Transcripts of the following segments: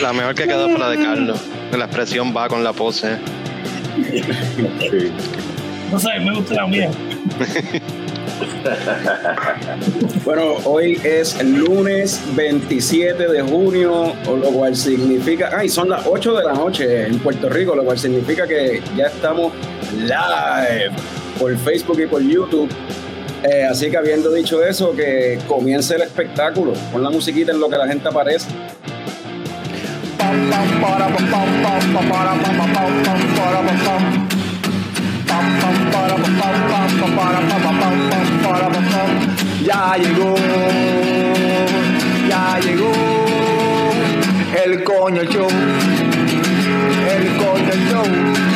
La mejor que quedó fue la de Carlos. La expresión va con la pose. No sé, me gusta la mía. Bueno, hoy es el lunes 27 de junio, lo cual significa, ay, son las 8 de la noche en Puerto Rico, lo cual significa que ya estamos live por Facebook y por YouTube. Eh, así que habiendo dicho eso, que comience el espectáculo. Pon la musiquita en lo que la gente aparece. Ya llegó, ya llegó el coño show, el coño show.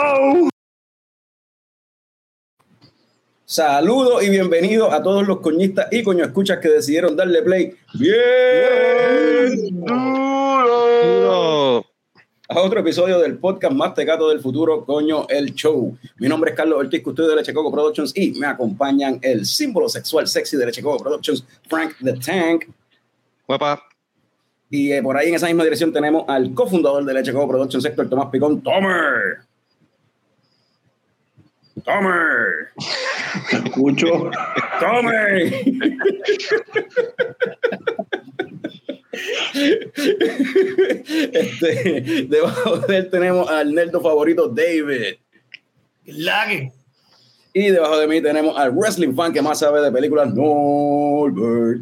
Saludos y bienvenidos a todos los coñistas y coño escuchas que decidieron darle play bien Duro. a otro episodio del podcast más tecato del futuro, coño, el show. Mi nombre es Carlos Ortiz, custodio de Leche Coco Productions y me acompañan el símbolo sexual sexy de Leche Coco Productions, Frank the Tank. Guapa. Y eh, por ahí en esa misma dirección tenemos al cofundador de Leche Coco Productions, Héctor Tomás Picón, Tomer. Tomer. Escucho. Tomer. Este, debajo de él tenemos al nerdo favorito David. Lague. Y debajo de mí tenemos al wrestling fan que más sabe de películas, Norbert.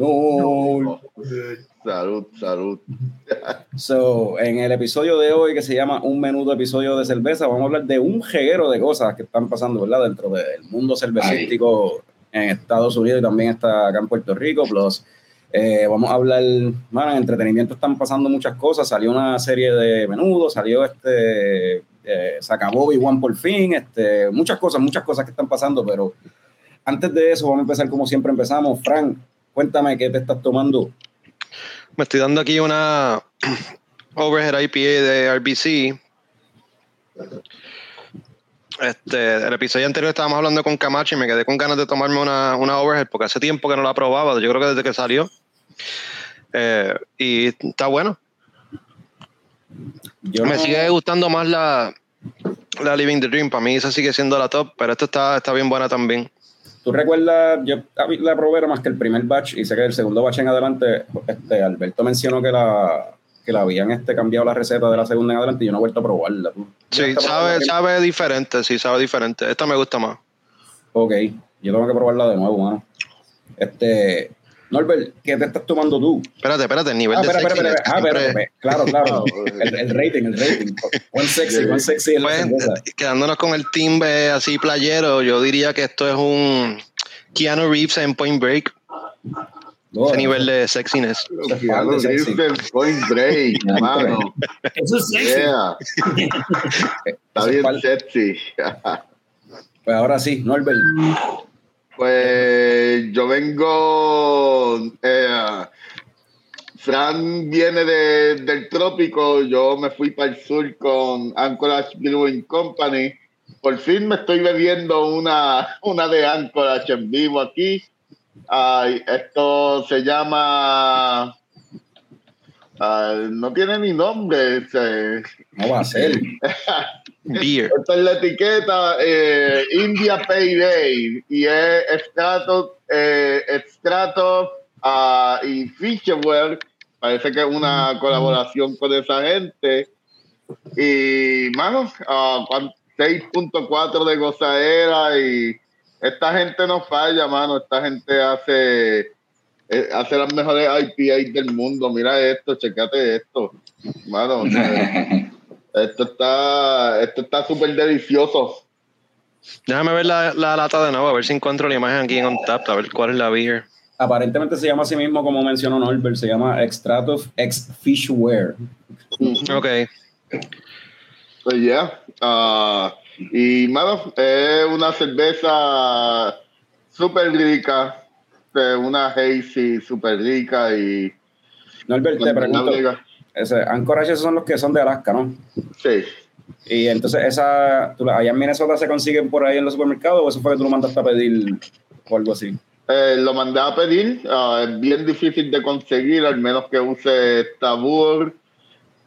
Norbert. Salud, salud. So, en el episodio de hoy que se llama Un menudo episodio de cerveza, vamos a hablar de un jeguero de cosas que están pasando, ¿verdad? Dentro del mundo cervecístico en Estados Unidos y también está acá en Puerto Rico. Plus, eh, vamos a hablar, bueno, en entretenimiento están pasando muchas cosas. Salió una serie de menudos, salió este, eh, se acabó One por fin, este, muchas cosas, muchas cosas que están pasando, pero antes de eso, vamos a empezar como siempre empezamos. Frank, cuéntame qué te estás tomando. Me estoy dando aquí una Overhead IPA de RBC. Este, el episodio anterior estábamos hablando con Camacho y me quedé con ganas de tomarme una, una Overhead porque hace tiempo que no la probaba, yo creo que desde que salió. Eh, y está bueno. Yo me no- sigue gustando más la, la Living the Dream. Para mí esa sigue siendo la top, pero esta está, está bien buena también. ¿Tú recuerdas? Yo la probé más que el primer batch y sé que el segundo batch en adelante, este, Alberto mencionó que la, que la habían este, cambiado la receta de la segunda en adelante y yo no he vuelto a probarla. ¿Tú Sí, sabe, sabe diferente, sí, sabe diferente. Esta me gusta más. Ok, yo tengo que probarla de nuevo, mano. Este, Norbert, ¿qué te estás tomando tú? Espérate, espérate, el nivel Ah, de espera, sexiness espera. Ah, espera, siempre-. Claro, claro. El, el rating, el rating. One sexy, one sexy Pues, quedándonos con el timbre así playero, yo diría que esto es un Keanu Reeves en Point Break, No, ese nivel de sexiness. Keanu Reeves en Point Break, mano. Eso es sexy. Yeah. Está bien sexy. Pues ahora sí, Norbert. Pues yo vengo. eh, Fran viene de- del trópico, yo me fui para el sur con Anchorage Brewing Company. Por fin me estoy bebiendo una, una de Anchorage en vivo aquí. Ay, esto se llama. Ay, no tiene ni nombre. se- No va a ser. Beer. esta es la etiqueta eh, India Payday y es extrato, eh, extrato ah, y Fisherware. Parece que es una colaboración con esa gente. Y, mano, ah, cuan- 6.4 de gozadera y esta gente no falla, mano. Esta gente hace, hace las mejores IPA del mundo. Mira esto, checate esto. Mano, o sea, esto está esto está súper delicioso. Déjame ver la, la lata de nuevo, a ver si encuentro la imagen aquí en OnTap, a ver cuál es la beer. aparentemente se llama así mismo como mencionó Norbert, se llama Extrato X Fishware. Ok. Pues ya. ah, y, mano, es una cerveza súper rica. Una hazy súper rica y. Norbert, te pregunto, ese, Anchorage esos son los que son de Alaska, ¿no? Sí. Y entonces, esa, allá en Minnesota se consiguen por ahí en los supermercados o eso fue que tú lo mandaste a pedir o algo así. Eh, lo mandé a pedir. ah, es bien difícil de conseguir, al menos que use Tabur.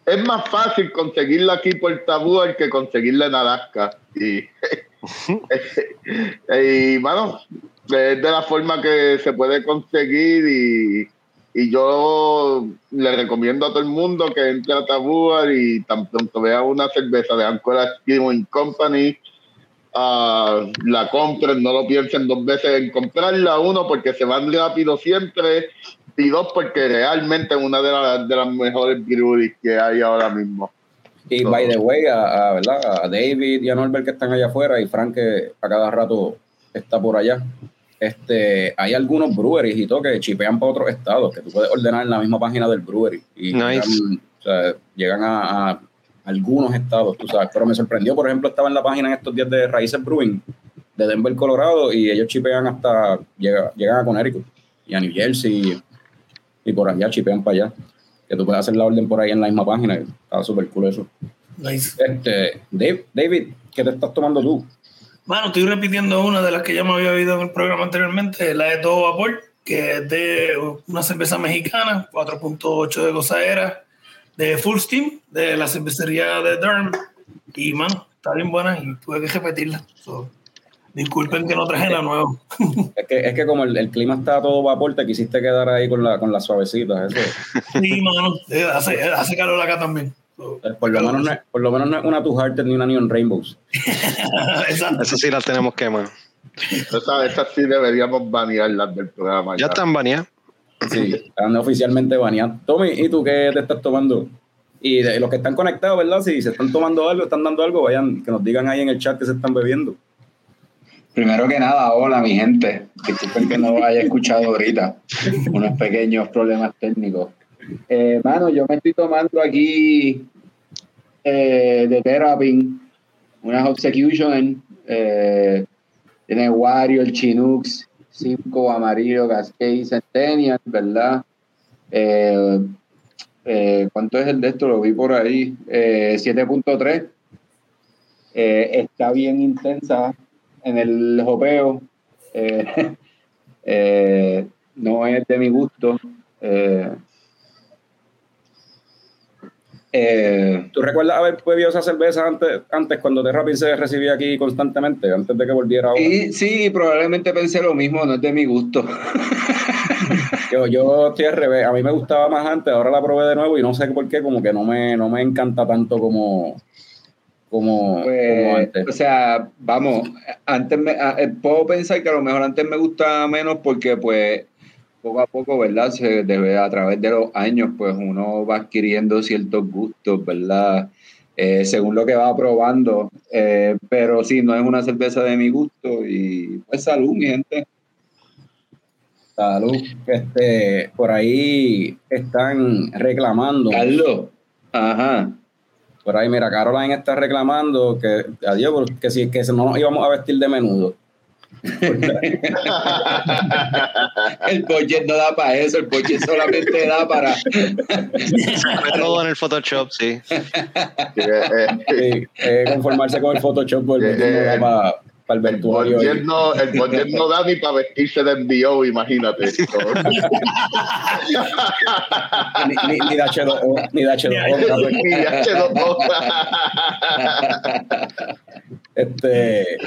Es más fácil conseguirla aquí por Tabur que conseguirla en Alaska. Y, y bueno, es de la forma que se puede conseguir y, y yo le recomiendo a todo el mundo que entre a Tabur y tan pronto vea una cerveza de Anchorage Brewing Company ah, la compren, no lo piensen dos veces en comprarla, uno porque se van rápido siempre y dos porque realmente es una de, las de las mejores breweries que hay ahora mismo. Y by the way, ¿verdad? a David y a Norbert que están allá afuera y Frank que a cada rato está por allá. Este, hay algunos breweries y todo que chipean para otros estados, que tú puedes ordenar en la misma página del brewery. Y Nice. llegan, o sea, llegan a, a algunos estados, tú sabes. Pero me sorprendió, por ejemplo, estaba en la página en estos días de Raíces Brewing de Denver, Colorado, y ellos chipean hasta, llega- llegan a Connecticut y a New Jersey y por allá chipean para allá. Que tú puedes hacer la orden por ahí en la misma página. y Está súper cool eso. Nice. Este, Dave, David, ¿qué te estás tomando tú? Bueno, estoy repitiendo una de las que ya me había oído en el programa anteriormente, la de Todo Vapor, que es de una cerveza mexicana, 4.8 de gozadera, de Full Steam, de la cervecería de Durham. Y, mano, está bien buena y tuve que repetirla. So, disculpen que no traje la nueva. Es que, es que como el, el clima está todo vapor, te quisiste quedar ahí con, la, con las suavecitas. Eso, Sí, mano, eh, hace, hace calor acá también. Por, lo menos no es, por lo menos no es una Two Hearted ni una Neon Rainbows. Eso sí las tenemos quemadas. Esas esa sí deberíamos banearlas del programa. Ya están baneadas. Sí, están oficialmente baneadas. Tommy, ¿y tú qué te estás tomando? Y de los que están conectados, ¿verdad? Si se están tomando algo, están dando algo, vayan, que nos digan ahí en el chat que se están bebiendo. Primero que nada, hola mi gente. Disculpen que no haya escuchado ahorita. Unos pequeños problemas técnicos. Eh, yo me estoy tomando aquí eh, de Terrapin, unas Obsecution. Eh, tiene Wario, el Chinooks, 5 amarillo, Cascade, Centennial, ¿verdad? Eh, eh, ¿Cuánto es el de esto? Lo vi por ahí. Eh, 7.3. Eh, está bien intensa en el jopeo. No es de mi gusto. Eh, ¿Tú recuerdas haber bebido esa cerveza antes, antes cuando Terrapin se recibía aquí constantemente, antes de que volviera ahora? y sí, probablemente pensé lo mismo, no es de mi gusto. Yo, yo estoy al revés. A mí me gustaba más antes, ahora la probé de nuevo y no sé por qué, como que no me, no me encanta tanto como, como, como Pues, antes. o sea, vamos, antes me, eh, puedo pensar que a lo mejor antes me gustaba menos porque pues poco a poco, ¿verdad? Se debe, a través de los años, pues uno va adquiriendo ciertos gustos, ¿verdad? Eh, según lo que va probando. Eh, pero sí, no es una cerveza de mi gusto y pues salud, mi gente. Salud. Este, por ahí están reclamando. Carlos. Ajá. Por ahí, mira, Caroline está reclamando que, adiós, que si que no nos íbamos a vestir de menudo. El budget no da para eso, el budget solamente da para... Todo en el Photoshop, sí. Sí, eh, Sí, eh, conformarse con el Photoshop, porque Eh, no da eh, para el el vestuario. budget ahí. no, el budget no da ni para vestirse de envío, imagínate. Ni, ni, ni de H2O, ni de H2O. Ni H2O. Este,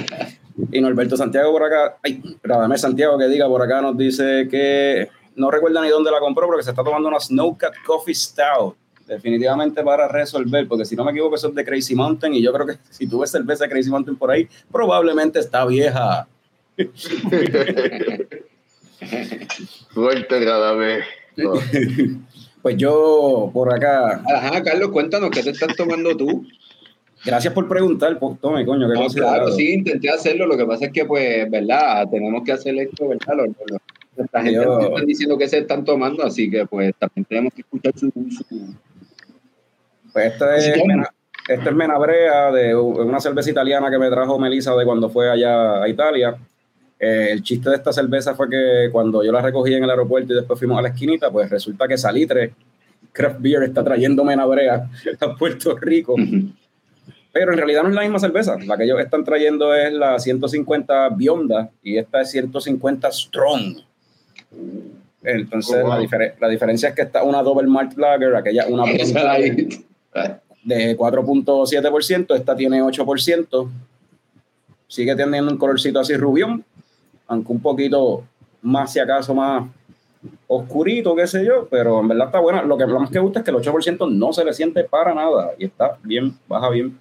y Norberto Santiago por acá, ay, Radamés Santiago que diga por acá nos dice que no recuerda ni dónde la compró, pero que se está tomando una Snowcat Coffee Stout. Definitivamente para resolver, porque si no me equivoco, eso es de Crazy Mountain. Y yo creo que si tú ves cerveza de Crazy Mountain por ahí, probablemente está vieja. Vez. No. Pues yo por acá, Ajá, Carlos, cuéntanos, ¿qué te estás tomando tú? Gracias por preguntar, po- Tommy, coño, qué No, claro, sí, intenté hacerlo. Lo que pasa es que, pues, ¿verdad? Tenemos que hacer esto, ¿verdad? Esta gente Yo- nos están diciendo que se están tomando, así que, pues, también tenemos que escuchar su. su- Pues esta es, mena, esta es Menabrea, de una cerveza italiana que me trajo Melissa de cuando fue allá a Italia. Eh, el chiste de esta cerveza fue que cuando yo la recogí en el aeropuerto y después fuimos a la esquinita, pues resulta que Salitre Craft Beer está trayendo Menabrea a Puerto Rico. Pero en realidad no es la misma cerveza. La que ellos están trayendo es la 150 Bionda y esta es 150 Strong. Entonces, Oh, wow. la, difere- la diferencia es que esta una Double Malt Lager, aquella una de 4.7%, esta tiene 8%. Sigue teniendo un colorcito así rubión, aunque un poquito más, si acaso, más oscurito, qué sé yo, pero en verdad está buena. Lo que más que gusta es que el 8% no se le siente para nada y está bien, baja bien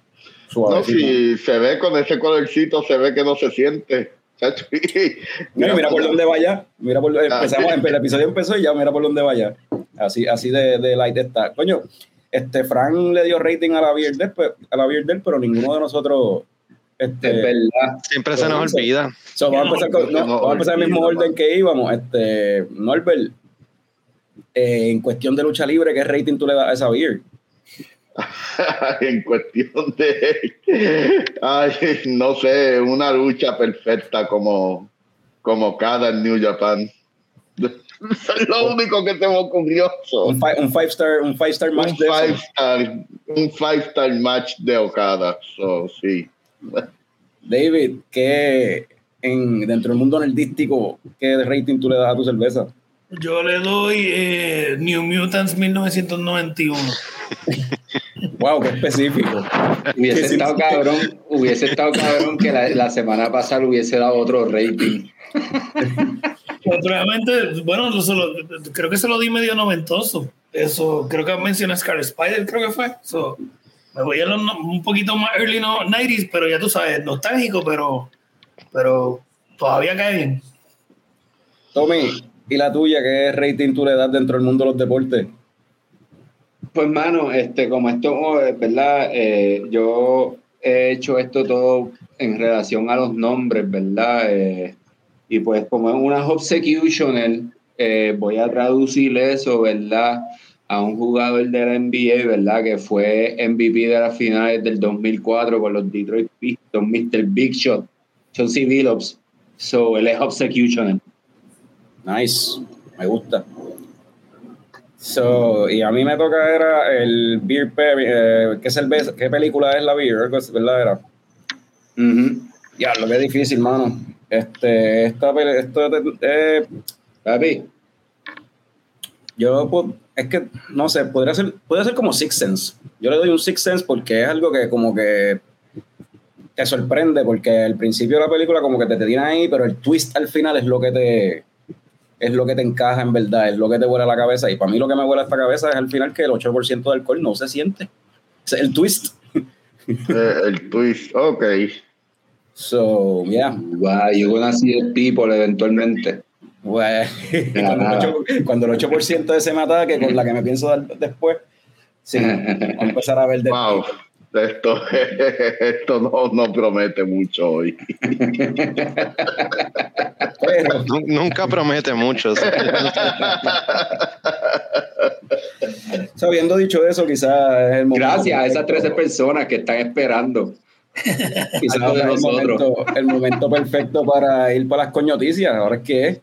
No, si se ve con ese colorcito, se ve que no se siente. Mira, mira por dónde vaya. Mira por Ah. empezamos, el episodio empezó y ya mira por dónde vaya. Así, así de, de light está. Coño, este Frank le dio rating a la Beardel, pues, a la pero ninguno de nosotros. Este, Es verdad. Siempre se nos olvida. so, vamos, a empezar con- no, No, vamos a empezar en el mismo orden que íbamos. Este, Norbert, eh, en cuestión de lucha libre, ¿qué rating tú le das a esa beer? en cuestión de, ay, no sé, una lucha perfecta como, como cada en New Japan. Es lo único que se me ocurrió. So, Un, fi- un five star, un five star match un de five star, un five star match de Okada. So, sí. David, ¿qué en, dentro del mundo nerdístico, qué rating tú le das a tu cerveza? Yo le doy eh, New Mutants 1991. Wow, qué específico. Hubiese estado cabrón, hubiese estado cabrón que la, la semana pasada le hubiese dado otro rating. Naturalmente, bueno, lo- creo que se lo di medio noventoso. Eso, creo que mencioné Scar Spider, creo que fue. So, me voy a los un poquito más early no, 90s, pero ya tú sabes, nostálgico, pero, pero todavía cae bien. Tommy, ¿y la tuya qué rating tú le das dentro del mundo de los deportes? Pues, mano, este, como esto, es verdad, Eh, yo he hecho esto todo en relación a los nombres, ¿verdad? Eh, y pues, como es una Obsecutioner, eh, voy a traducir eso, ¿verdad? A un jugador de la NBA, ¿verdad? Que fue MVP de las finales del 2004 con los Detroit Pistons, Mr. Big Shot, Chauncey Billups. So, él es Obsecutioner. Nice, me gusta. So, y a mí me toca era el Beer Perry, eh, ¿qué cerveza, qué película es la Beer? ¿Verdad? Era. Ujú. Ya, lo que es difícil, mano. Este, esta esto, eh, Papi, yo pues, es que no sé, podría ser, puede ser como Six Sense. Yo le doy un Six Sense porque es algo que como que te sorprende, porque al principio de la película como que te, te tiene ahí, pero el twist al final es lo que te es lo que te encaja en verdad, es lo que te vuela la cabeza. Y para mí lo que me vuela esta cabeza es al final que el 8% de alcohol no se siente. Ese es el twist. Eh, el twist, ok. So, yeah. wow, you're gonna see the people eventualmente. Pues, cuando, el nada. 8, cuando el 8% de ese me ataque, con la que me pienso dar después, sí, voy a empezar a ver de Wow. Esto, esto no, no promete mucho hoy. Pero, Nunca promete mucho. habiendo dicho eso, quizás es el momento. Gracias a esas perfecto- 13 personas que están esperando. Quizás de es el momento, el momento perfecto para ir para las coñoticias. Ahora es que es.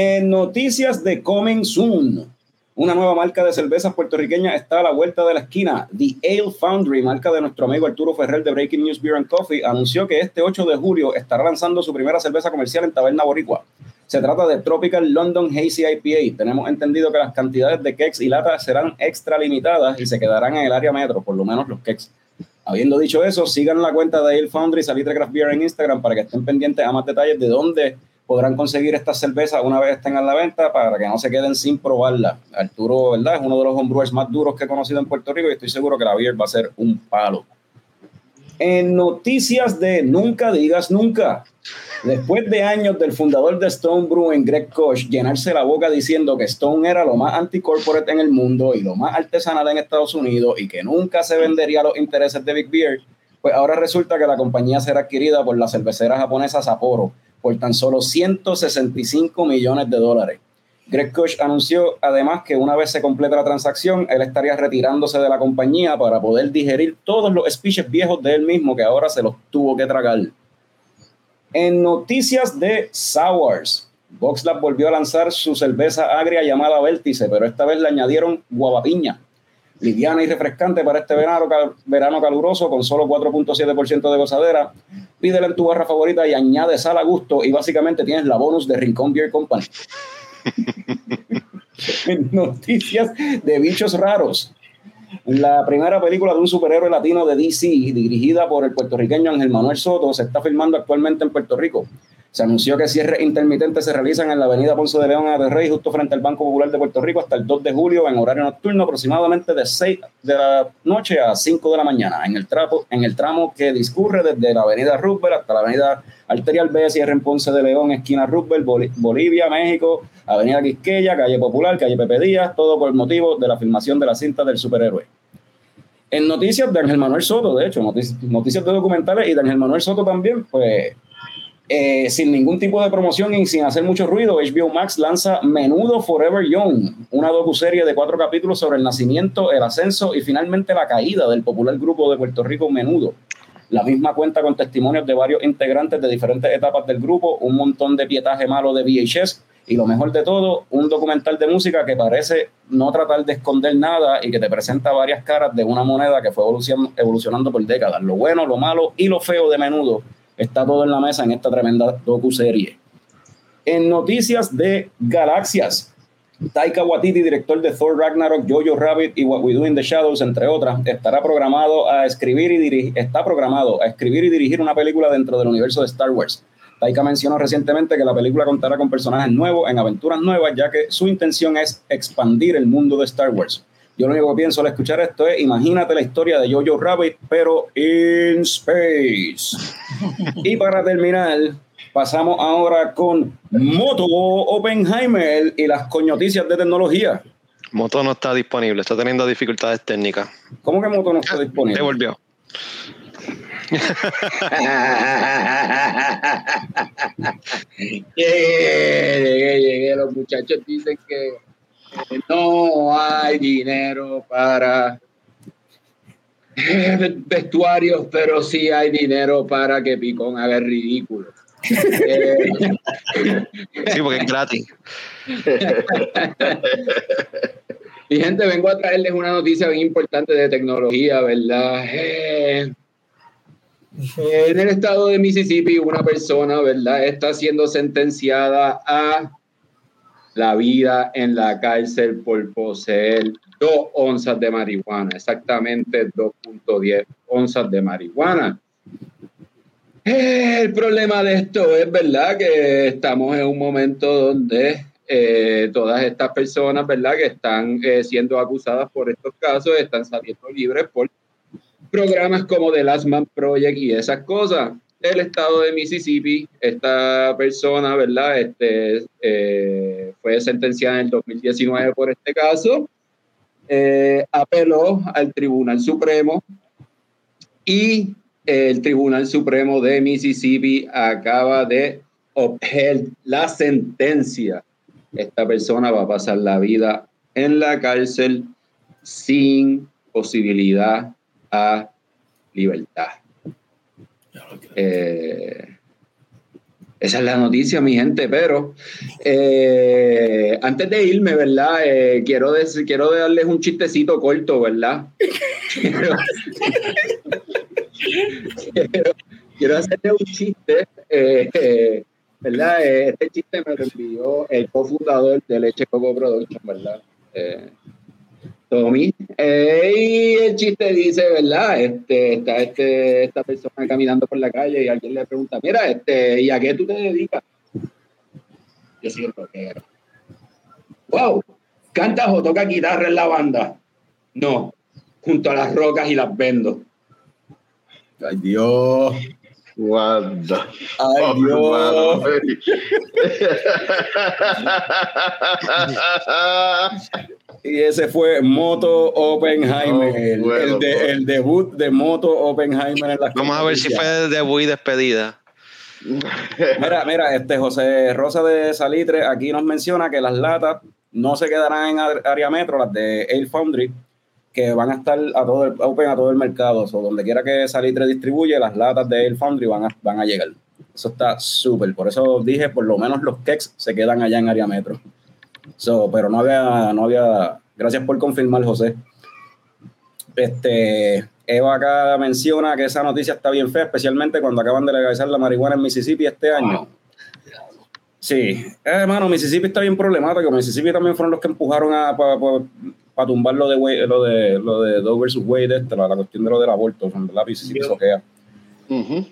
En noticias de Coming Soon, una nueva marca de cervezas puertorriqueña está a la vuelta de la esquina. The Ale Foundry, marca de nuestro amigo Arturo Ferrer de Breaking News Beer and Coffee, anunció que este 8 de julio estará lanzando su primera cerveza comercial en Taberna Boricua. Se trata de Tropical London Hazy IPA. Tenemos entendido que las cantidades de kegs y latas serán extra limitadas y se quedarán en el área metro, por lo menos los kegs. Habiendo dicho eso, sigan la cuenta de Ale Foundry Salitre Craft Beer en Instagram para que estén pendientes a más detalles de dónde podrán conseguir estas cervezas una vez estén a la venta para que no se queden sin probarla. Arturo, ¿verdad? Es uno de los homebrewers más duros que he conocido en Puerto Rico y estoy seguro que la beer va a ser un palo. En noticias de Nunca Digas Nunca. Después de años del fundador de Stone Brewing, Greg Koch, llenarse la boca diciendo que Stone era lo más anti-corporate en el mundo y lo más artesanal en Estados Unidos y que nunca se vendería los intereses de Big Beer, pues ahora resulta que la compañía será adquirida por la cervecera japonesa Sapporo por tan solo 165 millones de dólares. Greg Koch anunció además que una vez se complete la transacción, él estaría retirándose de la compañía para poder digerir todos los speeches viejos de él mismo que ahora se los tuvo que tragar. En noticias de Sours, VoxLab volvió a lanzar su cerveza agria llamada Vértice, pero esta vez le añadieron guavapiña. Liviana y refrescante para este verano, cal- verano caluroso con solo 4.7% de gozadera. Pídela en tu barra favorita y añade sal a gusto y básicamente tienes la bonus de Rincón Beer Company. Noticias de bichos raros. La primera película de un superhéroe latino de DC, dirigida por el puertorriqueño Ángel Manuel Soto, se está filmando actualmente en Puerto Rico. Se anunció que cierres intermitentes se realizan en la avenida Ponce de León a Rey, justo frente al Banco Popular de Puerto Rico, hasta el 2 de julio en horario nocturno, aproximadamente de 6 de la noche a 5 de la mañana, en el, en el tramo que discurre desde la avenida Roosevelt hasta la avenida Arterial B, cierre en Ponce de León, esquina Roosevelt, Boli- Bolivia, México, avenida Quisqueya, calle Popular, calle Pepe Díaz, todo por motivo de la filmación de la cinta del superhéroe. En noticias de Ángel Manuel Soto, de hecho, noticias, noticias de documentales y de Ángel Manuel Soto también, pues eh, sin ningún tipo de promoción y sin hacer mucho ruido, HBO Max lanza Menudo Forever Young, una docuserie de cuatro capítulos sobre el nacimiento, el ascenso y finalmente la caída del popular grupo de Puerto Rico Menudo. La misma cuenta con testimonios de varios integrantes de diferentes etapas del grupo, un montón de pietaje malo de VHS y lo mejor de todo, un documental de música que parece no tratar de esconder nada y que te presenta varias caras de una moneda que fue evolucion- evolucionando por décadas. Lo bueno, lo malo y lo feo de menudo está todo en la mesa en esta tremenda docuserie. En noticias de galaxias, Taika Waititi, director de Thor Ragnarok, Jojo Rabbit y What We Do in the Shadows, entre otras, estará programado a escribir y dirigir, está programado a escribir y dirigir una película dentro del universo de Star Wars. Taika mencionó recientemente que la película contará con personajes nuevos en aventuras nuevas, ya que su intención es expandir el mundo de Star Wars. Yo lo único que pienso al escuchar esto es, imagínate la historia de Jojo Rabbit, pero in space. Y para terminar, pasamos ahora con Moto Oppenheimer y las coñoticias de tecnología. Moto no está disponible, está teniendo dificultades técnicas. ¿Cómo que Moto no está disponible? Devolvió. llegué, llegué, llegué. Los muchachos dicen que no hay dinero para vestuarios, pero sí hay dinero para que Picón haga el ridículo. Eh, Sí, porque es gratis. Mi gente, vengo a traerles una noticia bien importante de tecnología, ¿verdad? Eh, en el estado de Mississippi, una persona, ¿verdad?, está siendo sentenciada a la vida en la cárcel por poseer dos onzas de marihuana, exactamente 2.10 onzas de marihuana. El problema de esto es verdad que estamos en un momento donde eh, todas estas personas, ¿verdad?, que están eh, siendo acusadas por estos casos, están saliendo libres por programas como The Last Man Project y esas cosas. El estado de Mississippi, esta persona, ¿verdad?, este, eh, fue sentenciada en el 2019 por este caso, eh, apeló al Tribunal Supremo y el Tribunal Supremo de Mississippi acaba de objetar la sentencia. Esta persona va a pasar la vida en la cárcel sin posibilidad a libertad. Eh, esa es la noticia, mi gente, pero eh, antes de irme, ¿verdad? Eh, quiero, decir, quiero darles un chistecito corto, ¿verdad? quiero, quiero, hacerle un chiste, ¿verdad? Este chiste me lo envió el cofundador de Leche Coco Production, ¿verdad? Tommy. El chiste dice, ¿verdad? Este, está este, esta persona caminando por la calle y alguien le pregunta, mira, este, ¿y a qué tú te dedicas? Yo soy el rockero. Wow, ¿cantas o tocas guitarra en la banda? No, junto a las rocas y las vendo. Ay, Dios. What the Ay, fuck, Dios. mano? Y ese fue Moto Oppenheimer, Oh, el, bueno, el de- bueno. el debut de Moto Oppenheimer en la Vamos a ver si fue debut y despedida. Mira, mira, este José Rosa de Salitre aquí nos menciona que las latas no se quedarán en área metro, las de Air Foundry, que van a estar a todo el, open a todo el mercado. O donde quiera que Salitre distribuye, las latas de Air Foundry van a, van a llegar. Eso está súper. Por eso dije, por lo menos los keks se quedan allá en área metro. So, pero no había, no había. Gracias por confirmar, José. Este, Eva acá menciona que esa noticia está bien fea, especialmente cuando acaban de legalizar la marihuana en Mississippi este año. Sí, eh, hermano, Mississippi está bien problemático. Mississippi también fueron los que empujaron a para tumbar lo de Wade- lo de lo de Doe versus Wade, este, la, la cuestión de lo del aborto, ¿verdad? Mississippi soquea. Ujú.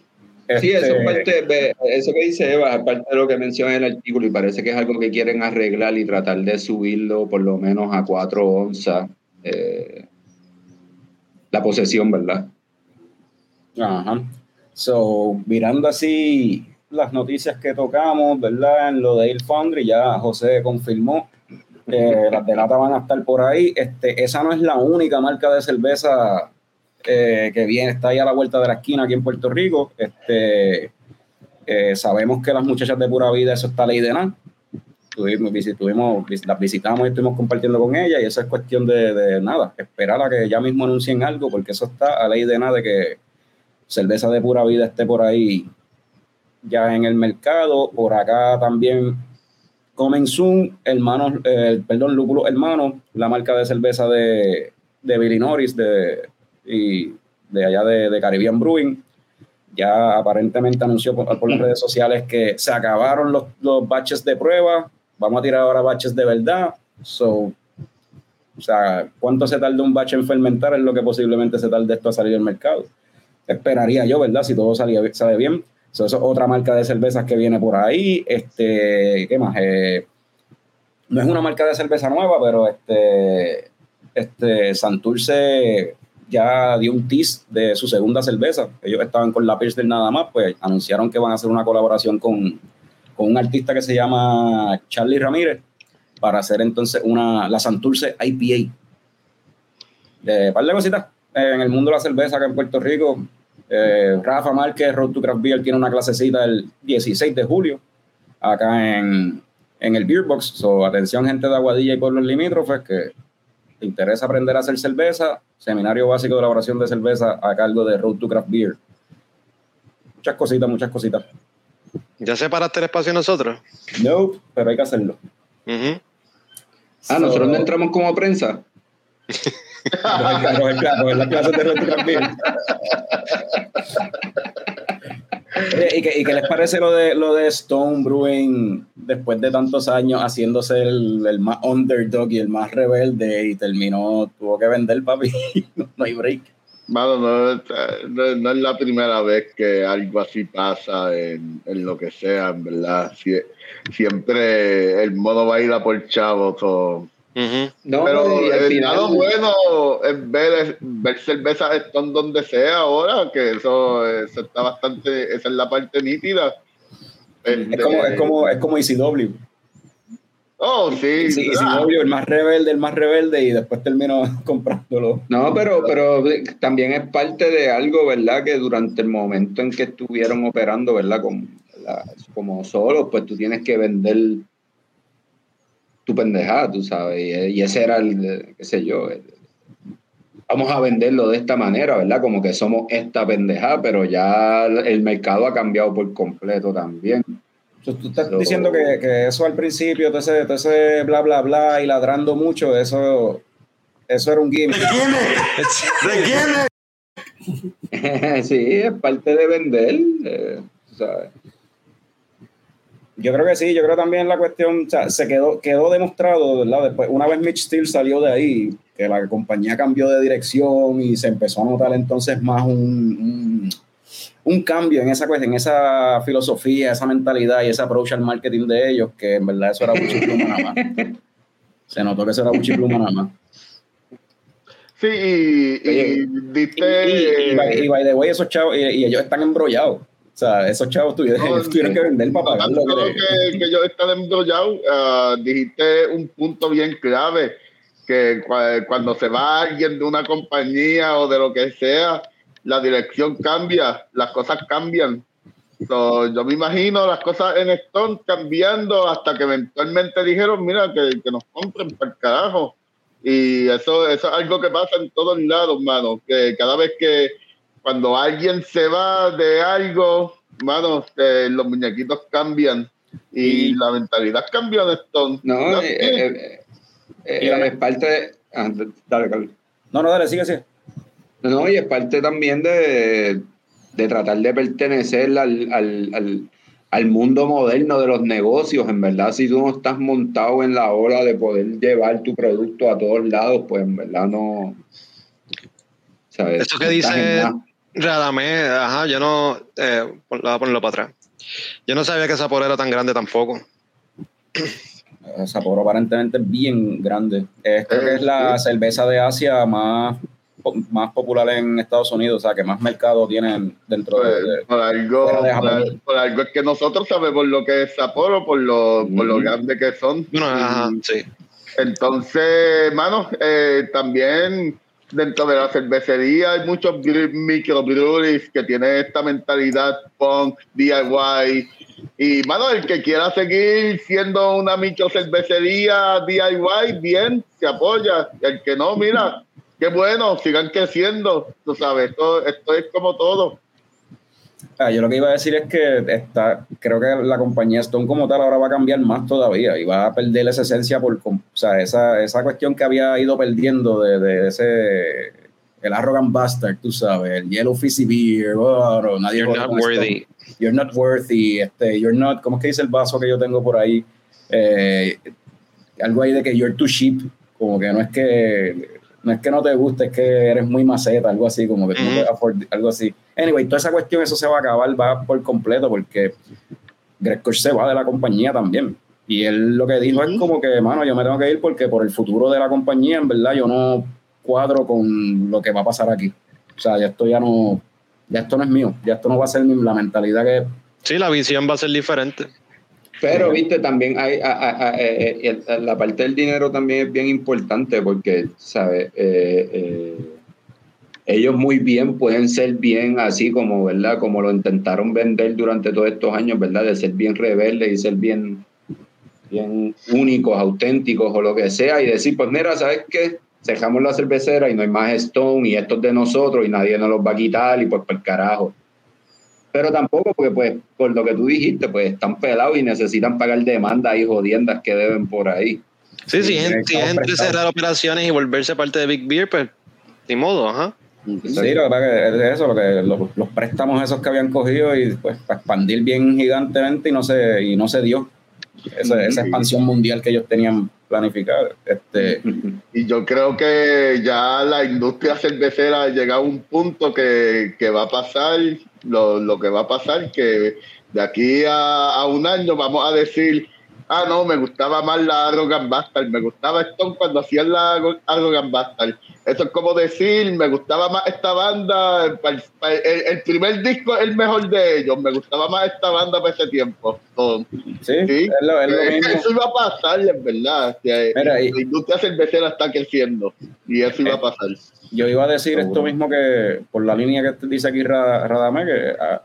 Sí, eso, es parte, ve, eso que dice Eva es parte de lo que menciona en el artículo y parece que es algo que quieren arreglar y tratar de subirlo por lo menos a 4 onzas. eh, la posesión, ¿verdad? Ajá. So, mirando así las noticias que tocamos, ¿verdad? En lo de Air Foundry, ya José confirmó las de lata van a estar por ahí. Este, esa no es la única marca de cerveza eh, que viene, está ahí a la vuelta de la esquina aquí en Puerto Rico. Este, eh, sabemos que las muchachas de Pura Vida, eso está ley de nada. Tuvimos, las visitamos y estuvimos compartiendo con ella y eso es cuestión de, de nada, esperar a que ya mismo anuncien algo porque eso está a ley de nada de que cerveza de pura vida esté por ahí ya en el mercado. Por acá también Comen Soon, hermanos, eh, perdón, Lúpulo Hermano, la marca de cerveza de, de Billy Norris de, y de allá de, Caribbean Brewing. Ya aparentemente anunció por, por las redes sociales que se acabaron los, los batches de prueba. Vamos a tirar ahora batches de verdad. So, o sea, ¿cuánto se tarda un batch en fermentar? Es lo que posiblemente se tarde esto a salir al mercado esperaría yo, ¿verdad? Si todo salía, sale bien. So, eso es otra marca de cervezas que viene por ahí. Este, ¿qué más? Eh, no es una marca de cerveza nueva, pero este, este Santurce ya dio un tease de su segunda cerveza. Ellos estaban con la Pilsner nada más, pues anunciaron que van a hacer una colaboración con, con un artista que se llama Charlie Ramírez para hacer entonces una, la Santurce IPA. De par cositas eh, en el mundo de la cerveza acá en Puerto Rico. Eh, Rafa Márquez, Road to Craft Beer, tiene una clasecita el 16 de julio acá en, en el Beer Box. So, atención, gente de Aguadilla y pueblos limítrofes que te interesa aprender a hacer cerveza. Seminario básico de elaboración de cerveza a cargo de Road to Craft Beer. Muchas cositas, muchas cositas. ¿Ya separaste el espacio nosotros? No, pero hay que hacerlo. Ah, nosotros no entramos como prensa. Coger- coger cla- coger las clases de. Oye, ¿Y qué, y qué les parece lo de, lo de Stone Brewing después de tantos años haciéndose el, el más underdog y el más rebelde y terminó, tuvo que vender, papi? No, hay break. Mano, no, es- no- no es la primera vez que algo así pasa en, en lo que sea, en verdad. Sie- siempre el mono baila por chavos. o- No, Pero y al el final- lado bueno es ver, ver cervezas Stone donde sea ahora, que eso, eso está bastante, esa es la parte nítida. Es como, es como, es como ECW. Oh, sí. Sí, ah, ECW, el más rebelde, el más rebelde, y después terminó comprándolo. No, pero, pero también es parte de algo, ¿verdad? Que durante el momento en que estuvieron operando, ¿verdad? Como, ¿verdad? como solos, pues tú tienes que vender tu pendejada, tú sabes. Y, y ese era el, qué sé yo, el- vamos a venderlo de esta manera, ¿verdad? Como que somos esta pendejada, pero ya el mercado ha cambiado por completo también. Tú, estás Pero- diciendo que, que eso al principio, todo ese, todo ese bla, bla, bla, y ladrando mucho, eso, eso era un gimmick. sí, es parte de vender, eh, tú ¿sabes? Yo creo que sí, yo creo también la cuestión, o sea, se quedó, quedó demostrado, ¿verdad? Después, una vez Mitch Steele salió de ahí, que la compañía cambió de dirección y se empezó a notar entonces más un, un, un cambio en esa cuestión, en esa filosofía, esa mentalidad y ese approach al marketing de ellos, que en verdad eso era mucho pluma nada más. Se notó que eso era mucho pluma nada más. Sí, y, y diste. Y, y, by- y by the way, esos chavos, y, y ellos están embrollados. O sea, esos chavos tuvieron, No, tuvieron que vender para pagar lo que... que, que ellos están embrollados, ah, dijiste un punto bien clave, que cua- cuando se va alguien de una compañía o de lo que sea, la dirección cambia, las cosas cambian. So, yo me imagino las cosas en Stone cambiando hasta que eventualmente dijeron, mira, que, que nos compren para el carajo. Y eso, eso es algo que pasa en todos lados, mano, que cada vez que cuando alguien se va de algo, mano, eh, los muñequitos cambian y Y- la mentalidad cambia en Stone. No, eh, eh, eh, es parte de... ah, dale, Carlos. No, no, dale, sigue, sigue. No, y es parte también de, de tratar de pertenecer al, al, al, al mundo moderno de los negocios. En verdad, si tú no estás montado en la ola de poder llevar tu producto a todos lados, pues en verdad no. ¿sabes? Eso que dice. Radamé, ajá, yo no. Eh, voy a ponerlo para atrás. Yo no sabía que Sapporo era tan grande tampoco. Eh, Sapporo aparentemente es bien grande. Es, creo que es la cerveza de Asia más, más popular en Estados Unidos, o sea, que más mercado tienen dentro de... Pues, de- por algo, de por, Japón. al- por algo es que nosotros sabemos lo que es Sapporo, por lo, por lo grande que son. Ajá, sí. Entonces, hermano, eh, también dentro de la cervecería hay muchos bre- microbreweries que tienen esta mentalidad punk, DIY. Y, mano, el que quiera seguir siendo una micro cervecería DIY, bien, se apoya. Y el que no, mira, qué bueno, sigan creciendo. Tú sabes, esto, esto es como todo. Ah, yo lo que iba a decir es que está, creo que la compañía Stone como tal ahora va a cambiar más todavía y va a perder esa esencia por, o sea, esa, esa cuestión que había ido perdiendo de, de ese, el Arrogant Bastard, tú sabes, el Yellow Fizzy Beer, oh, no, nadie You're not Stone. worthy. You're not worthy, este, you're not, ¿cómo es que dice el vaso que yo tengo por ahí? Eh, algo ahí de que you're too cheap, como que no es que no es que no te guste, es que eres muy maceta, algo así, como que tú no algo así. Anyway, toda esa cuestión, eso se va a acabar, va por completo, porque Greg Koch se va de la compañía también. Y él lo que dijo es como que, mano, yo me tengo que ir porque por el futuro de la compañía, en verdad, yo no cuadro con lo que va a pasar aquí. O sea, ya esto ya no, ya esto no es mío, ya esto no va a ser la mentalidad que Sí, la visión va a ser diferente. Pero, viste, también hay a- a- a- eh, eh, la parte del dinero también es bien importante porque, ¿sabes? Eh, eh, ellos muy bien pueden ser bien así como, ¿verdad? Como lo intentaron vender durante todos estos años, ¿verdad? De ser bien rebeldes y ser bien, bien únicos, auténticos o lo que sea y decir, pues mira, ¿sabes qué? Dejamos la cervecera y no hay más Stone y esto es de nosotros y nadie nos los va a quitar y pues por el carajo pero tampoco porque pues por lo que tú dijiste pues están pelados y necesitan pagar demandas y jodiendas que deben por ahí Sí, sí, Sí, gente, si gente prestados. cerrar operaciones y volverse parte de Big Beer, pues ni modo, ajá. Sí, lo que pasa es que es eso, lo que, los, los préstamos esos que habían cogido y pues para expandir bien gigantemente y no se, y no se dio esa, esa expansión mundial que ellos tenían planificada. Este, Y yo creo que ya la industria cervecera ha llegado a un punto que, que va a pasar, lo, lo que va a pasar, que de aquí a, a un año vamos a decir, ah, no, me gustaba más la Arrogant Bastard, me gustaba Stone cuando hacían la Arrogant Bastard. Eso es como decir, me gustaba más esta banda, pa- el, el primer disco es el mejor de ellos, me gustaba más esta banda para ese tiempo. So, sí, Sí. es lo, es lo mismo. eso iba a pasar, es verdad. que Mira, y- la industria cervecera está creciendo y eso iba a pasar. Yo iba a decir Seguro. esto mismo que, por la línea que dice aquí Ra- Radame, que a,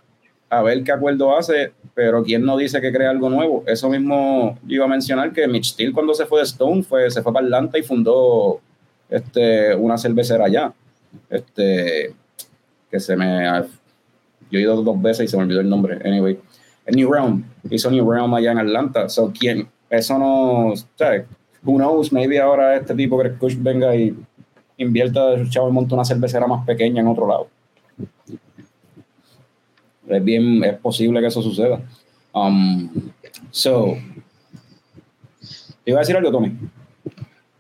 a ver qué acuerdo hace, pero quién no dice que crea algo nuevo. Eso mismo yo iba a mencionar que Mitch Steele cuando se fue de Stone fue, se fue para Atlanta y fundó este, una cervecera allá. Este, que se me. Yo he ido dos veces y se me olvidó el nombre. Anyway, New Realm. Hizo New Realm allá en Atlanta. So, ¿quién? Eso no. Who knows? Maybe ahora este tipo, Greg Kush, venga y invierta chavo y monta una cervecera más pequeña en otro lado. Es bien, es posible que eso suceda. Um, so, ¿te iba a decir algo, Tommy?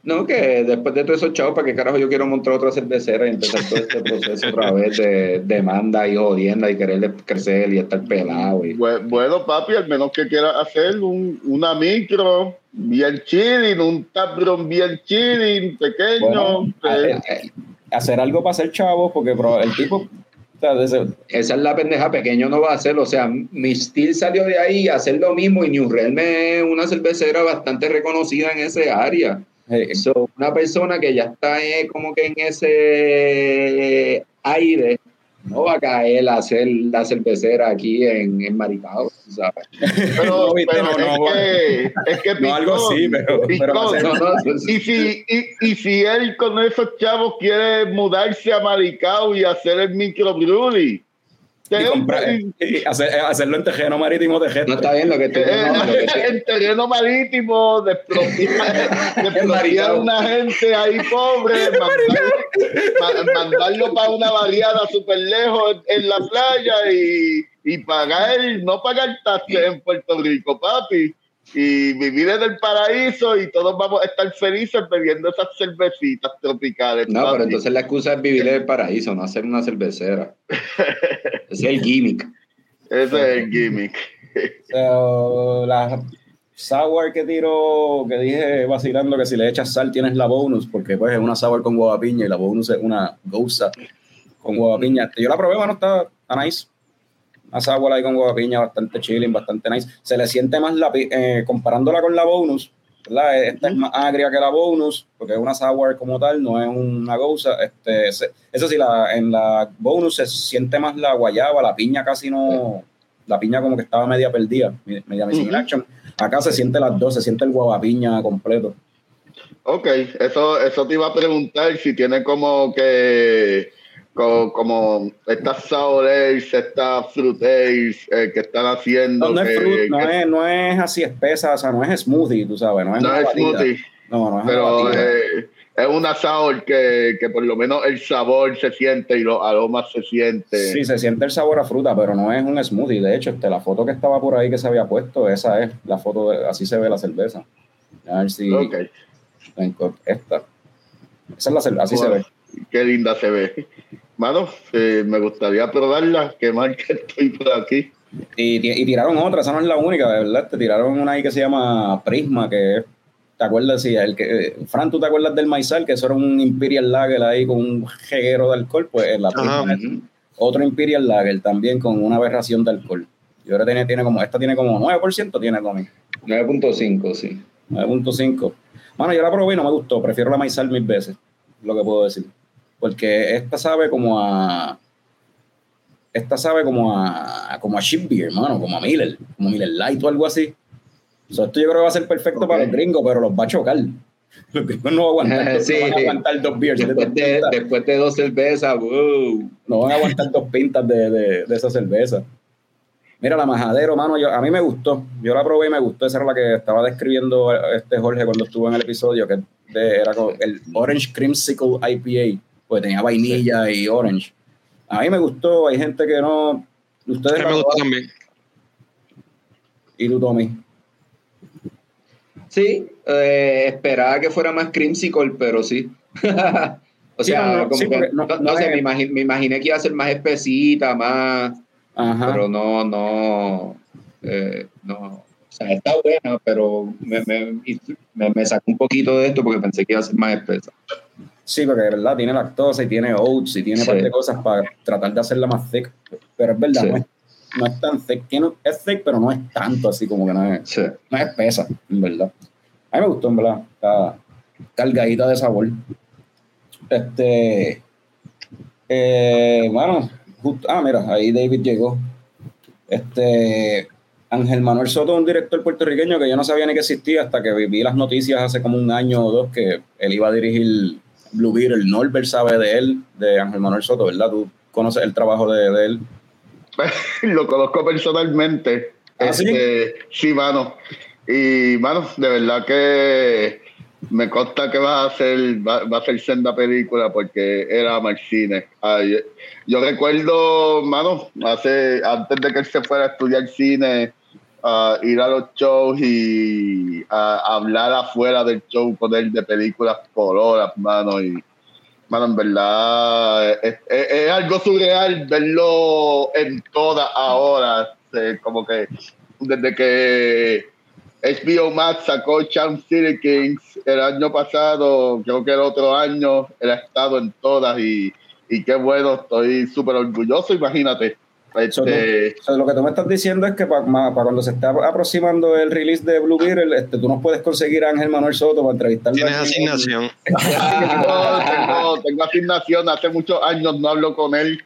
no que después de todos esos chavos para qué carajo yo quiero montar otra cervecera y empezar todo este proceso otra vez de demanda y jodienda y querer crecer y estar pelado y Bu- Bueno, papi, al menos que quieras hacer un, una micro bien chilling, un taproom bien chilling, pequeño. Bueno, eh, Eh, hacer algo para ser chavo, porque el tipo. Esa es la pendeja, pequeño no va a hacerlo. O sea, mi Steel salió de ahí a hacer lo mismo y New Realm es una cervecera bastante reconocida en ese área. So, una persona que ya está eh, como que en ese aire no va a caer a hacer la cervecera aquí en, en Maricao, ¿sabes? Pero, pero no, no, es, que, es que No, algo así, pero- No, no, Y si, y, y si él con esos chavos quiere mudarse a Maricao y hacer el microbrewery, y comprar- y hacer- hacerlo en terreno marítimo de gente. no está bien lo que estoy Eh, en terreno marítimo, de expropiar, de expropiar a una gente ahí pobre, mandar- ma- mandarlo para una variada súper lejos en, en la playa y, y pagar, no pagar taxes en Puerto Rico, papi. Y vivir en el paraíso y todos vamos a estar felices bebiendo esas cervecitas tropicales. No, pero entonces la excusa es vivir en el paraíso, no hacer una cervecera. Ese es el gimmick. Ese es el gimmick. So, la sour que tiro, que dije vacilando que si le echas sal tienes la bonus, porque pues es una sour con guava piña y la bonus es una goza con guava piña. Yo la probé, bueno, está, está nice. Una sour ahí con guava piña, bastante chilling, bastante nice. Se le siente más la, pi- eh, comparándola con la bonus, ¿verdad? Esta es más agria que la bonus, porque es una sour como tal, no es una goza. Este, eso sí, la, en la bonus se siente más la guayaba, la piña casi no, la piña como que estaba media perdida, media missing action. Acá se siente las dos, se siente el guavapiña completo. Ok, eso, eso te iba a preguntar si tiene como que como, como estas sour ales, estas fruit ales eh, que están haciendo. No, no es fruit, no que- es, no es así espesa, o sea, no es smoothie, tú sabes, no es no es smoothie, No, no es pero eh, es una sour que, que por lo menos el sabor se siente y los aromas se sienten. Sí, se siente el sabor a fruta, pero no es un smoothie. De hecho, este, la foto que estaba por ahí que se había puesto, esa es la foto, de- así se ve la cerveza. A ver si Ok, esta. Esa es la cerveza, así Bueno, se ve. Qué linda se ve. Mano, eh, me gustaría probarla. Qué mal que estoy por aquí. Y, ti- y tiraron otra, esa no es la única, de verdad. Te tiraron una ahí que se llama Prisma, que es- ¿te acuerdas? Sí, el que, eh, Fran, ¿tú te acuerdas del Maizal? Que eso era un Imperial Lager ahí con un jeguero de alcohol, pues la Prisma Ajá. otro Imperial Lager también con una aberración de alcohol. Y ahora tiene, tiene como, esta tiene como 9%, tiene Tommy. 9.5, sí. 9.5. Bueno, yo la probé y no me gustó. Prefiero la Maizal mil veces, lo que puedo decir. Porque esta sabe como a. Esta sabe como a. como a Ship Beer, hermano, como a Miller, como Miller Light o algo así. O sea, esto yo creo que va a ser perfecto para los gringos, pero los va a chocar. Los gringos no van a aguantar, Sí. no van a aguantar dos beers. Después de, pintas. después de dos cervezas, wow. No van a aguantar dos pintas de, de, de esa cerveza. Mira, la majadero, mano, yo, a mí me gustó. Yo la probé y me gustó. Esa era la que estaba describiendo este Jorge cuando estuvo en el episodio, que era con el Orange Creamsicle IPA, pues tenía vainilla y orange. A mí me gustó. Hay gente que no. Ustedes me gustó también. Y tú, Tommy. Sí, eh, esperaba que fuera más creamsicle, pero sí. o sea, no, no, como sí, que, porque no, no- no no sé, es- me, imagi- me imaginé que iba a ser más espesita, más, Ajá. pero no, no, eh, no. O sea, está buena, pero me, me, me, me sacó un poquito de esto porque pensé que iba a ser más espesa. Sí, porque de verdad tiene lactosa y tiene oats y tiene un Sí. par de cosas para tratar de hacerla más thick. Pero es verdad, Sí. no, es, no es tan thick. Tiene, es thick, pero no es tanto así como que no es. Sí. no es espesa, en verdad. A mí me gustó, en verdad. Está cargadita de sabor. Este. Eh, bueno, justo- ah, mira, ahí David llegó. Este. Ángel Manuel Soto, un director puertorriqueño que yo no sabía ni que existía hasta que vi las noticias hace como un año o dos que él iba a dirigir Blue Beetle. Norbert sabe de él, de Ángel Manuel Soto, ¿verdad? Tú conoces el trabajo de, de él. Lo conozco personalmente. ¿Ah, sí? Este, sí, mano. Y, mano, de verdad que me consta que va a hacer, va, va a ser senda película porque era Marcine. Ay, yo recuerdo, mano, hace, antes de que él se fuera a estudiar cine, a ir a los shows y a, hablar afuera del show con él de películas por horas, mano, y Mano, en verdad es, algo surreal verlo en todas ahora. como que desde que HBO Max sacó Charm City Kings el año pasado, creo que el otro año, él ha estado en todas y, y qué bueno, estoy súper orgulloso, imagínate. So, Este, tú- so, lo que tú me estás diciendo es que para cuando se está aproximando el release de Blue Beetle, este, tú nos puedes conseguir a Ángel Manuel Soto para entrevistarlo. Tienes aquí. asignación. tengo, tengo, tengo asignación, hace muchos años no hablo con él.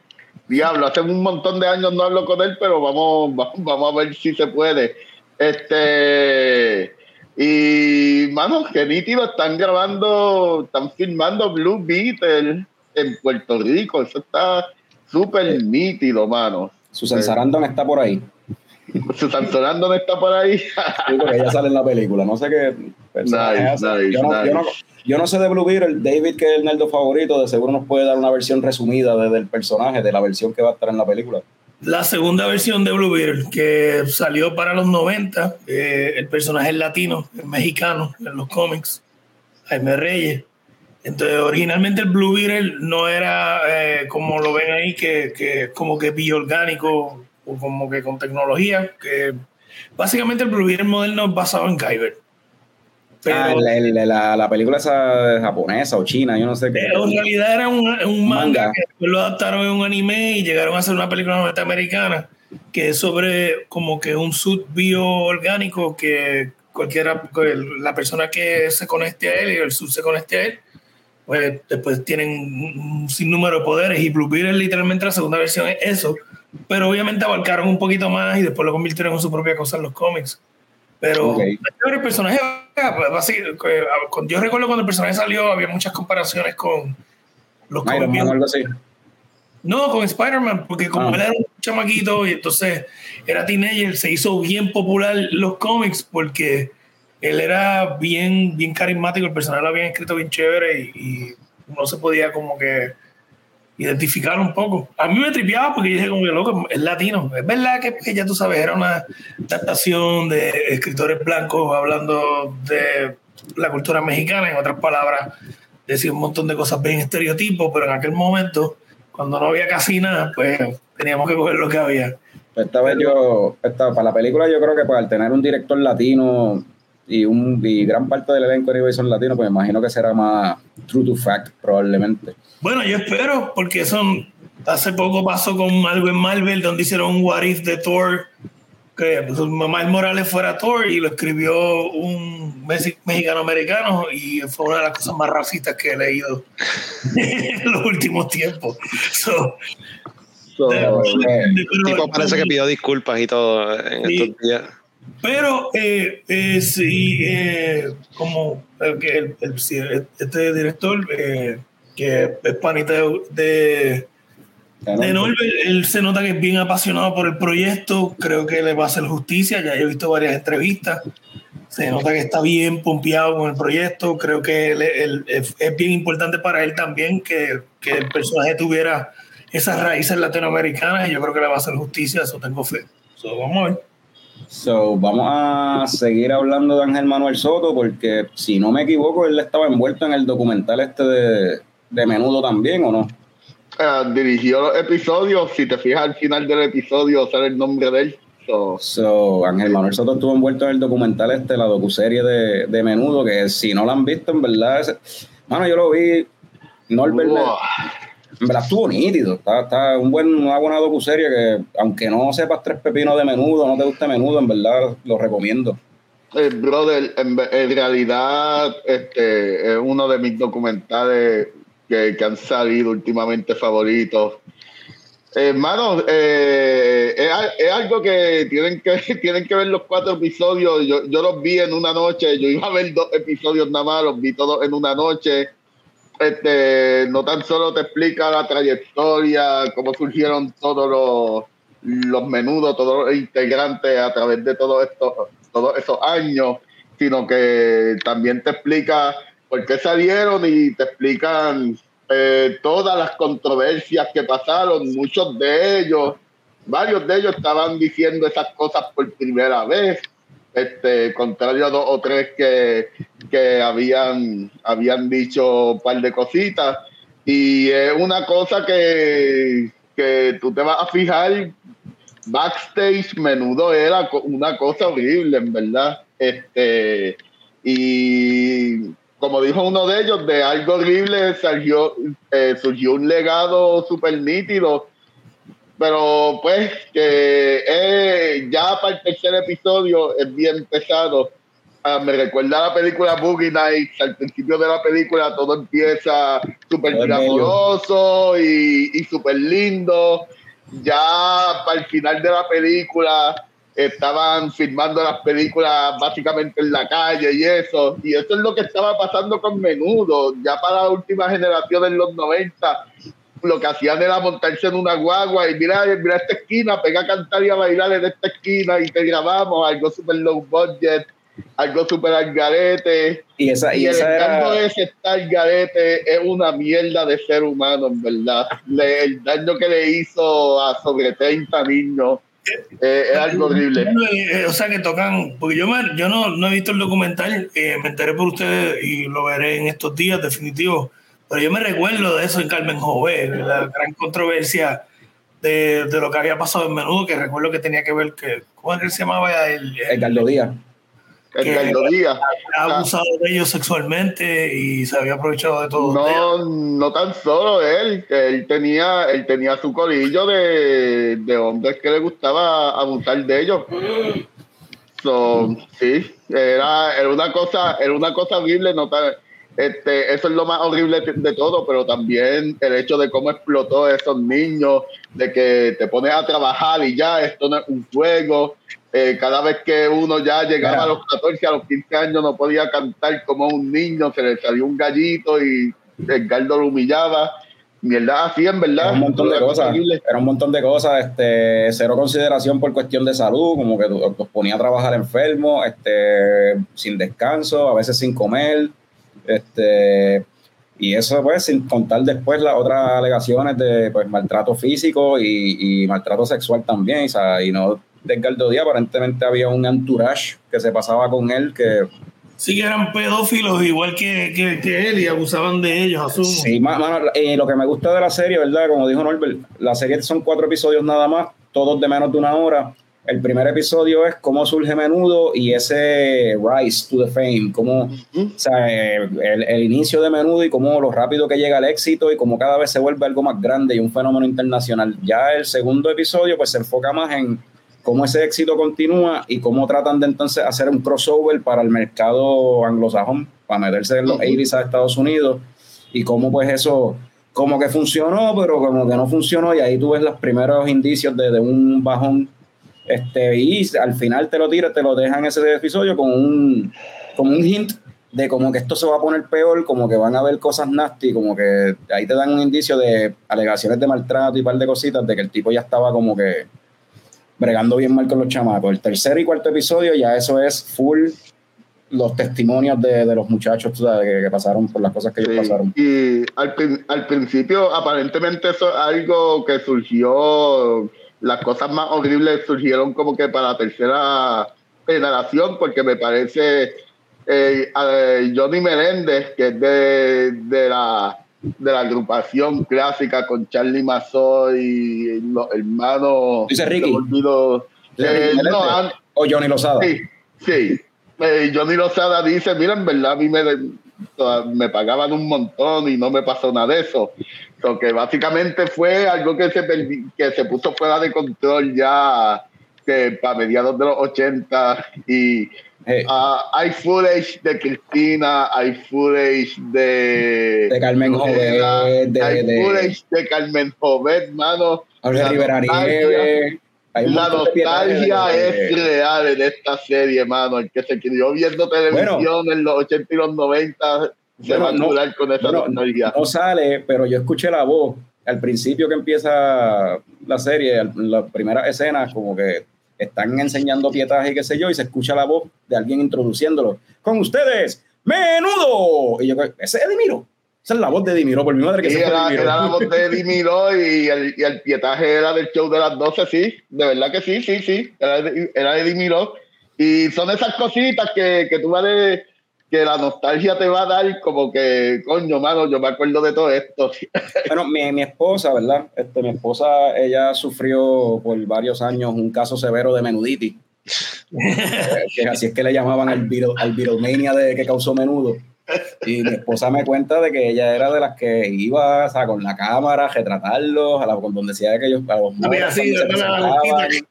Diablo, hace un montón de años no hablo con él, pero vamos, vamos, vamos a ver si se puede. Este y mano, que nítido, están grabando, están filmando Blue Beetle en Puerto Rico. Eso está súper nítido, mano. Susan Sarandon está por ahí. Susan Sarandon está por ahí. Sí, porque ella sale en la película. No sé qué personaje Nice, hace. nice, yo, no, yo no- nice. yo no sé de Blue Beetle. David, que es el nerdo favorito, de seguro nos puede dar una versión resumida de- del personaje, de la versión que va a estar en la película. La segunda versión de Blue Beetle, que salió para los 90, eh, el personaje es latino, es mexicano en los cómics, Jaime Reyes. Entonces, originalmente el Blue Beetle no era eh, como lo ven ahí, que, que como que biorgánico o como que con tecnología. que Básicamente el Blue Beetle moderno es basado en Kyber. Pero Ah, el- el- la, la película esa japonesa o china, yo no sé qué. pero en realidad era un, un manga, Manga. que después lo adaptaron en un anime y llegaron a hacer una película norteamericana que es sobre como que un suit bioorgánico que cualquiera, que la persona que se conecte a él y el suit se conecte a él, pues después tienen un sinnúmero de poderes y Blue Beetle literalmente la segunda versión es eso, pero obviamente abarcaron un poquito más y después lo convirtieron en su propia cosa en los cómics. Pero Ok. el personaje, pues, básicamente, cuando- yo recuerdo cuando el personaje salió, había muchas comparaciones con los Iron cómics Man algo así. no, con Spider-Man, porque como Ah. él era un chamaquito y entonces era teenager, se hizo bien popular los cómics porque él era bien, bien carismático, el personaje lo habían escrito bien chévere y, y uno se podía como que identificar un poco. A mí me tripeaba porque yo dije como que loco, es latino. Es verdad que pues, ya tú sabes, era una adaptación de escritores blancos hablando de la cultura mexicana, en otras palabras, decía un montón de cosas bien estereotipos, pero en aquel momento, cuando no había casi nada, pues teníamos que coger lo que había. Pues Esta vez yo, esta, para la película yo creo que pues, al tener un director latino y, un, y gran parte del elenco de son latinos, pues me imagino que será más true to fact probablemente. Bueno, yo espero, porque eso hace poco pasó con algo en Marvel, donde hicieron un What If de Thor, que pues, Miles Morales fuera Thor y lo escribió un mexi- mexicano-americano y fue una de las cosas más racistas que he leído en los últimos tiempos. So, So, de- eh, pero- El tipo parece que pidió disculpas y todo en Sí. estos días. Pero eh, eh, sí, eh, como el, que el- el- sí, este director, eh, que es panita de, de, Norbert, él se nota que es bien apasionado por el proyecto, creo que le va a hacer justicia, ya he visto varias entrevistas, se nota que está bien pompeado con el proyecto, creo que él- él- es, es bien importante para él también que, que el personaje tuviera esas raíces latinoamericanas y yo creo que le va a hacer justicia, eso tengo fe. So, vamos a ver. So, vamos a seguir hablando de Ángel Manuel Soto porque si no me equivoco, él estaba envuelto en el documental este de, de Menudo también, ¿o no? eh, dirigió los episodios. Si te fijas al final del episodio, sale el nombre de él. So, So, Ángel Manuel Soto estuvo envuelto en el documental este, la docuserie de, de Menudo, que si no la han visto, en verdad, es- mano, yo lo vi, Norbert, wow. En verdad estuvo nítido, está, está un buen, una buena docuserie que, aunque no sepas tres pepinos de Menudo, no te guste Menudo, en verdad lo recomiendo. Eh, brother, en, realidad este es uno de mis documentales que, que han salido últimamente favoritos. Hermano, eh, es, al- es algo que tienen que tienen que ver los cuatro episodios. Yo, yo los vi en una noche. Yo iba a ver dos episodios nada más, los vi todos en una noche. Este, no tan solo te explica la trayectoria, cómo surgieron todos los, los menudos, todos los integrantes a través de todo esto, todos esos años, sino que también te explica por qué salieron y te explican eh, todas las controversias que pasaron, muchos de ellos, varios de ellos estaban diciendo esas cosas por primera vez, este, contrario a dos o tres que, que habían, habían dicho un par de cositas. Y es una cosa que, que tú te vas a fijar, backstage menudo era una cosa horrible, en verdad. Este, y como dijo uno de ellos, de algo horrible surgió, eh, surgió un legado súper nítido. Pero pues que eh, ya para el tercer episodio es bien pesado. Ah, me recuerda a la película Boogie Nights. Al principio de la película todo empieza súper glamuroso y, y súper lindo. Ya para el final de la película estaban filmando las películas básicamente en la calle y eso. Y eso es lo que estaba pasando con Menudo. Ya para la última generación en los 90, lo que hacían era montarse en una guagua y mira, mira esta esquina, pega a cantar y a bailar en esta esquina y te grabamos algo súper low budget, algo súper al garete. Y esa, y Y el esa encanto era. de ese tal garete es una mierda de ser humano, en verdad. Le- el daño que le hizo a sobre 30 niños eh, es algo horrible. Eh, o sea, que tocan, porque yo, me- yo no, no he visto el documental, eh, me enteré por ustedes y lo veré en estos días, definitivo. Pero yo me recuerdo de eso en Carmen Jové, la gran controversia de, de lo que había pasado en menudo, que recuerdo que tenía que ver que, ¿cómo es que se llamaba? El, el- Edgardo Díaz. Edgardo Díaz. había abusado de ellos sexualmente y se había aprovechado de todo. No, no tan solo él, él tenía, él tenía su corillo de, de hombres que le gustaba abusar de ellos. So, sí, era, era una cosa, era una cosa horrible, no tan- este, eso es lo más horrible de, todo, pero también el hecho de cómo explotó a esos niños, de que te pones a trabajar y ya, esto no es un juego. Eh, cada vez que uno ya llegaba a los 14, a los 15 años, no podía cantar como un niño, se le salió un gallito y Edgardo lo humillaba. Mierda, así en verdad. Era un montón de cosas. horrible. Era un montón de cosas. Este, cero consideración por cuestión de salud, como que los ponía a trabajar enfermos, este, sin descanso, a veces sin comer. Este, y eso, pues, sin contar después las otras alegaciones de pues, maltrato físico y, y maltrato sexual también. y no de Edgardo Díaz, aparentemente había un entourage que se pasaba con él que Sí que eran pedófilos igual que, que, que él y abusaban de ellos, asumo. Sí, mano, eh, lo que me gusta de la serie, ¿verdad? Como dijo Norbert, la serie son cuatro episodios nada más, todos de menos de una hora. El primer episodio es cómo surge Menudo y ese rise to the fame, cómo, o sea, el, el inicio de Menudo y cómo lo rápido que llega al éxito y cómo cada vez se vuelve algo más grande y un fenómeno internacional. Ya el segundo episodio pues se enfoca más en cómo ese éxito continúa y cómo tratan de entonces hacer un crossover para el mercado anglosajón, para meterse en los Ujú. 80s a Estados Unidos y cómo pues eso como que funcionó, pero como que no funcionó y ahí tú ves los primeros indicios de, de un bajón este y al final te lo tiras, te lo dejan ese episodio con un como un hint de como que esto se va a poner peor, como que van a haber cosas nasty, como que ahí te dan un indicio de alegaciones de maltrato y un par de cositas de que el tipo ya estaba como que bregando bien mal con los chamacos. El tercer y cuarto episodio ya eso es full los testimonios de, de los muchachos tú sabes, que, que pasaron por las cosas que ellos pasaron. Y al, al principio, aparentemente, eso es algo que surgió. Las cosas más horribles surgieron como que para la tercera generación, porque me parece eh, eh, Johnny Meléndez, que es de, de la de la agrupación clásica con Charlie Mazó y los hermanos. Dice Ricky. Dice Eh, Ricky no, O Johnny Lozada. Sí, sí. Johnny Lozada dice, mira, en verdad a mí me, me pagaban un montón y no me pasó nada de eso. So que básicamente fue algo que se, perdi- que se puso fuera de control ya que para mediados de los 80 y Eh, ah, hay footage de Cristina, hay footage de... de Carmen Jovet, de, hay de footage de Carmen Jovet, mano. Jorge La Rivera nostalgia- Nieves. La nostalgia es real en esta serie, hermano. El que se crió viendo televisión en los 80 y los 90 se va a no- con esa nostalgia. no sale, pero yo escuché la voz al principio que empieza la serie, las primeras escenas, como que están enseñando pietaje y qué sé yo, y se escucha la voz de alguien introduciéndolo. Con ustedes, menudo. Y yo, ese es Edimiro. Esa es la voz de Edimiro, por mi madre que Sí, fue era, Edimiro. era la voz de Dimiro y el, y el pietaje era del show de las 12, sí. De verdad que sí, sí, sí. Era era de Dimiro. Y son esas cositas que, que tú vas de, que la nostalgia te va a dar como que, coño, mano, yo me acuerdo de todo esto. Bueno, mi, mi esposa, ¿verdad? Este, mi esposa, ella sufrió por varios años un caso severo de menuditis. que así es que le llamaban al, al Beatlemania de que causó menudo. Y mi esposa me cuenta de que ella era de las que iba o sea, con la cámara a retratarlos, a la, con donde decía que ellos a los Mira, la presentaban. vueltita.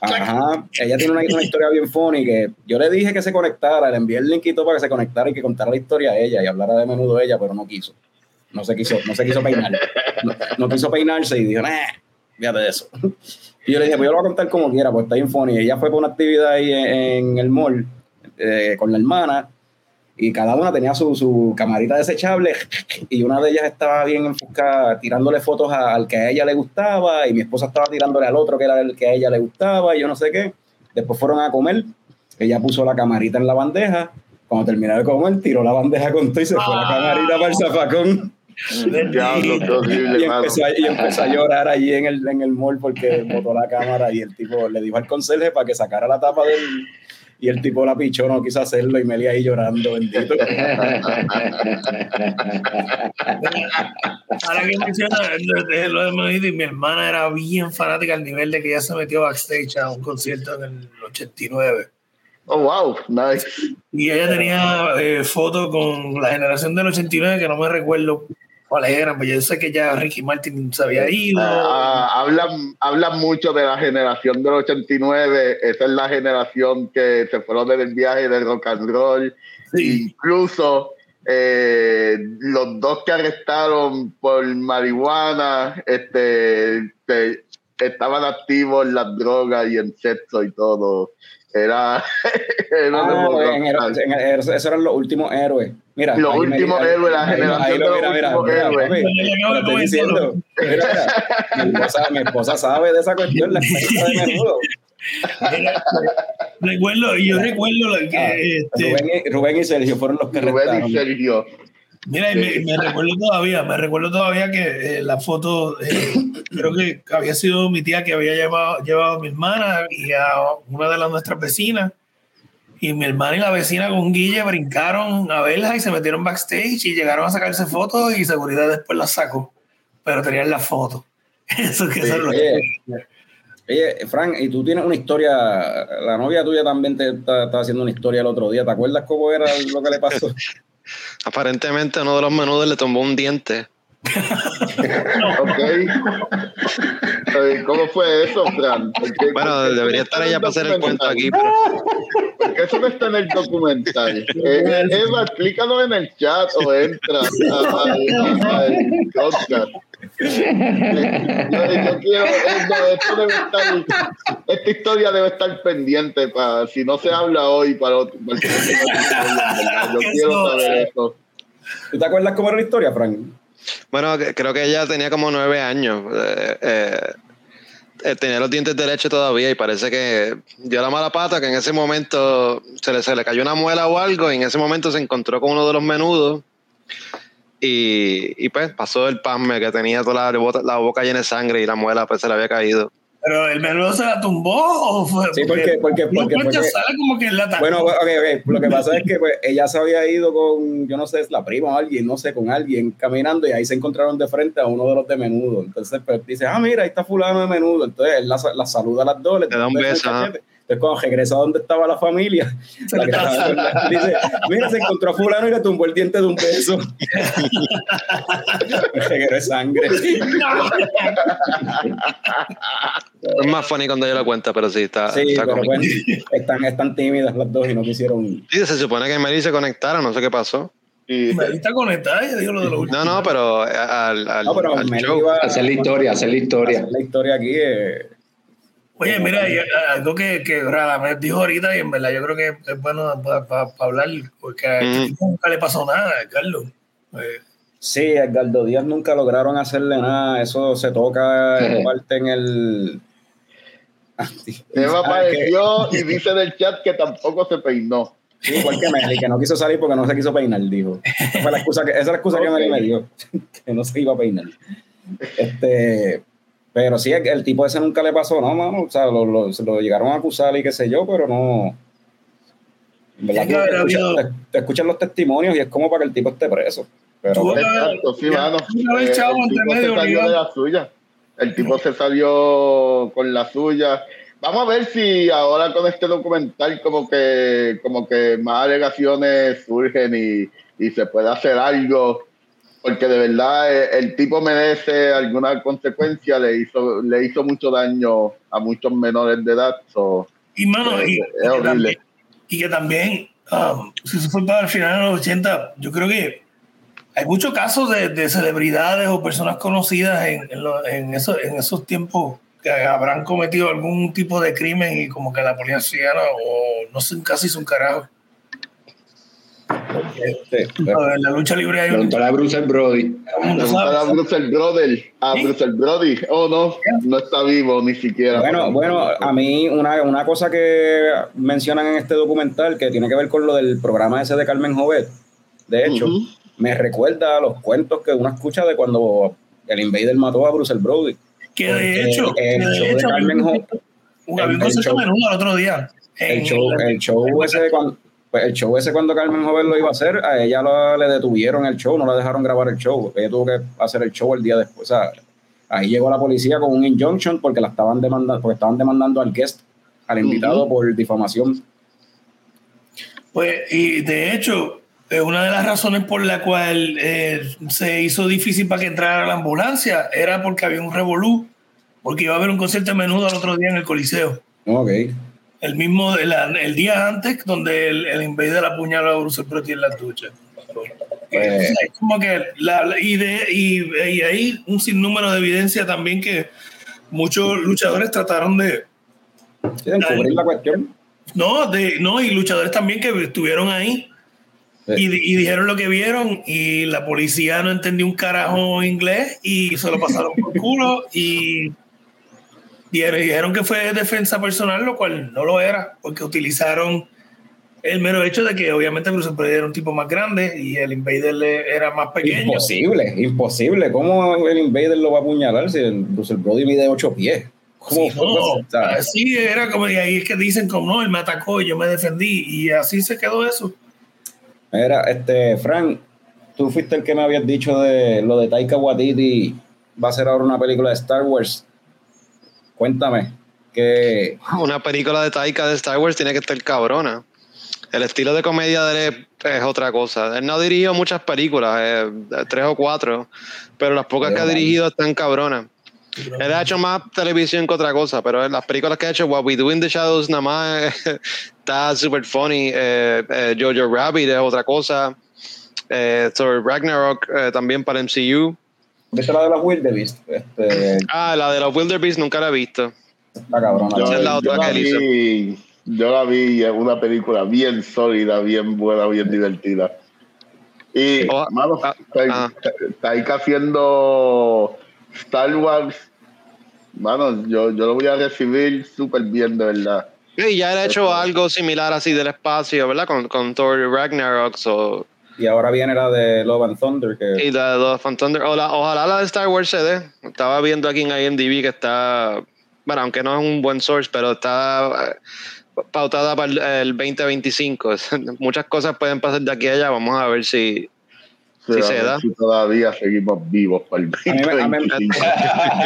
Ajá, ella tiene una, una historia bien funny que yo le dije que se conectara, le envié el link y todo para que se conectara y que contara la historia a ella y hablara de menudo ella, pero no quiso. No se quiso, no se quiso peinar. No, no quiso peinarse y dijo, nah, fíjate de eso. Y yo le dije, pues yo lo voy a contar como quiera, pues está bien funny. Ella fue por una actividad ahí en, en el mall eh, con la hermana y cada una tenía su, su camarita desechable y una de ellas estaba bien enfocada tirándole fotos a- al que a ella le gustaba y mi esposa estaba tirándole al otro que era el que a ella le gustaba y yo no sé qué. Después fueron a comer, ella puso la camarita en la bandeja, cuando terminó de comer tiró la bandeja con todo y se fue la camarita para el zafacón Diablo, qué horrible, y empezó, a, y empezó a llorar allí en el, en el mall porque botó la cámara y el tipo le dijo al conserje para que sacara la tapa del... Y el tipo la pichó, no quiso hacerlo y Meli ahí llorando, bendito. Ahora que menciona lo de- lo de Menudito, y mi hermana era bien fanática al nivel de que ella se metió backstage a un concierto en el 89. Oh, wow, nice. Y ella tenía eh, fotos con la generación del 89, que no me recuerdo cuáles eran, pero yo sé que ya Ricky Martin se había ido. Ah, hablan, hablan mucho de la generación del 89. Esa es la generación que se fueron del viaje del rock and roll. Sí. Incluso eh, los dos que arrestaron por marihuana este, te- estaban activos en las drogas y en sexo y todo. Era, era Ah, en el- en el- esos eran los últimos héroes. Mira, Los últimos héroes, la generación lo- de los mira, mira, últimos héroes. estoy diciendo. Mi, esposa, mi esposa sabe de esa cuestión, la experiencia de menudo. recuerdo, y yo recuerdo lo que Ah, este, Rubén, y, Rubén y Sergio fueron los que Rubén arrestaron. y Sergio. Mira, y me, me recuerdo todavía, me recuerdo todavía que eh, la foto, eh, creo que había sido mi tía que había llevado, llevado a mi hermana y a una de las nuestras vecinas. Y mi hermana y la vecina con Guille brincaron a verla y se metieron backstage y llegaron a sacarse fotos y seguridad después las sacó. Pero tenían la foto. Eso que eso es lo Oye, oye, Frank, y tú tienes una historia, la novia tuya también te está haciendo una historia el otro día. ¿Te acuerdas cómo era lo que le pasó? Aparentemente uno de los menudos le tumbó un diente. Ok. Eh, ¿Cómo fue eso, Fran? ¿Por qué- Bueno, debería estar ella para hacer el cuento aquí, pero Porque eso no está en el documental. Eh, Eva, explícalo en el chat o entra al podcast. Eh, Yo, yo quiero, esto, esto debe estar, esta historia debe estar pendiente para, si no se habla hoy, para otro. Yo quiero saber eso. ¿Tú te acuerdas cómo era la historia, Frank? Bueno, creo que ella tenía como nueve años. eh, eh, eh, tenía los dientes de leche todavía y parece que dio la mala pata que en ese momento se le, se le cayó una muela o algo y en ese momento se encontró con uno de los menudos y, y pues pasó el pasme que tenía toda la, la boca llena de sangre y la muela pues se le había caído. Pero el menudo se la tumbó o fue. Sí, porque- porque- porque- cuenta, porque- sale como que la atacó. Bueno, ok, ok. Lo que pasa es que pues, ella se había ido con, yo no sé, es la prima o alguien, no sé, con alguien caminando y ahí se encontraron de frente a uno de los de menudo. Entonces, pues dice, ah, mira, ahí está fulano de menudo. Entonces, él la, la saluda a las dos, le Le da un beso Entonces, cuando regresa a donde estaba la familia, Se la le que estaba la- dice, mira, se encontró a fulano y le tumbó el diente de un beso. Un reguero de sangre. Es más funny cuando yo lo cuento, pero sí, está, Sí, está pero cómico. bueno, están, están tímidas las dos y no quisieron... Sí, se supone que Mary se conectara, no sé qué pasó. Y, está conectada, ella dijo lo de lo último. No, no, pero al, al, No, pero al show. iba Hacer la historia, hacer la historia. hacer la historia aquí. eh, Oye, mira, eh, algo que, que Radamés dijo ahorita y en verdad yo creo que es bueno para hablar, porque a este Mm. tipo nunca le pasó nada, Carlos. Eh, Sí, Edgardo Díaz nunca lograron hacerle nada. Eso se toca en parte en el. Eva Ah, apareció y dice en el chat que tampoco se peinó. sí, igual que Meli, que no quiso salir porque no se quiso peinar, dijo. Esa, fue la excusa que, esa es la excusa que. Meli me dio, que no se iba a peinar. Este, pero sí, el, el tipo ese nunca le pasó, no, mano. O sea, lo, lo- se lo llegaron a acusar y qué sé yo, pero no. En verdad, que te, escuchan los testimonios y es como para que el tipo esté preso. Pero haber- Exacto, sí, ya, mano. Eh, el entre tipo se salió de la suya. El tipo se salió con la suya. vamos a ver si ahora con este documental como que, como que más alegaciones surgen y, y se puede hacer algo porque de verdad eh, el tipo merece alguna consecuencia, le hizo, le hizo mucho daño a muchos menores de edad. so, Y, mano, eh, y, es y que horrible. también, y que también, um, si se fue para el final de los 80, yo creo que hay muchos casos de, de celebridades o personas conocidas en, en, lo- en eso- en esos tiempos que habrán cometido algún tipo de crimen y como que la policía no, o no sé, casi hizo un carajo. En la lucha libre hay un... A Bruce Brody. el a. Bruce el Brother, a ¿Sí? Bruce el Brody, oh no, no está vivo ni siquiera. Bueno, bueno, a mí una, una cosa que mencionan en este documental que tiene que ver con lo del programa ese de Carmen Jovet, de hecho, me recuerda a los cuentos que uno escucha de cuando el Invader mató a Bruce el Brody. Que de hecho, El que de show de hecho, Carmen un el show- menudo el otro día. El show, el show ese cuando, pues el show ese cuando Carmen Jovet lo iba a hacer, a ella lo- le detuvieron el show, no la dejaron grabar el show. Ella tuvo que hacer el show el día después. O sea, ahí llegó la policía con un injunction porque la estaban demandando, porque estaban demandando al guest, al invitado por difamación. Pues, y de hecho, eh, una de las razones por la cual eh, se hizo difícil para que entrara la ambulancia era porque había un revolú, porque iba a haber un concierto de menudo el otro día en el Coliseo. Ok. El mismo, el, el día antes, donde el, el invader apuñaló a Bruce Brody en la ducha. Sea, es como que la, la- y, de, y, y hay un sinnúmero de evidencia también que muchos luchadores trataron de, Sí, de encubrir la cuestión. no, de, no, y luchadores también que estuvieron ahí Sí. y, y dijeron lo que vieron y la policía no entendió un carajo inglés y se lo pasaron por culo y dijeron, dijeron que fue defensa personal, lo cual no lo era, porque utilizaron el mero hecho de que obviamente Bruce Brody era un tipo más grande y el Invader era más pequeño. Imposible, imposible. ¿Cómo el Invader lo va a apuñalar si el Bruce Brody mide 8 pies? ¿Cómo Sí, no, así era como, y ahí es que dicen como no, él me atacó y yo me defendí y así se quedó eso. Mira, este, Frank, tú fuiste el que me habías dicho de lo de Taika Waititi. Va a ser ahora una película de Star Wars. Cuéntame, que Una película de Taika de Star Wars tiene que estar cabrona. El estilo de comedia de él es, otra cosa. Él no ha dirigido muchas películas, eh, tres o cuatro, pero las pocas que ha dirigido están cabronas. Él ha hecho más televisión que otra cosa, pero las películas que ha hecho, What We Do in the Shadows, nada más está super funny. Eh, eh, Jojo Rabbit es otra cosa. Eh, Thor Ragnarok eh, también para MCU. ¿Viste la de los Wildebeest? Este, Ah, la de los Wildebeest nunca la he visto. está cabrona. Yo, Esa es la otra yo que él hizo. vi, yo la vi en una película bien sólida, bien buena, bien divertida. Y, Oh, mano, ah, ah. Haciendo Star Wars, mano, yo, yo lo voy a recibir súper bien, de verdad. Y ya ha hecho Eso. algo similar así del espacio, ¿verdad? Con, con Thor Ragnarok so, Y ahora viene la de Love and Thunder, que y la de Love and Thunder. Ojalá la de Star Wars se dé. Estaba viendo aquí en IMDb que está, bueno, aunque no es un buen source, pero está eh, pautada para el 2025. Muchas cosas pueden pasar de aquí a allá. Vamos a ver si, Sí se da. si todavía seguimos vivos para el A mí me- a mí me- 2025.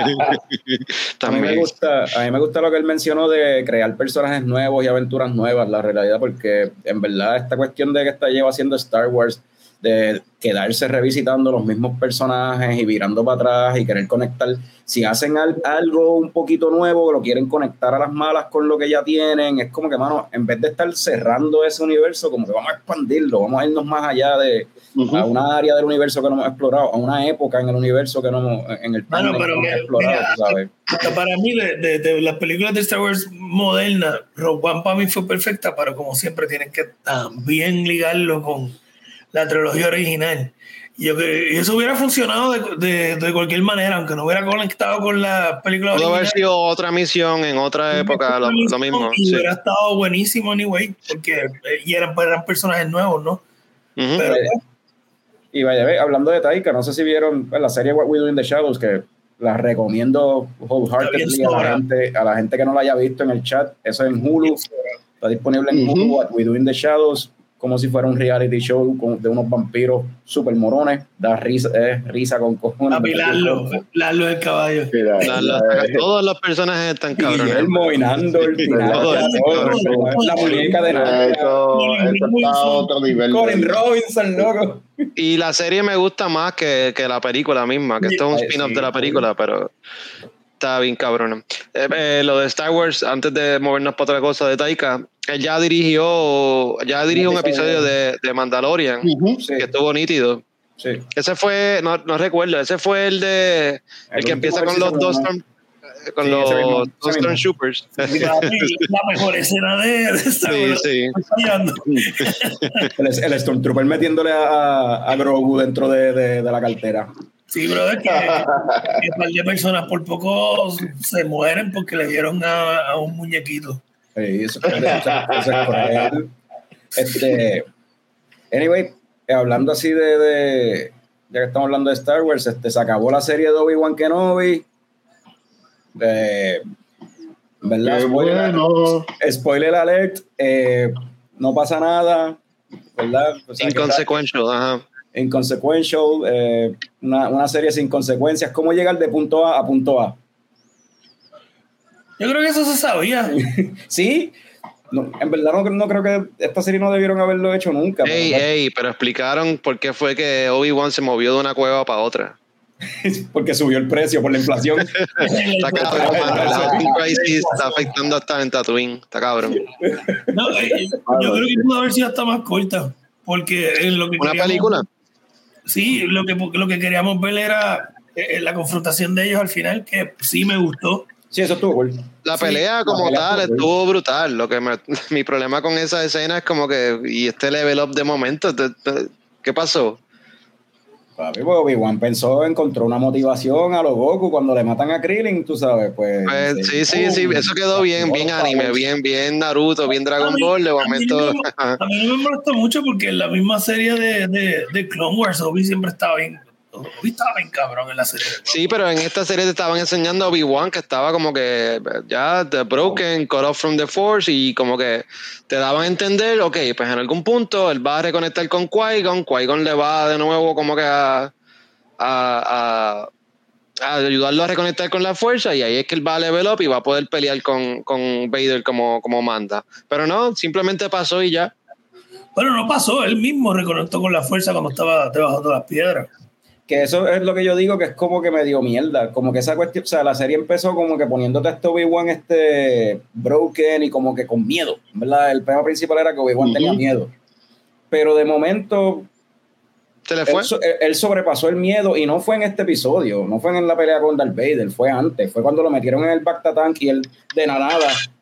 A mí, me también. gusta, a mí me gusta lo que él mencionó de crear personajes nuevos y aventuras nuevas, la realidad, porque en verdad esta cuestión de que está lleva haciendo Star Wars, de quedarse revisitando los mismos personajes y virando para atrás y querer conectar, si hacen al- algo un poquito nuevo, lo quieren conectar a las malas con lo que ya tienen, es como que, mano, en vez de estar cerrando ese universo, como que vamos a expandirlo, vamos a irnos más allá de Ujú. a una área del universo que no hemos explorado, a una época en el universo que no hemos, en el Bueno, que pero no hemos explorado, mira, tú sabes. Para mí, de, de- de las películas de Star Wars modernas, Rogue One para mí fue perfecta, pero como siempre tienen que también ligarlo con la trilogía original. Y que eso hubiera funcionado de, de- de cualquier manera, aunque no hubiera conectado con la película Pudo haber sido otra misión en otra época, lo, lo mismo. Y sí. hubiera estado buenísimo anyway, porque eh, y eran, eran personajes nuevos, ¿no? Ujú. Pero Y vaya, ve, hablando de Taika, no sé si vieron pues, la serie What We Do in the Shadows, que la recomiendo wholeheartedly a la, gente, a la gente que no la haya visto en el chat. Eso es en Hulu, está disponible en Ujú. Hulu, What We Do in the Shadows. Como si fuera un reality show con- de unos vampiros super morones, da risa, es risa con cojones. Papi, Lalo, Lalo el caballo. Mira, La- la- eh, todos los personajes están cabrones. Guillermo y Nando, el final, Todo, todo, la muñeca de Nando. eso, eso está a otro nivel. Colin Robinson, loco. Y la serie me gusta más que, que la película misma, que esto es un spin-off sí, de la película, pero está bien cabrona. Eh, eh, lo de Star Wars, antes de movernos para otra cosa de Taika, él ya dirigió, ya dirigió un episodio de, de Mandalorian. Sí, que estuvo nítido. sí. Ese fue, no, no recuerdo, ese fue el de el, El que empieza con los dos eh, con Sí, los mismo, dos. Stormtroopers. La mejor escena de, de Star Sí, Wars. sí. El, el Stormtrooper metiéndole a, a Grogu dentro de, de, de la cartera. Sí, brother, que, que un par de personas por poco se mueren porque le dieron a, a un muñequito. Sí, eso, eso-. Este, anyway, hablando así de, de- ya que estamos hablando de Star Wars, este, se acabó la serie de Obi-Wan Kenobi. Eh, ¿Verdad? Spoiler, bueno. spoiler alert, eh, no pasa nada, ¿verdad? O sea, Inconsequential, ajá. Inconsequential, eh, una, una serie sin consecuencias. ¿Cómo llegar de punto A a punto A? Yo creo que eso se sabía. Sí, no, en verdad no, no creo que esta serie no debieron haberlo hecho nunca. pero- Ey, ey, pero explicaron por qué fue que Obi-Wan se movió de una cueva para otra. porque subió el precio por la inflación. Está cabrón. La Crisis está afectando hasta en Tatooine. Está cabrón. No, eh, yo creo que pudo haber sido hasta más corta. Porque en lo que Una queríamos- película. Sí, lo que, lo que queríamos ver era eh, la confrontación de ellos al final, que sí me gustó. Sí, eso estuvo cool. La Sí, pelea la como pelea tal estuvo estuvo brutal. Lo que me- mi problema con esa escena es como que, y este level up de momento, ¿qué pasó? Papi, pues Obi-Wan pensó, encontró una motivación a los Goku cuando le matan a Krillin, tú sabes, pues. Pues, sí, sí, sí, eso quedó bien, bien anime, bien, bien Naruto, bien Dragon A mí- Ball. De a mí momento, me- A mí no me molesta mucho porque en la misma serie de, de, de Clone Wars, Obi siempre estaba bien. Estaba bien cabrón en la serie. Sí, pero en esta serie te estaban enseñando a Obi-Wan que estaba como que ya the broken, cut off from the force y como que te daban a entender, ok, pues en algún punto él va a reconectar con Qui-Gon, Qui-Gon le va de nuevo como que a, a, a- a ayudarlo a reconectar con la fuerza y ahí es que él va a level up y va a poder pelear con, con Vader como, como manda. Pero no, simplemente pasó y ya. Bueno, no pasó, él mismo reconectó con la fuerza cuando estaba debajo de las piedras. Que eso es lo que yo digo que es como que me dio mierda. Como que esa cuestión, o sea, la serie empezó como que poniéndote a este Obi-Wan este broken y como que con miedo, ¿verdad? El tema principal era que Obi-Wan Ujú. tenía miedo. Pero de momento Se le fue. Él, él- sobrepasó el miedo y no fue en este episodio, no fue en la pelea con Darth Vader, fue antes, fue cuando lo metieron en el Bacta Tank y él de nada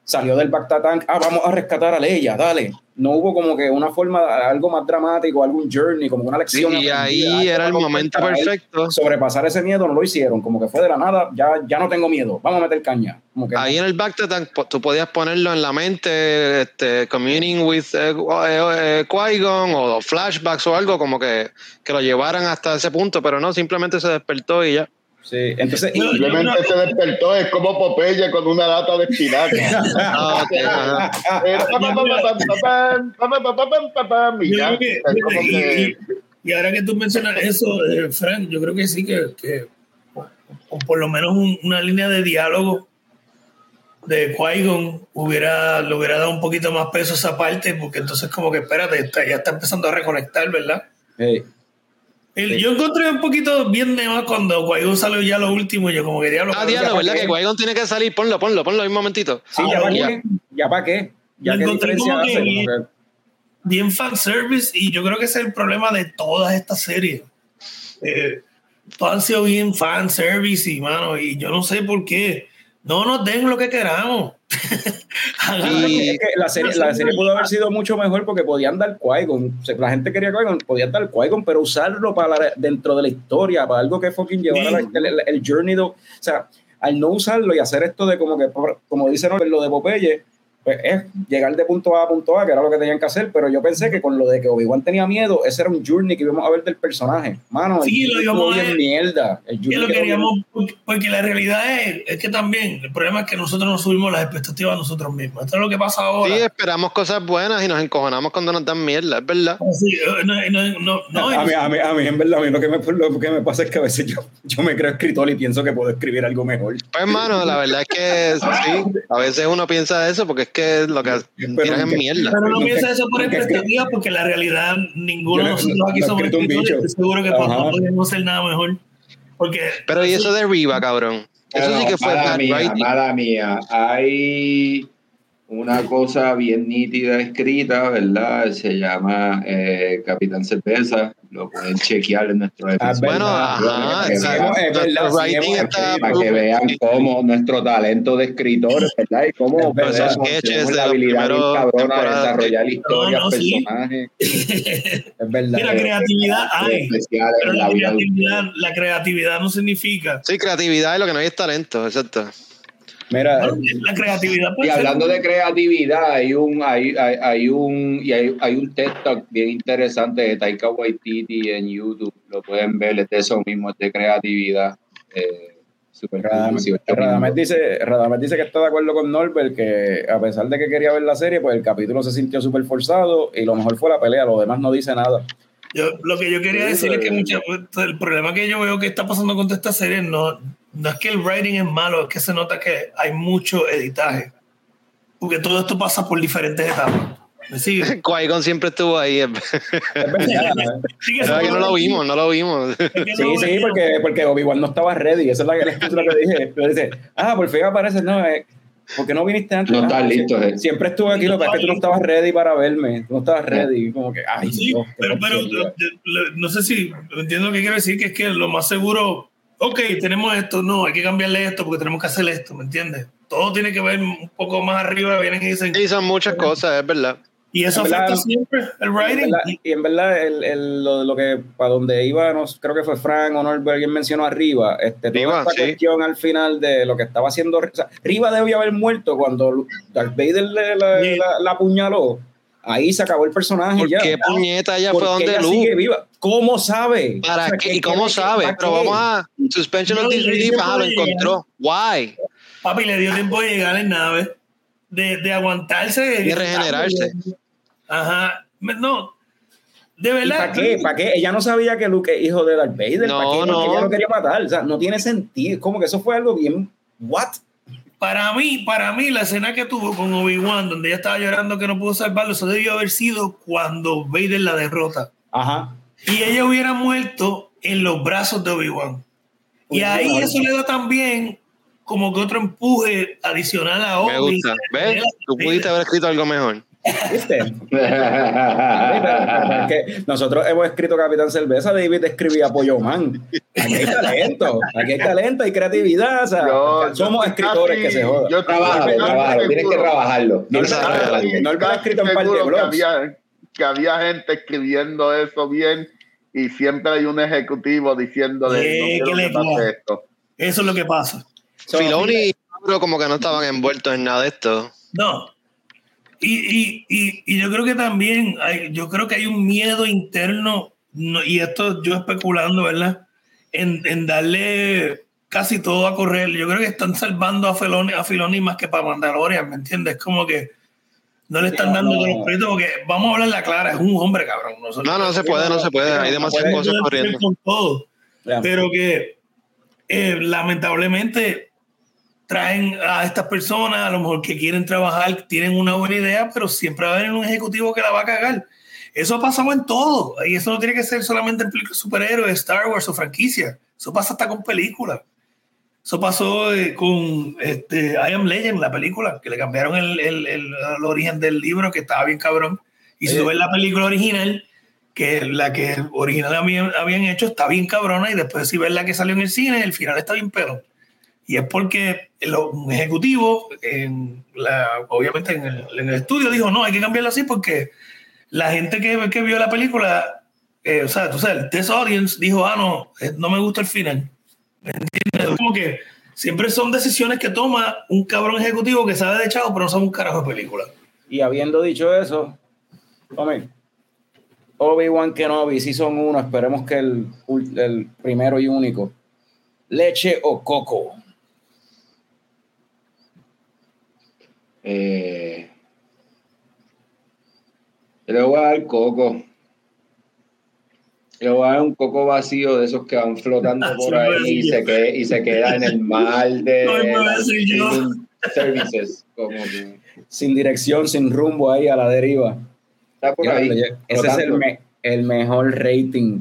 salió del Bacta Tank, ah, vamos a rescatar a Leia, dale. No hubo como que una forma, algo más dramático, algún journey, como una Sí, lección. y aprendida, ahí era el momento perfecto. Sobrepasar ese miedo no lo hicieron, como que fue de la nada, ya, ya no tengo miedo, vamos a meter caña. Como que, Ahí en el back tank po- tú podías ponerlo en la mente, este, communing with eh, eh, Qui-Gon o flashbacks o algo como que, que lo llevaran hasta ese punto, pero no, simplemente se despertó y ya. Sí, entonces. No, Simplemente no, no, se despertó, es como Popeye con una lata de espinaca. Y ahora que tú mencionas eso, eh, Frank, yo creo que sí que, que o por lo menos un, una línea de diálogo de qui hubiera, le hubiera dado un poquito más peso a esa parte, porque entonces como que espérate, está, ya está empezando a reconectar, ¿verdad? Hey. El- Yo encontré un poquito bien de más cuando Qui-Gon salió ya lo último, y yo como que diablo. Ah, diablo, ¿verdad? Que. Qui-Gon tiene que salir, ponlo, ponlo, ponlo un momentito. sí, Ah, ya para ya. qué, ya para qué, ya Lo encontré como que hace, bien- Como que- bien fanservice y yo creo que ese es el problema de todas estas series. Eh, todas han sido bien fanservice y, mano, y yo no sé por qué. No nos den lo que queramos. Y- la serie, la serie pudo haber sido mucho mejor porque podían dar Qui-Gon. La gente quería Qui-Gon, podían dar Qui-Gon, pero usarlo para la- dentro de la historia, para algo que fucking llevara la- el, el- el journey. de- o sea, al no usarlo y hacer esto de como que, como dice Norbert, lo de Popeye, pues, es llegar de punto A a punto A, que era lo que tenían que hacer, pero yo pensé que con lo de que Obi-Wan tenía miedo, ese era un journey que íbamos a ver del personaje. Mano, Sí, el lo íbamos a ver. mierda. El Que lo queríamos, porque, porque la realidad es, es que también el problema es que nosotros no subimos las expectativas nosotros mismos. Esto es lo que pasa ahora. Sí, esperamos cosas buenas y nos encojonamos cuando nos dan mierda, es verdad. Sí, eh, no, no, no, no, a, mí, a, mí, a mí, en verdad, a mí lo que, me, lo que me pasa es que a veces yo, yo me creo escritor y pienso que puedo escribir algo mejor. Pues hermano, la verdad es que sí, a veces uno piensa eso porque es que lo que Pero tiras es mierda. Pero no piensa eso por expectativa, porque la realidad, ninguno de nosotros aquí somos escritores. seguro que no podemos hacer nada mejor. Porque Pero y eso de Riva, cabrón. Eso sí que fue mala mía, mala mía. Hay una cosa bien nítida escrita, ¿verdad? Se llama eh, Capitán Cerveza. Lo pueden chequear en nuestro Ah, episodio. Bueno, ajá, Para que exacto. vean- Es cómo nuestro talento de escritores, ¿verdad? Y cómo Es verdad. Esos sketches la habilidad bien cabrona de desarrollar historias, no, personajes Es verdad. Mira, creatividad hay. especiales pero en la la creatividad, la creatividad no significa. Sí, creatividad y lo que no hay es talento, exacto. Mira, Bueno, la creatividad Y ser- hablando de creatividad, hay un, hay, hay, hay un, y hay, hay un TED Talk bien interesante de Taika Waititi en YouTube. Lo pueden ver, es de eso mismo, es de creatividad. Eh, super cool, Radamés, 18 Radamés minutos. dice, Radamés dice que está de acuerdo con Norbert, que a pesar de que quería ver la serie, pues el capítulo se sintió súper forzado y lo mejor fue la pelea, lo demás no dice nada. Yo, lo que yo quería Sí, decir es que mucha- el problema que yo veo que está pasando con esta serie no, no es que el writing es malo, es que se nota que hay mucho editaje. Porque todo esto pasa por diferentes etapas. ¿Me sigue? Qui-Gon siempre estuvo ahí. Es verdad. Sí, que no lo vimos, no lo vimos. Sí, sí, porque, porque Obi-Wan no estaba ready. Esa es la, la que dije. Pero dice, ah, por fin aparece. No, eh, ¿por qué no viniste antes? No Ah, estás sie- listo, eh. Siempre estuve aquí, lo que pasa es que tú no estabas ready para verme. Tú no estabas ready. Como que, ay, Sí, Dios, pero, pero porquería. lo- lo- no sé si entiendo lo que quiero decir, que es que lo más seguro, ok, tenemos esto, no, hay que cambiarle esto porque tenemos que hacer esto, ¿me entiendes? Todo tiene que ver un poco más arriba, vienen y dicen, Sí, son muchas cosas, es verdad. Y eso En verdad, afecta siempre el Y en writing. verdad- y en verdad, el, el- lo, lo que para donde iba, no, creo que fue Frank o Norbert, alguien mencionó arriba, este, toda Riva, esta sí. cuestión al final de lo que estaba haciendo. O sea, Riva debía haber muerto cuando Darth Vader le, la, Sí. la- la apuñaló. Ahí se acabó el personaje ¿Por ya. qué puñeta ella ¿Por fue donde ella Luke? sigue viva? ¿Cómo sabe? ¿Para O sea, qué? ¿qué- ¿Y cómo qué- sabe? Pero vamos a suspension of No, le disbelief. Ah, lo encontró. Why? Papi le dio tiempo de llegar en nave, de, de aguantarse. Y regenerarse. Ajá. No, de ¿Y verdad. para qué? ¿Para qué? Ella no sabía que Luke es hijo de Darth Vader. No, ¿Para qué? Porque no. ella lo quería matar. O sea, no tiene sentido. Como que eso fue algo bien. ¿What? Para mí, para mí, la escena que tuvo con Obi-Wan, donde ella estaba llorando que no pudo salvarlo, eso debió haber sido cuando Vader la derrota. Ajá. Y ella hubiera muerto en los brazos de Obi-Wan. Y Uy, ahí eso le da también como que otro empuje adicional a Obi. Me gusta. ¿Ves? Tú pudiste haber escrito algo mejor. ¿Viste? Que nosotros hemos escrito Capitán Cerveza, David escribía Pollo Man. Aquí hay talento, aquí hay talento, hay creatividad. O sea, Yo- somos yo escritores casi- que se jodan. yo Trabájalo, casi trabájalo, tienes que trabajarlo. No, no, no, ha escrito un par de seguro que blogs. había, que había gente escribiendo eso bien y siempre hay un ejecutivo diciéndole Eh, no quiero que pase esto. Eso es lo que pasa. So, Filoni y Pablo como que no estaban envueltos en nada de esto. No. Y, y, y, y yo creo que también hay, yo creo que hay un miedo interno, no, y esto yo especulando, ¿verdad? En, en darle casi todo a correr. Yo creo que están salvando a Filoni, a Filoni más que para Mandalorian, ¿me entiendes? Como que no le están No, dando no. con los proyectos porque vamos a hablar la clara, es un hombre, cabrón. Nosotros- No, no se puede, no se puede. Hay demasiadas cosas corriendo. con todo pero que eh, lamentablemente traen a estas personas, a lo mejor que quieren trabajar, tienen una buena idea, pero siempre va a haber un ejecutivo que la va a cagar. Eso ha pasado en todo, y eso no tiene que ser solamente en superhéroes, Star Wars o franquicia. Eso pasa hasta con películas. Eso pasó eh, con este, I Am Legend, la película, que le cambiaron el, el- el- el origen del libro, que estaba bien cabrón. Y si tú ves la película original, que la que original habían, habían hecho está bien cabrona, y después si ves la que salió en el cine, el final está bien pero. Y es porque un ejecutivo, en la, obviamente en el, en el estudio, dijo, no, hay que cambiarlo así porque la gente que, que vio la película, eh, o sea, tú sabes, test audience dijo, ah, no, eh, no me gusta el final. ¿Me entiendes? Como que siempre son decisiones que toma un cabrón ejecutivo que sabe de chavo, pero no sabe un carajo de película. Y habiendo dicho eso, Obi-Wan Kenobi, Season 1, esperemos que el, el primero y único. Leche o coco. Eh, yo le voy a dar coco. Le voy a dar un coco vacío de esos que van flotando Ah, por ahí y se, que- y se queda en el mar de No, services. Como que Sin dirección, sin rumbo ahí a la deriva. está por ahí. Diablo, Ese es el, me- el mejor rating.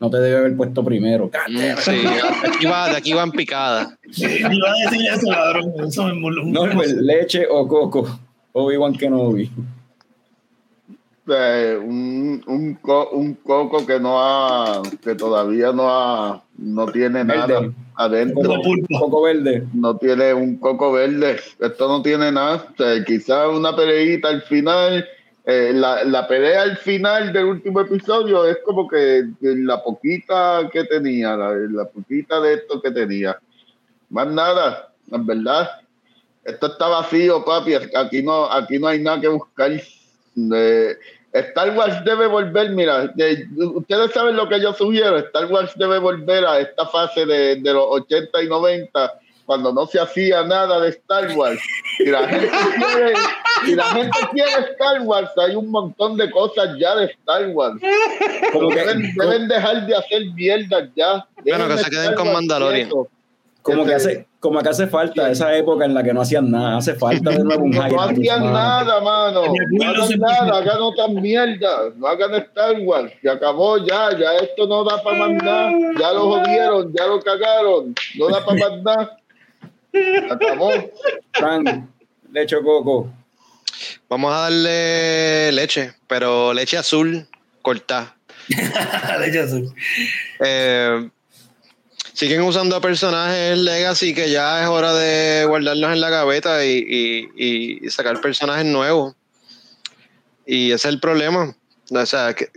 No te debe haber puesto primero. Mm, Sí, de aquí va, de aquí va en picada. Sí, iba a decir eso, cabrón. Eso me moló. No, pues, leche o coco. Obi-Wan Kenobi. Eh, un, un, co- un coco que no ha, que todavía no ha, no tiene Verde. nada adentro. Coco pulpo. Coco verde. no tiene un coco verde. Esto no tiene nada. O sea, quizás una peleita al final. Eh, la, la pelea al final del último episodio es como que la poquita que tenía, la, poquita de esto que tenía. Más nada, en verdad. Esto está vacío, papi. Aquí no, aquí no hay nada que buscar. Star Wars debe volver, mira, de- ustedes saben lo que yo sugiero, Star Wars debe volver a esta fase de, de los 80 y 90, cuando no se hacía nada de Star Wars. Si la gente quiere, si la gente quiere Star Wars, hay un montón de cosas ya de Star Wars. Como que, Deben, deben dejar de hacer mierdas ya. Bueno, que se queden con Mandalorian. quieto. como que hace, como que hace falta esa época en la que no hacían nada. Hace falta de nuevo un No, no hacían mano. nada, mano. No hagan nada, hagan otra mierda. No hagan Star Wars. Se acabó ya, ya esto no da para más nada. Ya lo jodieron, ya lo cagaron. No da para más nada. Acabó. Frank, leche o coco. Vamos a darle leche, pero leche azul cortada. Leche azul. Eh, siguen usando a personajes Legacy que ya es hora de guardarlos en la gaveta y, y- y sacar personajes nuevos. Y ese es el problema. O sea, ¿qué,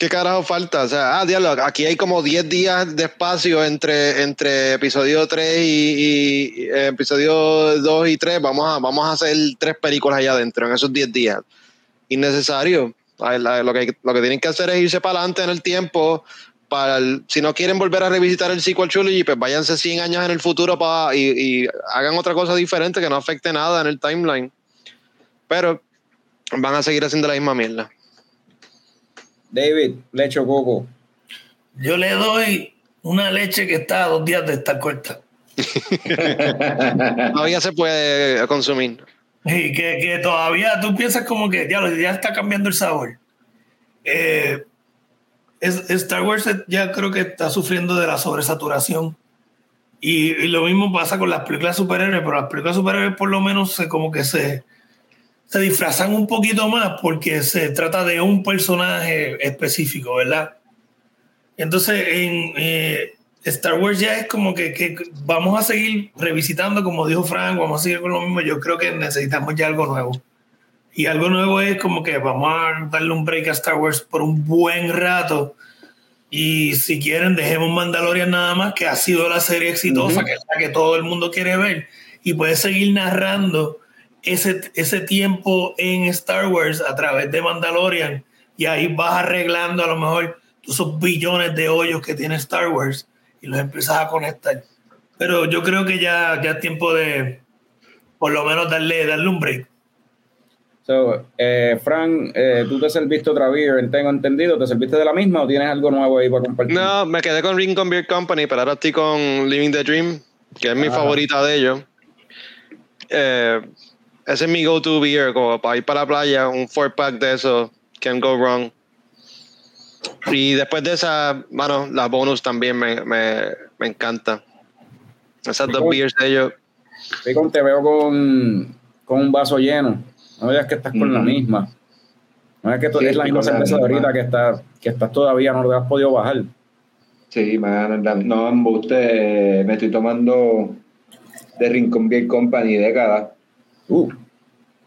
qué carajo falta? O sea, ah, diablo, aquí hay como 10 días de espacio entre, entre episodio 3 y, eh, episodio 2 y 3. Vamos a, vamos a hacer tres películas allá adentro en esos 10 días. Innecesario. Lo que, lo que tienen que hacer es irse para adelante en el tiempo. Para si no quieren volver a revisitar el sequel trilogy, pues váyanse 100 años en el futuro para, y hagan otra cosa diferente que no afecte nada en el timeline. Pero van a seguir haciendo la misma mierda. David, leche o coco. Yo le doy una leche que está a dos días de estar corta. Todavía se puede consumir. Y que, que todavía tú piensas como que diablo, ya está cambiando el sabor. Eh, es- Star Wars ya creo que está sufriendo de la sobresaturación. Y, y lo mismo pasa con las películas superhéroes, pero las películas superhéroes por lo menos se, como que se, se disfrazan un poquito más porque se trata de un personaje específico, ¿verdad? Entonces en eh, Star Wars ya es como que, que vamos a seguir revisitando, como dijo Frank, vamos a seguir con lo mismo. Yo creo que necesitamos ya algo nuevo. Y algo nuevo es como que vamos a darle un break a Star Wars por un buen rato. Y si quieren, dejemos Mandalorian nada más, que ha sido la serie exitosa, Ujú. que es la que todo el mundo quiere ver. Y puedes seguir narrando ese, ese tiempo en Star Wars a través de Mandalorian. Y ahí vas arreglando a lo mejor esos billones de hoyos que tiene Star Wars y los empiezas a conectar. Pero yo creo que ya, ya es tiempo de por lo menos darle, darle un break. So, eh, Frank, eh, tú te serviste otra beer, tengo entendido. ¿Te serviste de la misma o tienes algo nuevo ahí para compartir? No, me quedé con Rincon Beer Company, pero ahora estoy con Living the Dream, que es mi Ah. favorita de ellos. Eh, ese es mi go-to beer, como para ir para la playa, un four pack de eso, can go wrong. Y después de esa, bueno, la bonus también me, me, me encanta. Esas dos beers de ellos. Picón, te veo con, con un vaso lleno. No veas que estás con la misma. No es que tú- Sí, es la misma cerveza de ahorita que, está, que estás todavía, no te has podido bajar. Sí, man, no, embuste, me estoy tomando de Rincon Beer Company década. Uh,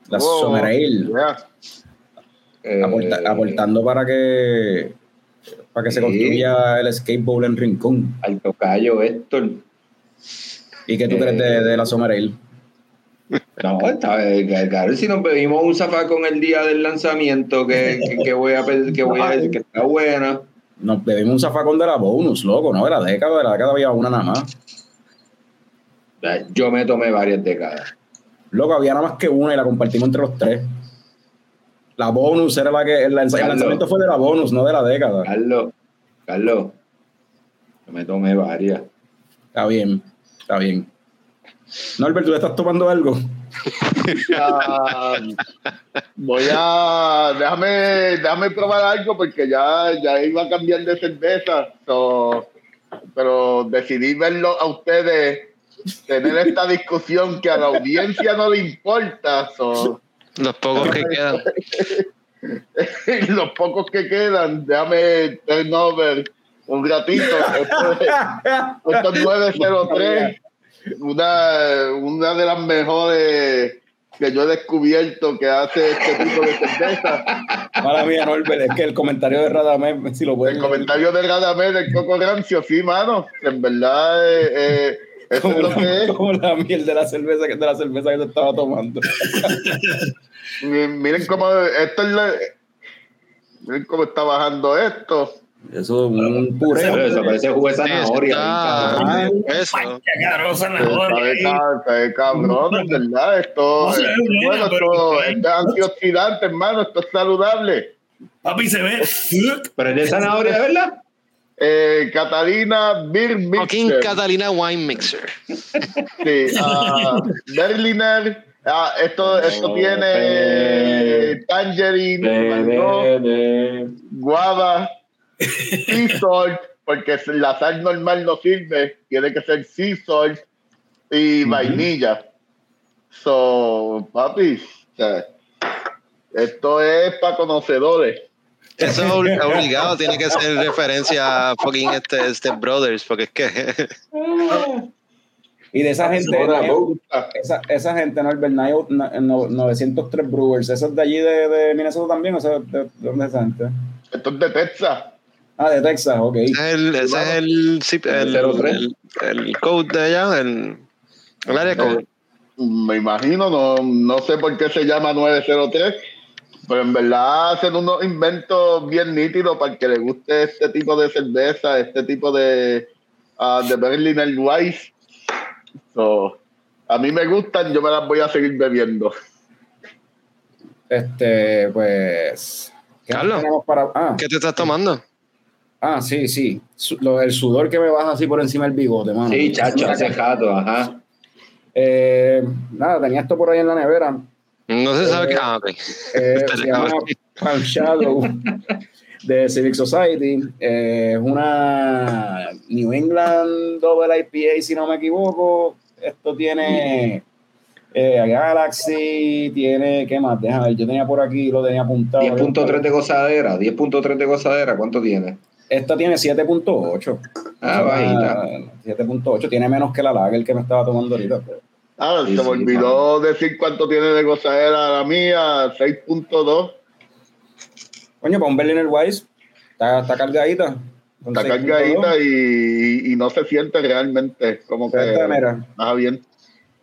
la Ale, yeah. Eh, aporta- aportando para que para que se construya el skate bowl en Rincón. Al tocayo Héctor. ¿Y qué tú Eh, crees de, de la Summer Ale? No, está bien, claro, si nos bebimos un zafacón el día del lanzamiento, que, que, que voy a que voy a decir que está buena. Nos bebimos un zafacón de la bonus, loco, no de la década, de la década había una nada más. Yo me tomé varias décadas. Loco, había nada más que una y la compartimos entre los tres. La bonus era la que. El, lanza- el lanzamiento fue de la bonus, no de la década. Carlos, Carlos, yo me tomé varias. Está bien, está bien. Norbert, ¿tú le estás tomando algo? Voy a déjame déjame probar algo porque ya ya iba a cambiar de cerveza so, pero decidí verlo a ustedes tener esta discusión que a la audiencia no le importa so, Los pocos que quedan. los pocos que quedan déjame turn over un ratito esto es, esto es 903 una, una de las mejores que yo he descubierto que hace este tipo de cerveza. Mala mía, Norbert, es que el comentario de Radamés, si lo pueden El comentario de Radamel del Coco Rancio, sí, mano. En verdad, eh, eh, es Como lo que la, es. como la miel de la cerveza que de la cerveza que se estaba tomando. Mi- Miren cómo esto es la- Miren cómo está bajando esto. Eso es un. Pero eso parece jugo de zanahoria. está-. Eso. Cabrón, Está zanahoria. de, cab- está de cabrón, verdad. Esto, No eh, buena, bueno, pero- esto, esto es antioxidante, hermano. Esto es saludable. Papi se ve. Pero es de zanahoria, ¿verdad? Eh, Catalina Beer Mixer. Catalina Wine Mixer. Sí, ah, Berliner. Ah, esto esto Oh, tiene tangerine, mango, guava, sea salt, porque la sal normal no sirve, tiene que ser sea salt y vainilla. So, papi, o sea, esto es para conocedores. Eso es obli- obligado, tiene que ser referencia a fucking este Step Brothers, porque es que Y de esa gente, Nayo- Bo. esa, esa gente, Norbert, na- no- 903 Brewers, ¿eso es de allí de, de Minnesota también? ¿O sea, de, de dónde es esa gente? Esto es de Texas. Ah, de Texas, ok. ese es el, ese es el, zip- el, el, el code de allá, el, el área code. Me imagino, no, no sé por qué se llama 903, pero en verdad hacen unos inventos bien nítidos para el que le guste este tipo de cerveza, este tipo de, ah, de Berliner Weiss. So, a mí me gustan, yo me las voy a seguir bebiendo. Este, pues. ¿qué Carlos. para.? Ah, ¿Qué te estás tomando? ah, sí, sí. Su- lo, el sudor que me baja así por encima del bigote, mano. Sí, chacho, hace jato, ajá. Eh, nada, tenía esto por ahí en la nevera. No se sabe Eh, qué. Ah, ok. Eh, se llama Palm Shadow de Civic Society. Eh, Es una New England Double IPA, si no me equivoco. Esto tiene eh, Galaxy, tiene, ¿qué más? Déjame ver, yo tenía por aquí, lo tenía apuntado. 10.3 de gozadera, 10.3 de gozadera, ¿cuánto tiene? Esta tiene 7.8. Ah, bajita. 7.8, tiene menos que la Lager que me estaba tomando ahorita. pero- Ah, Sí, se me sí, olvidó decir cuánto tiene de gozadera la mía, 6.2. Coño, para un Berliner Weiss, está, está cargadita. Está 6.2. cargadita y, y no se siente realmente como que baja bien.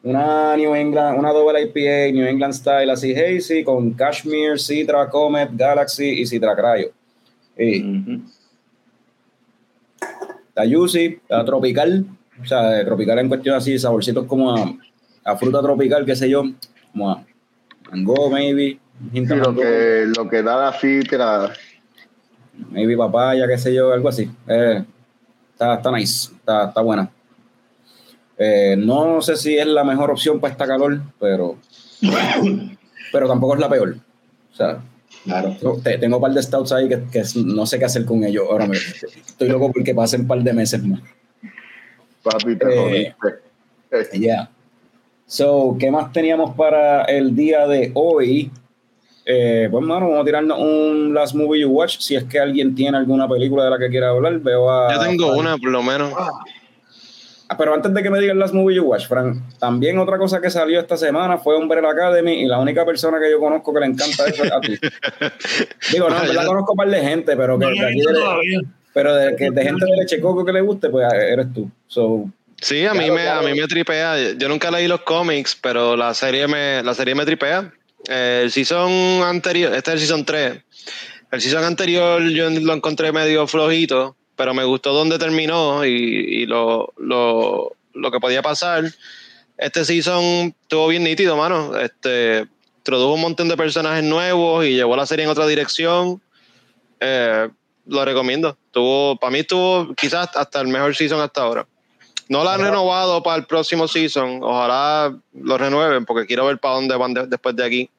Una New England, una double IPA, New England Style así hazy, con Cashmere, Citra, Comet, Galaxy y Citra Cryo. Y Ujú. está juicy, está tropical, o sea, tropical en cuestión así, saborcitos como a, a fruta tropical, qué sé yo, como a mango, maybe, Sí, lo que, lo que da la citra. maybe papaya, qué sé yo, algo así. Eh, está, está nice, está, está buena. Eh, no sé si es la mejor opción para esta calor, pero, pero tampoco es la peor. O sea, Claro. Te- tengo un par de stouts ahí que, que no sé qué hacer con ellos. Ahora me, estoy loco porque pasen un par de meses más. Papi, te Eh. Yeah. So, ¿qué más teníamos para el día de hoy? Eh, pues, mano, vamos a tirarnos un Last Movie You Watch. Si es que alguien tiene alguna película de la que quiera hablar, veo a. Yo tengo una, por lo menos. Ah, Pero antes de que me digan Last Movie You Watch, Frank, también otra cosa que salió esta semana fue Umbrella Academy y la única persona que yo conozco que le encanta eso es a ti. Digo, no, en verdad conozco un par de gente, pero que No de aquí de-. Pero de, que, de gente de Leche Coco que le guste, pues eres tú. So, Sí, a mí, me, claro. a mí me tripea. Yo nunca leí los cómics, pero la serie me, la serie me tripea. El season anterior, este es el season 3. El season anterior yo lo encontré medio flojito, pero me gustó donde terminó y, y lo, lo, lo que podía pasar. Este season estuvo bien nítido, mano. Este, introdujo un montón de personajes nuevos y llevó la serie en otra dirección. Eh, lo recomiendo. Tuvo, para mí estuvo quizás hasta el mejor season hasta ahora. No la han renovado para el próximo season. Ojalá lo renueven porque quiero ver para dónde van de- después de aquí.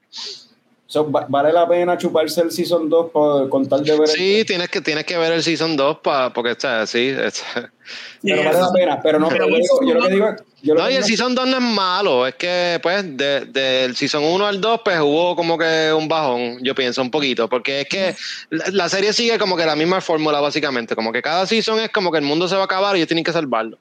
So, va- ¿Vale la pena chuparse el Season 2 por, con tal de ver el- Sí, tienes que, tienes que ver el season 2 para, porque está así. está- Pero vale la pena, pero no, pero yo, yo lo que digo es- yo lo No, que y el season 2 no es malo. Es que, pues, de- del season 1 al 2, pues hubo como que un bajón, yo pienso, un poquito. Porque es que la, la serie sigue como que la misma fórmula, básicamente. Como que cada season es como que el mundo se va a acabar y ellos tienen que salvarlo.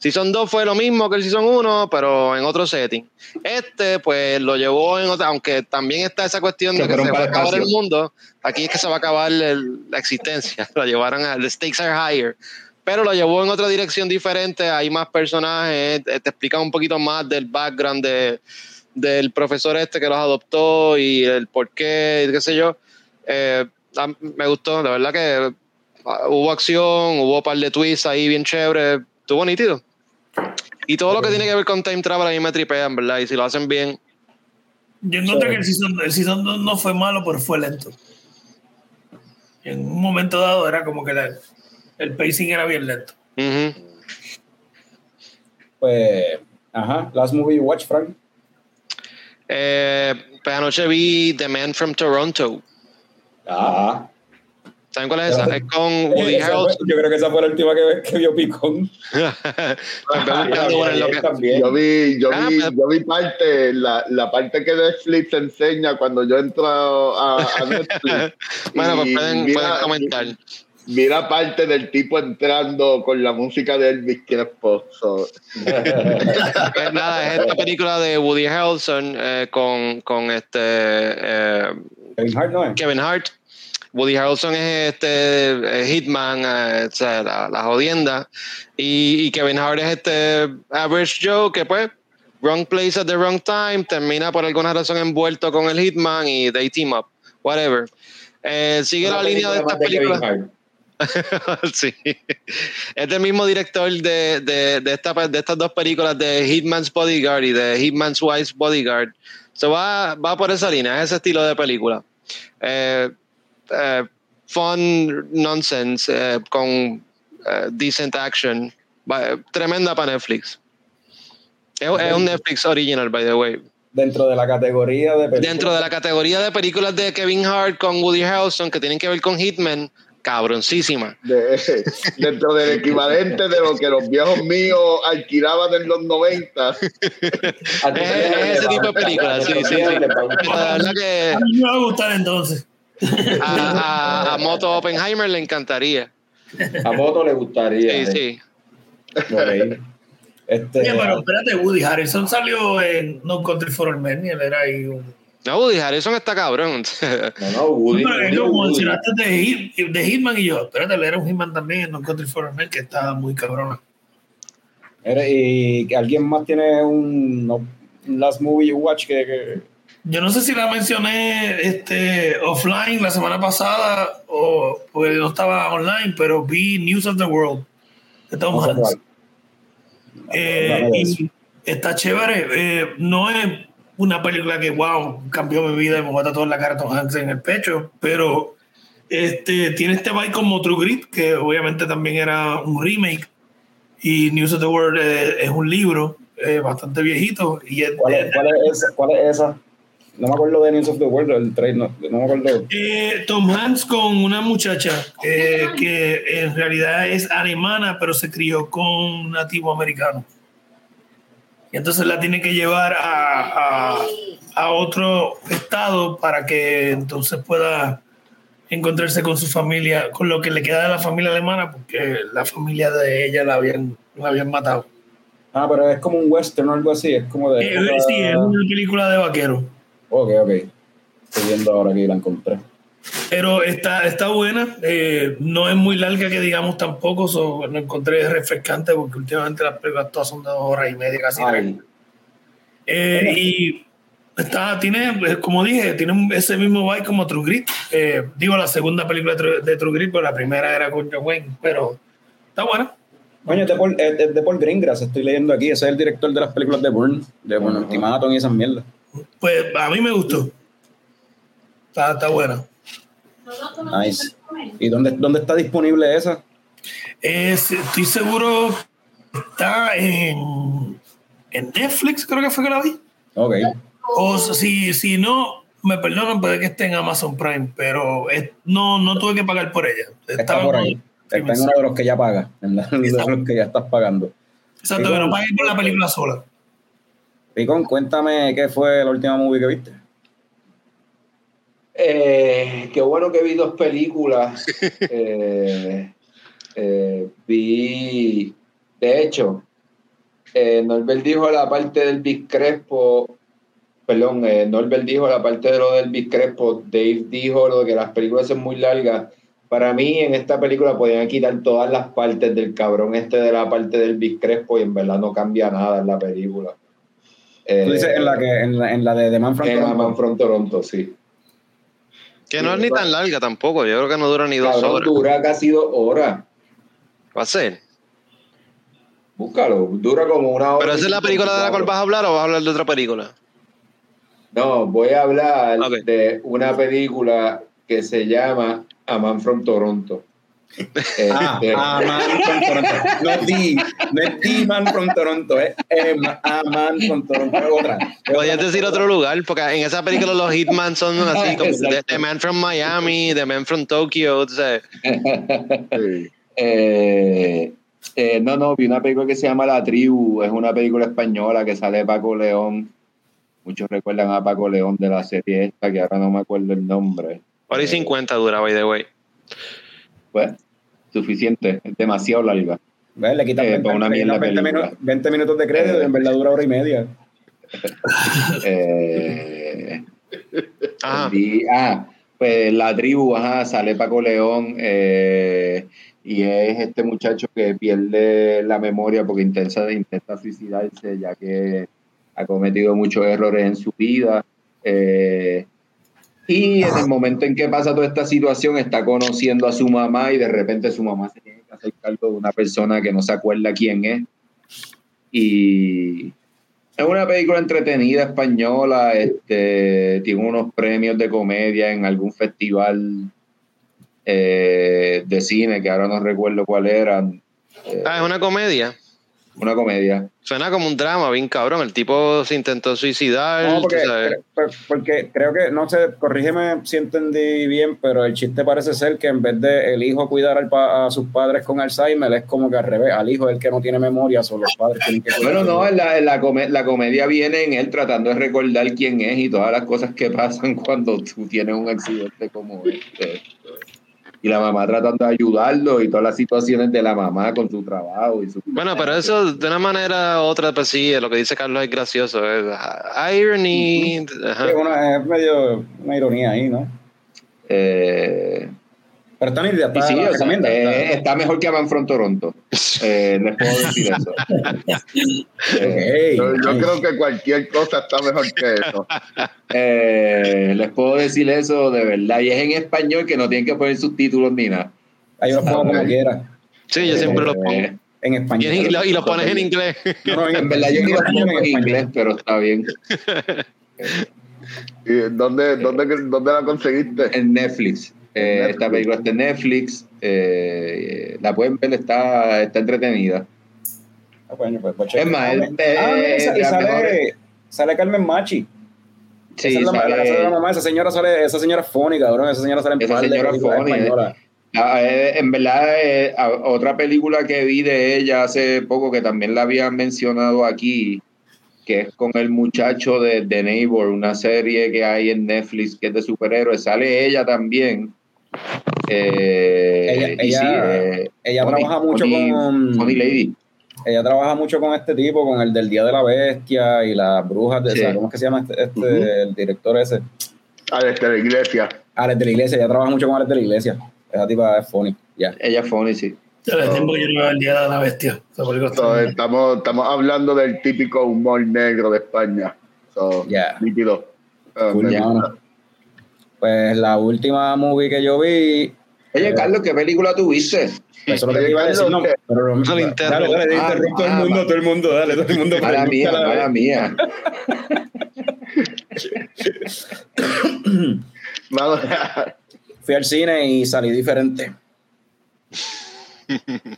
Season 2 fue lo mismo que el Season 1, pero en otro setting. Este, pues, lo llevó en otra, aunque también está esa cuestión Que de que se va a acabar el mundo. Aquí es que se va a acabar el- la existencia. Lo llevaron a, the stakes are higher. Pero lo llevó en otra dirección diferente, hay más personajes, te te explica un poquito más del background de, del profesor este que los adoptó y el por qué, qué sé yo. Eh, me gustó, la verdad que ah, hubo acción, hubo un par de twists ahí bien chévere, estuvo nítido. Y todo lo que tiene que ver con time travel a mí me tripean, ¿verdad? Y si lo hacen bien, Yo encontré Sí. que el season, el season 2 no fue malo, pero fue lento. En un momento dado era como que la- el pacing era bien lento. Pues, ajá, last movie you watch, Frank. Eh, pues anoche vi The Man from Toronto. Ah, ¿Saben cuál es esa? Es con Woody Harrelson. yo creo que esa fue la última que, que vio Picón. Pues también. Yo vi, yo Ah, vi, pero- yo vi parte, la, la parte que Netflix enseña cuando yo entro a, a Netflix. Bueno, pues pueden, mira- pueden comentar. Mira parte del tipo entrando con la música de Elvis Crespo. So, Pues nada, es esta película de Woody Harrelson eh, con, con este eh, Kevin Hart no es. Kevin Hart. Woody Harrelson es este Hitman, eh, o sea, la, la jodienda. Y, y Kevin Hart es este Average Joe que pues, wrong place at the wrong time, termina por alguna razón envuelto con el Hitman y they team up, whatever. Eh, sigue Una la línea de película estas películas. Sí. Es del mismo director de, de, de, esta, de estas dos películas de Hitman's Bodyguard y de Hitman's Wife's Bodyguard. So va, va por esa línea, es ese estilo de película. Eh, eh, fun nonsense eh, con eh, decent action. Tremenda para Netflix. Es, es un Netflix original, by the way. Dentro de la categoría de películas. Dentro de la categoría de películas de Kevin Hart con Woody Harrelson que tienen que ver con Hitman, cabroncísima. de- dentro del equivalente de lo que los viejos míos alquilaban en los 90. Es, es ese tipo de película, sí, sí, sí. Pero La verdad que A mí me va a gustar entonces. a, a- a Moto Oppenheimer le encantaría. A Moto le gustaría. Sí, sí. Ok. Este, Oye, pero espérate, Woody Harrison salió en No Country for Old Men y él era ahí un... No, Woody Harrison está cabrón. No, no, Woody. Pero es Woody, como Woody. mencionaste de, Hit- de Hitman y yo, espérate, él era un Hitman también en No Country for Old Men que estaba muy cabrona. Era- y alguien más tiene un, no, un last movie you watch que, que- Yo no sé si la mencioné este, offline la semana pasada o porque no estaba online, pero vi News of the World de Tom no Hanks. Eh, de eso. y está chévere. Eh, no es una película que, wow, cambió mi vida y me bota toda la cara a Tom Hanks en el pecho, pero este, tiene este vibe como True Grit, que obviamente también era un remake. Y News of the World eh, es un libro eh, bastante viejito. Y ¿Cuál, es, cuál, es esa, ¿Cuál es esa? No me acuerdo de News of the World, el trade, no, no me acuerdo. Eh, Tom Hanks con una muchacha eh, que en realidad es alemana, pero se crió con un nativo americano. Y entonces la tiene que llevar a, a- a otro estado para que entonces pueda encontrarse con su familia, con lo que le queda de la familia alemana, porque la familia de ella la habían, la habían matado. Ah, pero es como un western o algo así, es como de... Eh, sí, es una película de vaquero. Ok, ok. Estoy viendo ahora que la encontré. Pero está, está buena, eh, no es muy larga que digamos tampoco, so, lo encontré refrescante porque últimamente las películas todas son de dos horas y media casi. tres. Eh, y está, tiene, eh, como dije, tiene ese mismo vibe como True Grit. Eh, digo, la segunda película de True, Grit, pero la primera era con John Wayne, pero está buena. Coño, es de Paul, de- Paul Greengrass, estoy leyendo aquí. Ese es el director de las películas de Bourne, de Bourne Ultimatum y esas mierdas. Pues a mí me gustó. Está, está buena. Nice. ¿Y dónde, dónde está disponible esa? Es- estoy seguro está en, en Netflix, creo que fue que la vi. Ok. O si, si no, me perdonan, puede que esté en Amazon Prime, pero es- no, no tuve que pagar por ella. Está Estaba por ahí. Está en uno de los que ya pagas, en la- Exacto. los que ya estás pagando. Exacto, que no pagué por la película sola. Picón, cuéntame qué fue la última movie que viste. Eh, qué bueno que vi dos películas. Eh, eh, vi, de hecho, eh, Norbert dijo la parte del Big Crespo, perdón, eh, Norbert dijo la parte de lo del Big Crespo, Dave dijo lo de que las películas son muy largas. Para mí, en esta película podían quitar todas las partes del cabrón este de la parte del Big Crespo y en verdad no cambia nada en la película. Tú dices en la, que, en la, en la de The Man from en Toronto. Man from Toronto, sí. Que no es ni tan larga tampoco. Yo creo que no dura ni dos Cabrón, horas. dura casi dos horas. Va a ser. Búscalo, dura como una hora. Pero esa es la película de la cual vas a hablar o vas a hablar de otra película. No, voy a hablar de una película que se llama A Man from Toronto. Ah, Este, A Man from Toronto. No es The, no es The Man from Toronto, es Em- A Man from Toronto. Es otra. Es Podrías decir otro lugar, porque en esa película los Hitman son así como. The, The Man from Miami, The Man from Tokyo. o sea, Sí. eh, eh, no, no, vi una película que se llama La Tribu. Es una película española que sale Paco León. Muchos recuerdan a Paco León de la serie esta, que ahora no me acuerdo el nombre. hora y Eh, 50 dura, by the way. Pues, suficiente, es demasiado larga. ¿Ves? Le quitan Eh, 20, para una le quitan mierda 20 película. minutos, 20 minutos de crédito y en verdad dura hora y media. Eh, Ajá. vi- ah, pues la tribu, ajá, sale Paco León eh, y es este muchacho que pierde la memoria porque intenta, intenta suicidarse ya que ha cometido muchos errores en su vida. eh, y en el momento en que pasa toda esta situación está conociendo a su mamá y de repente su mamá se tiene que hacer cargo de una persona que no se acuerda quién es. Y es una película entretenida española, este, tiene unos premios de comedia en algún festival eh, de cine, que ahora no recuerdo cuál era. Eh, Ah, es una comedia. Una comedia. Suena como un drama, bien cabrón. El tipo se intentó suicidar. No, porque, sabes. creo que, no sé, corrígeme si entendí bien, pero el chiste parece ser que en vez de el hijo cuidar al pa- a sus padres con Alzheimer, es como que al revés, al hijo es el que no tiene memoria, son los padres tienen que cuidar. Bueno, no, en la, en la, come- la comedia viene en él tratando de recordar quién es y todas las cosas que pasan cuando tú tienes un accidente como este. Y la mamá tratando de ayudarlo y todas las situaciones de la mamá con su trabajo y su... Bueno, pero eso de una manera u otra, pues sí, lo que dice Carlos es gracioso. Es ah, irony. ajá. Sí, una- es medio una ironía ahí, ¿no? Eh, Pero está y está, sí, sea, eh, está- mejor que a Manfront Toronto. Eh, les puedo decir eso. Eh, Yo, creo que cualquier cosa está mejor que eso. eh, les puedo decir eso de verdad. Y es en español que no tienen que poner subtítulos ni nada. Ahí los pongo como quiera. Sí, yo siempre los pongo. En español. y lo- y los pones en inglés. No, no, En verdad, yo ni los pongo en inglés, pero está bien. ¿Y dónde, dónde, ¿Dónde la conseguiste? En Netflix. Eh, esta película está en Netflix. eh, la pueden ver, está, está entretenida. Ah, bueno, pues, pues, Es más, Ah, es- eh, mira, y sale, sale Carmen Machi. Sí, esa es la, sale- la casa de la mamá. Esa señora sale, esa señora es funny, cabrón. Esa señora sale en Esa señora funny, españolas. Ah, eh, en verdad, eh, otra película que vi de ella hace poco, que también la habían mencionado aquí, que es con el muchacho de The Neighbor, una serie que hay en Netflix que es de superhéroes. Sale ella también. Eh, Ella- y ella- sí, eh, Ella trabaja mucho con. funny Lady. Ella trabaja mucho con este tipo, con el del Día de la Bestia y las brujas de. Sí. o sea, ¿Cómo es que se llama este, este el director ese? Alex de la iglesia. Alex de la Iglesia, ya trabaja mucho con Alex de la Iglesia. Esa tipa es funny, ya. Ella es funny, sí. Ya le tiempo que yo no el día de la bestia. So, estamos, estamos hablando del típico humor negro de España. So, Yeah. nítido. Ah, Cool, gusta. Pues la última movie que yo vi, Oye, Carlos, ¿qué película tuviste? eso es lo que te iba a decir, no, pero no, No le interrumpa. dale, dale, Ah, interrumpe todo el ah, mundo, todo el mundo, dale, todo el mundo. Mala pregunta mía, mala mía. Vamos. Fui al cine y salí diferente.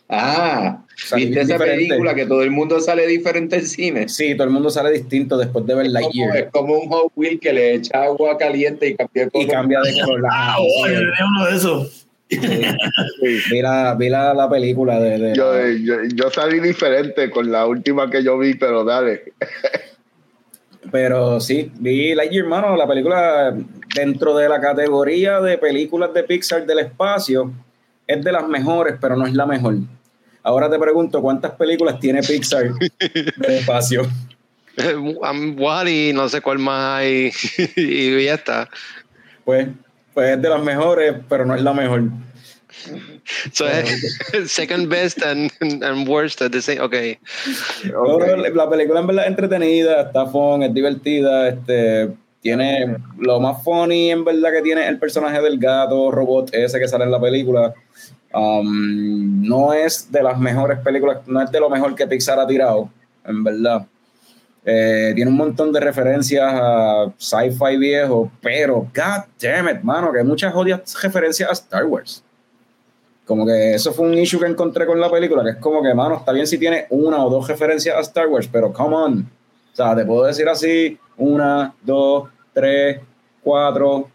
Ah, Salí ¿viste esa diferente. película que todo el mundo sale diferente en cine? Sí, todo el mundo sale distinto después de ver Lightyear es como un Hot Wheel que le echa agua caliente y cambia de y color. cambia de color. Ah, oh, yo tenía uno de esos. Vi la, vi la, la película de, de- Yo, yo, yo salí diferente con la última que yo vi, pero dale. Pero sí, vi Lightyear, hermano, la película dentro de la categoría de películas de Pixar del espacio es de las mejores, pero no es la mejor. Ahora te pregunto, ¿cuántas películas tiene Pixar del espacio? I'm Wally, no sé cuál más hay. y ya está. Pues, pues es de las mejores, pero no es la mejor. So, second best and, and worst at the same. Okay. La película en verdad es entretenida, está fun, es divertida, este, tiene lo más funny en verdad que tiene el personaje del gato robot ese que sale en la película. Um, no es de las mejores películas, no es de lo mejor que Pixar ha tirado, en verdad. Eh, tiene un montón de referencias a sci-fi viejo, pero god damn it, mano, que hay muchas odias referencias a Star Wars. Como que eso fue un issue que encontré con la película, que es como que, mano, está bien si tiene una o dos referencias a Star Wars, pero come on. O sea, te puedo decir así, una, dos, tres, cuatro,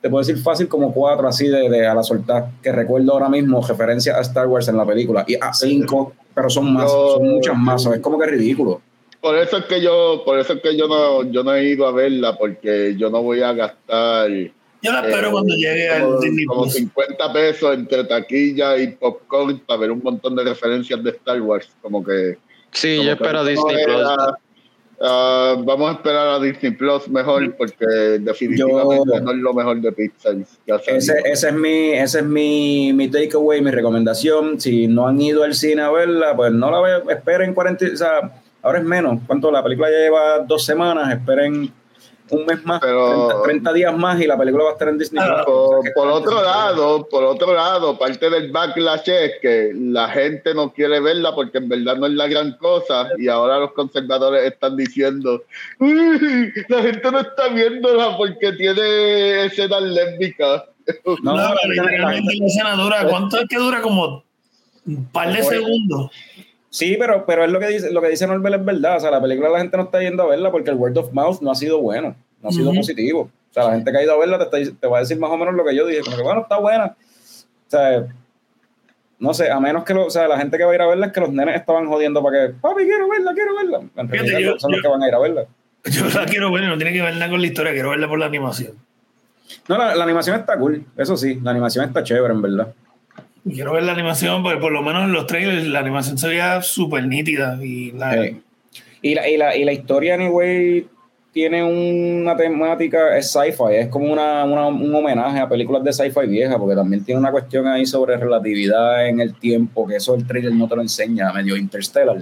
te puedo decir fácil como cuatro así de, de a la soltar, que recuerdo ahora mismo referencias a Star Wars en la película, y a cinco, pero son más, No. son muchas más, es como que ridículo. Por eso es que yo, por eso es que yo no, yo no he ido a verla, porque yo no voy a gastar Yo la espero eh, cuando llegue como, al Disney como Plus. 50 pesos entre taquilla y popcorn para ver un montón de referencias de Star Wars. Como que. Sí, como yo que espero no Disney Plus. era- ah, vamos a esperar a Disney Plus mejor, porque definitivamente Yo- no es lo mejor de Pixar. Ese, ese es mi, ese es mi, mi takeaway, mi recomendación. Si no han ido al cine a verla, pues no la ve- esperen 40, o sea, ahora es menos. ¿Cuánto? La película ya lleva dos semanas, esperen un mes más, Pero- 30, 30 días más y la película va a estar en Disney. Plus. Por, por otro lado, por otro lado, parte del backlash es que la gente no quiere verla porque en verdad no es la gran cosa y ahora los conservadores están diciendo "Uy, la gente no está viéndola porque tiene escenas lésbicas. No, No, la- pero la- literalmente la escena dura. ¿Cuánto es que dura? Como un par de segundos. Sí, pero, pero es lo que dice, lo que dice Norbert es verdad. O sea, la película la gente no está yendo a verla porque el word of mouth no ha sido bueno, no ha sido positivo. O sea, la gente que ha ido a verla te, está te va a decir más o menos lo que yo dije, como que bueno, está buena. O sea, no sé, a menos que lo, o sea, la gente que va a ir a verla es que los nenes estaban jodiendo para que, papi, quiero verla, quiero verla. En Fíjate, realidad yo- son los que van a ir a verla. Yo la quiero ver, no tiene que ver nada con la historia, quiero verla por la animación. No, la, la animación está cool, eso sí, la animación está chévere, en verdad. Quiero ver la animación, porque por lo menos en los trailers la animación se veía súper nítida. Y la, y, la, y, la, y la historia, anyway, tiene una temática, es sci-fi, es como una, una- un homenaje a películas de sci-fi vieja, porque también tiene una cuestión ahí sobre relatividad en el tiempo, que eso el trailer no te lo enseña, medio interstellar.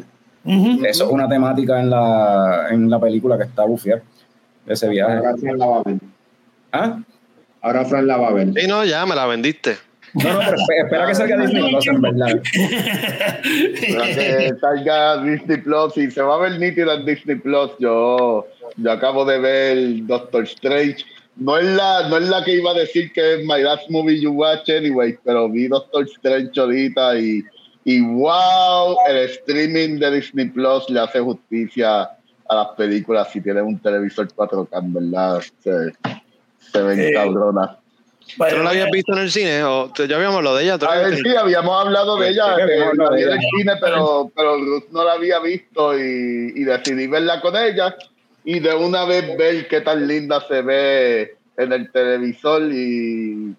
Eso es una temática en la, en la película que está bufiar de ese viaje. Ahora Fran la va a ver. ¿Ah? Ahora Fran la va a ver. Sí, no, ya me la vendiste. No, no, pero espera, espera que salga Disney Plus, en verdad. Para que salga Disney Plus y se va a ver nítida en Disney Plus. Yo, yo acabo de ver Doctor Strange. No es, la, no es la que iba a decir que es My Last Movie You Watch Anyway, pero vi Doctor Strange ahorita y, y wow, el streaming de Disney Plus le hace justicia a las películas si tienes un televisor 4K, en verdad. Se, se ven Eh, cabronas. ¿Tú no la habías visto en el cine? ¿O ya habíamos lo de ella? ¿Tú la A ver, sí, habíamos hablado de ella, hablado en el cine, pero, pero Ruth no la había visto y, y decidí verla con ella y de una vez ver qué tan linda se ve en el televisor y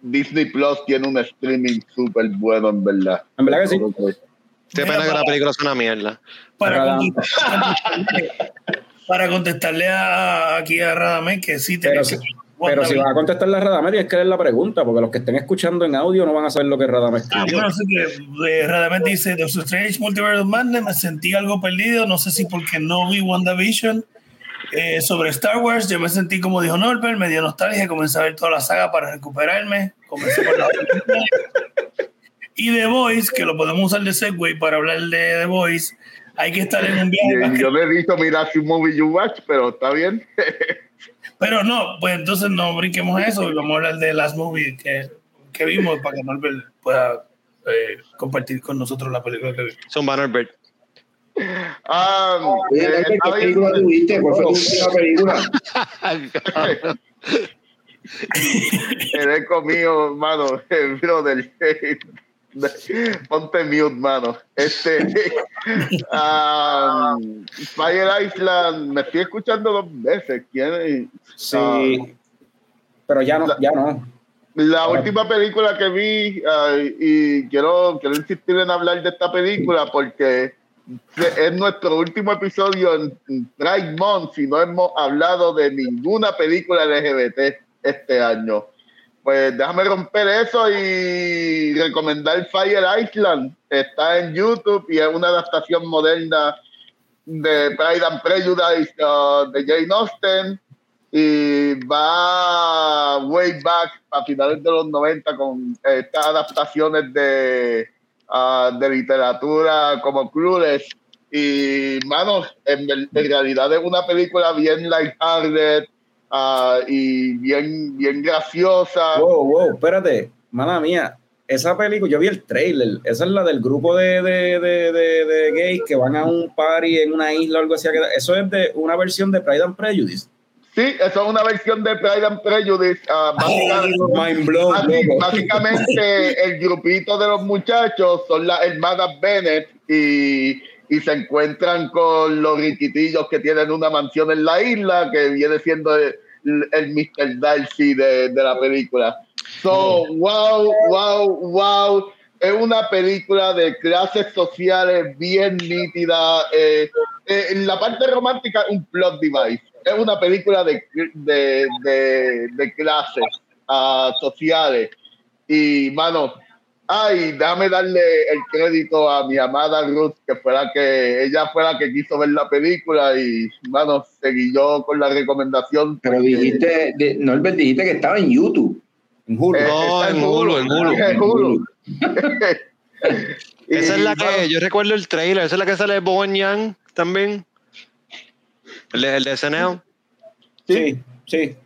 Disney Plus tiene un streaming súper bueno, en verdad. En verdad que sí. Qué pena que la película es una mierda. para, Para- contestarle, para contestarle a, aquí a Radamés que sí Pero que sí. Pero si vas a contestar la Radamés, tienes que leer la pregunta, porque los que estén escuchando en audio no van a saber lo que Radamés Ah, bueno, así que eh, Radamés dice, The Strange Multiverse of Madness, me sentí algo perdido, no sé si porque no vi WandaVision. Eh, sobre Star Wars, yo me sentí como dijo Norbert, me dio nostalgia, comencé a ver toda la saga para recuperarme, comencé por la Y The Voice, que lo podemos usar de segue para hablar de The Voice, hay que estar en un viaje. Yo le he dicho, mira, si movie you watch, pero está bien. Pero no, pues entonces no brinquemos a eso y vamos a hablar de Last Movie que, que vimos para que Norbert pueda eh, compartir con nosotros la película que vimos. Son Banner Bird. Ah, Oye, eh, Norbert, ¿qué película tuviste? ¿Cuál fue tu última película? El eco mío, hermano, el brother. Ponte mute, mano. Este, ah, Fire Island, me estoy escuchando dos veces. ¿Quién? Sí. Pero ya no, ya no. La última película que vi, ah, y quiero, quiero insistir en hablar de esta película porque es nuestro último episodio en Pride Month y no hemos hablado de ninguna película LGBT este año. Pues déjame romper eso y recomendar Fire Island. Está en YouTube y es una adaptación moderna de Pride and Prejudice uh, de Jane Austen y va way back a finales de los 90 con estas adaptaciones de, ah, de literatura como Clueless y manos en, en realidad es una película bien lighthearted ah, y bien bien graciosa Wow, wow, espérate, mala mía. Esa película, yo vi el trailer. Esa es la del grupo de, de, de, de, gays que van a un party en una isla o algo así. Eso es de una versión de Pride and Prejudice. sí eso es una versión de Pride and Prejudice ah, básicamente- básicamente el grupito de los muchachos son las hermanas Bennett y, y se encuentran con los riquitillos que tienen una mansión en la isla que viene siendo el, el Mr. Darcy de, de la película. So, wow, wow, wow. Es una película de clases sociales bien nítida. eh, eh, en la parte romántica, un plot device. Es una película de, de, de, clases ah, sociales. Y, mano, ay, déjame darle el crédito a mi amada Ruth, que fue la que, ella fue la que quiso ver la película y, mano, seguí yo con la recomendación. Pero dijiste, de- Norbert, dijiste que estaba en YouTube. En Hulu. Eh, No, en Hulu, en Hulu. En Hulu. Esa es la que, yo recuerdo el trailer, esa es la que sale de Bowen Yang también. El de, el de SNL. sí, sí.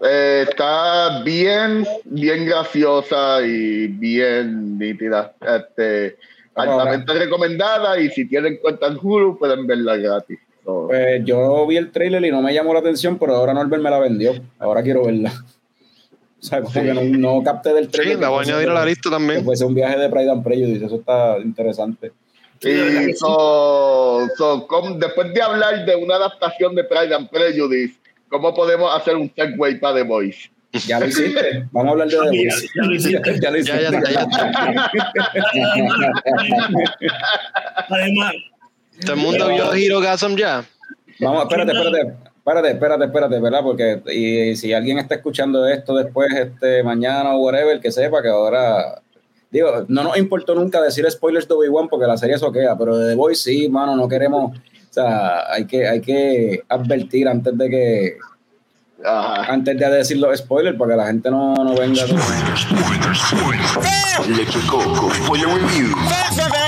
Eh, está bien, bien graciosa y bien nítida. Este, altamente recomendada y si tienen cuenta en Hulu pueden verla gratis. So, Pues yo vi el trailer y no me llamó la atención, pero ahora Norbert me la vendió. Ahora quiero verla. O sea, como que no, no capté del Sí, trailer. la voy a añadir a la lista Que también. fuese un viaje de Pride and Prejudice, eso está interesante. y so, so, com- después de hablar de una adaptación de Pride and Prejudice, ¿cómo podemos hacer un segue para The Voice? Ya lo hiciste. Vamos a hablar de The Voice. ya lo hiciste. Ya lo Ya, ya ya. Además, Todo el mundo vio Hero Gasm ya. Vamos, espérate, espérate, espérate, espérate, espérate, ¿verdad? Porque y, si alguien está escuchando esto después, este, mañana o whatever, que sepa que ahora, digo, no nos importó nunca decir spoilers de Obi-Wan porque la serie soquea, pero de The Voice sí, mano, no queremos, o sea, hay que, hay que advertir antes de que, Ajá. antes de decir los spoilers para que la gente no, no venga. Spoiler, spoiler, spoiler. Leche Coco, spoiler review.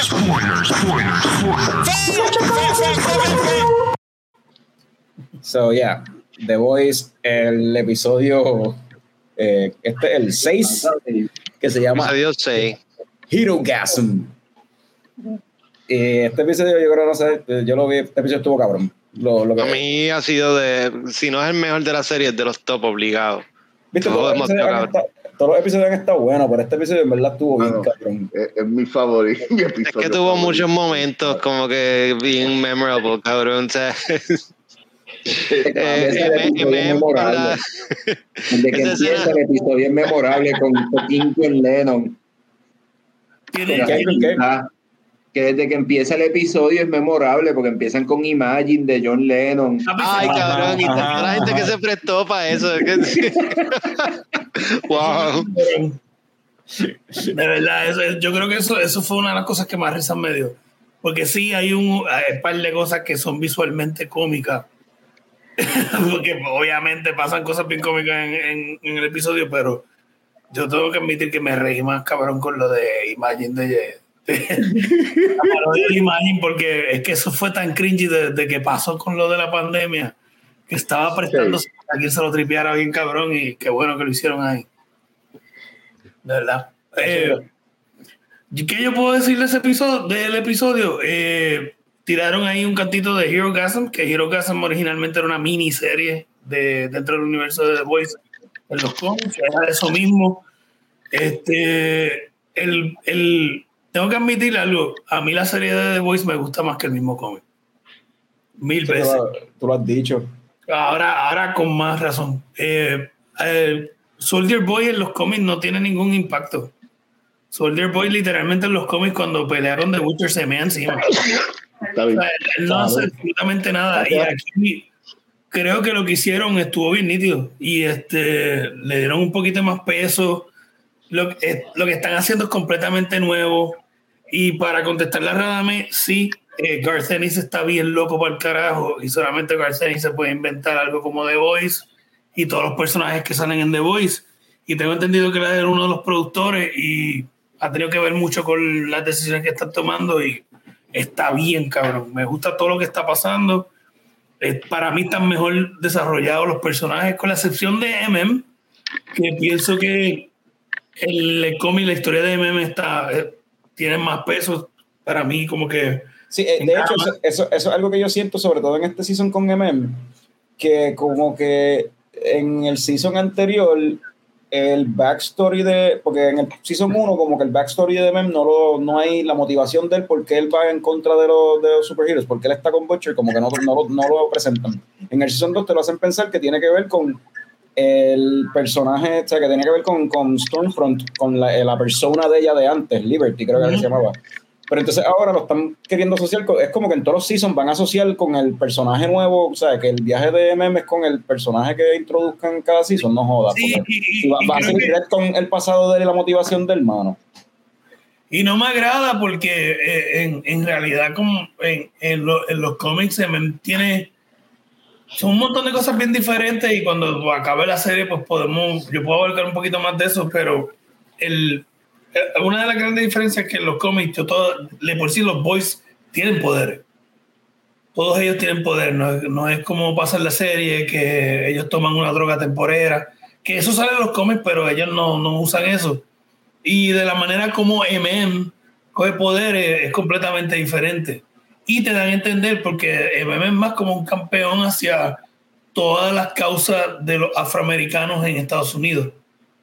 Spoiler, spoiler, spoiler. So, yeah, The Voice, el episodio, eh, este es el 6, que se llama Episodio 6. Hero Gasm. Este episodio yo creo no sé, yo lo vi, este episodio estuvo cabrón. Lo, lo que, A mí ha sido de, si no es el mejor de la serie, es de los top obligados. ¿Viste? todo Todos, los episodios han estado- todos los episodios han estado buenos, pero este episodio en verdad estuvo bien cabrón. Es, es mi favorito. mi Es que tuvo favorito. muchos momentos como que bien memorable, cabrón. O sea, eh, Desde que empieza el episodio es memorable con John Lennon. tiene, ¿Qué? Ah, que desde que empieza el episodio es memorable porque empiezan con Imagine de John Lennon. Ay, cabrón, y toda la gente que se prestó para eso. wow. De verdad, eso- yo creo que eso, eso fue una de las cosas que más risa me dio. Porque sí, hay un, hay un par de cosas que son visualmente cómicas. Porque obviamente pasan cosas bien cómicas en, en- en el episodio, pero yo tengo que admitir que me reí más cabrón con lo de Imagine de, de- la parodia de porque es que eso fue tan cringy desde que pasó con lo de la pandemia, que estaba prestándose a quien se lo tripeara bien cabrón y qué bueno que lo hicieron ahí. De verdad. Eh, ¿Qué yo puedo decir de ese episodio? Del episodio, Eh, tiraron ahí un cantito de Hero Gasm, que Hero Gasm originalmente era una miniserie de, dentro del universo de The Voice en los cómics, era eso mismo. Este, el, el, tengo que admitir algo, a mí la serie de The Voice me gusta más que el mismo cómic. Mil Tú veces. lo, tú lo has dicho. Ahora, ahora con más razón. Eh, eh, Soldier Boy en los cómics no tiene ningún impacto. Soldier Boy literalmente en los cómics cuando pelearon de Butcher se me encima. Está O bien. sea, él no hace absolutamente nada. Y aquí creo que lo que hicieron estuvo bien nítido. Y este le dieron un poquito más peso. Lo, eh, lo que están haciendo es completamente nuevo. Y para contestarle a Radame, sí, eh, Garth Ennis está bien loco para el carajo. Y solamente Garth Ennis se puede inventar algo como The Voice y todos los personajes que salen en The Voice. Y tengo entendido que él era uno de los productores y ha tenido que ver mucho con las decisiones que están tomando. Y está bien, cabrón. Me gusta todo lo que está pasando. Eh, para mí están mejor desarrollados los personajes, con la excepción de MM, que pienso que el cómic, la historia de MM está, eh, tiene más peso. Para mí, como que Sí, eh, de hecho, eso, eso, eso es algo que yo siento, sobre todo en este season con MM, que como que en el season anterior, el backstory de, porque en el season 1 como que el backstory de MM no, lo, no hay la motivación de él, porque él va en contra de, los de los superhéroes, porque él está con Butcher, como que no, no, lo- no lo presentan. En el season 2 te lo hacen pensar que tiene que ver con el personaje, o sea, que tiene que ver con, con Stormfront, con la, la persona de ella de antes, Liberty creo que se llamaba. Pero entonces ahora lo están queriendo asociar, con- es como que en todos los seasons van a asociar con el personaje nuevo, o sea, que el viaje de MM es con el personaje que introduzcan cada season, no joda. Sí, porque- y- y- va, y va a ser que- con el pasado de él y la motivación del hermano. Y no me agrada porque eh, en, en realidad como en, en, lo- en los cómics se me tiene son un montón de cosas bien diferentes y cuando acabe la serie pues podemos yo puedo abarcar un poquito más de eso pero el eh, una de las grandes diferencias es que los cómics todo, de por sí los boys tienen poder todos ellos tienen poder no, no es como pasa en la serie que ellos toman una droga temporera que eso sale en los cómics pero ellos no, no usan eso y de la manera como MM coge poder es, es completamente diferente. Y te dan a entender porque MM es más como un campeón hacia todas las causas de los afroamericanos en Estados Unidos.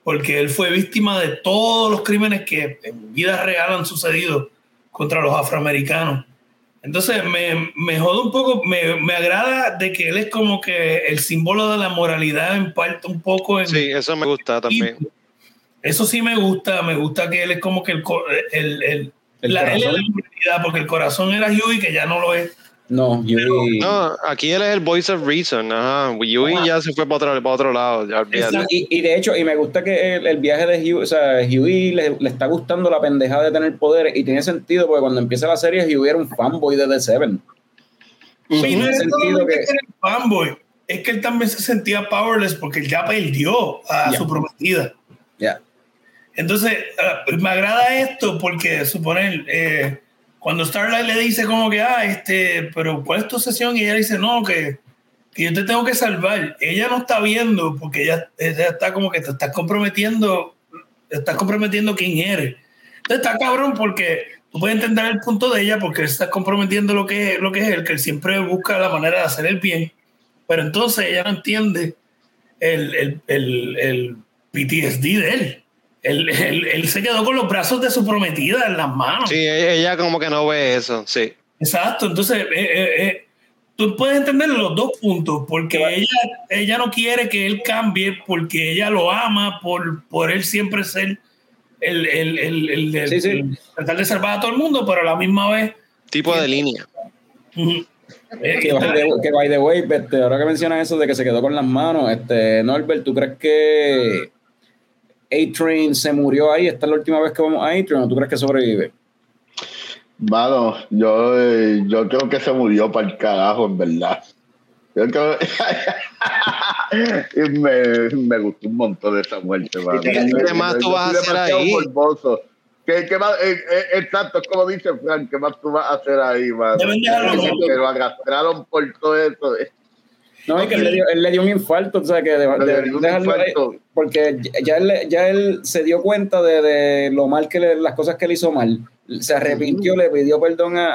Porque él fue víctima de todos los crímenes que en vida real han sucedido contra los afroamericanos. Entonces me, me jode un poco, me, me agrada de que él es como que el símbolo de la moralidad en parte un poco en, Sí, eso me gusta también. eso sí me gusta, me gusta que él es como que el, el, el, El la, él es la corazón. humanidad, porque el corazón era Huey, que ya no lo es. No, Yui. No, aquí él es el voice of reason. Ajá. Yui Ajá. ya se fue para otro, para otro lado. Ya. Y, y de hecho, y me gusta que el, el viaje de Huey, o sea, Huey le, le está gustando la pendeja de tener poderes y tiene sentido porque cuando empieza la serie Huey era un fanboy de The Seven. Y no Tiene es sentido que- que era el fanboy, es que él también se sentía powerless porque él ya perdió a Ya. su prometida. Ya. Entonces, ah, me agrada esto porque, suponer, eh, cuando Starlight le dice como que, ah, este, pero ¿cuál es tu sesión? Y ella dice, no, que, que yo te tengo que salvar. Ella no está viendo porque ella, ella está como que te estás comprometiendo, estás comprometiendo quién eres. Entonces está cabrón porque tú puedes entender el punto de ella porque él está comprometiendo lo que, lo que es él, que él siempre busca la manera de hacer el bien. Pero entonces ella no entiende el, el, el PTSD de él. Él, él- él se quedó con los brazos de su prometida en las manos. Sí, ella ella como que no ve eso. Sí. Exacto. Entonces, eh, eh, eh, tú puedes entender los dos puntos, porque Claro. ella, ella no quiere que él cambie, porque ella lo ama por, por él siempre ser el, el, el, el, el- Sí, sí. el tratar de salvar a todo el mundo, pero a la misma vez. Tipo de línea. Que by, the, que by the way, este, ahora que mencionas eso de que se quedó con las manos, este, Norbert, ¿tú crees que A-Train se murió ahí? ¿Esta es la última vez que vamos a A-Train o tú crees que sobrevive? Mano, yo, eh, yo creo que se murió para el carajo, en verdad. Yo creo y me, me gustó un montón esa muerte, mano. ¿Qué- qué más tú Yo vas a hacer ahí? morboso. ¿Qué, qué más? Eh, eh, exacto, es como dice Frank, ¿qué más tú vas a hacer ahí, mano? Deben dejarlo Que lo arrastraron por todo eso. No, es que él le, dio, él le dio un infarto, o sea, que de- Le de- dejarlo ahí, porque ya él, ya él se dio cuenta de, de lo mal que le- las cosas que él hizo mal. Se arrepintió, le pidió perdón a,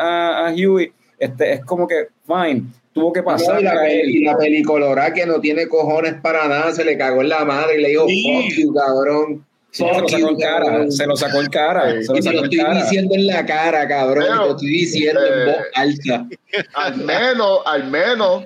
a, a Huey. Este, es como que, fine, tuvo que No, pasar. y, la, a él. y la pelicolora que no tiene cojones para nada, se le cagó en la madre y le dijo, Sí. fuck you, cabrón. Sí, se lo sacó en cara, se lo sacó en cara, Sí. se lo Y te sacó lo en estoy cara. diciendo en la cara, cabrón. Pero, te lo estoy diciendo en eh, voz alta. al menos, al menos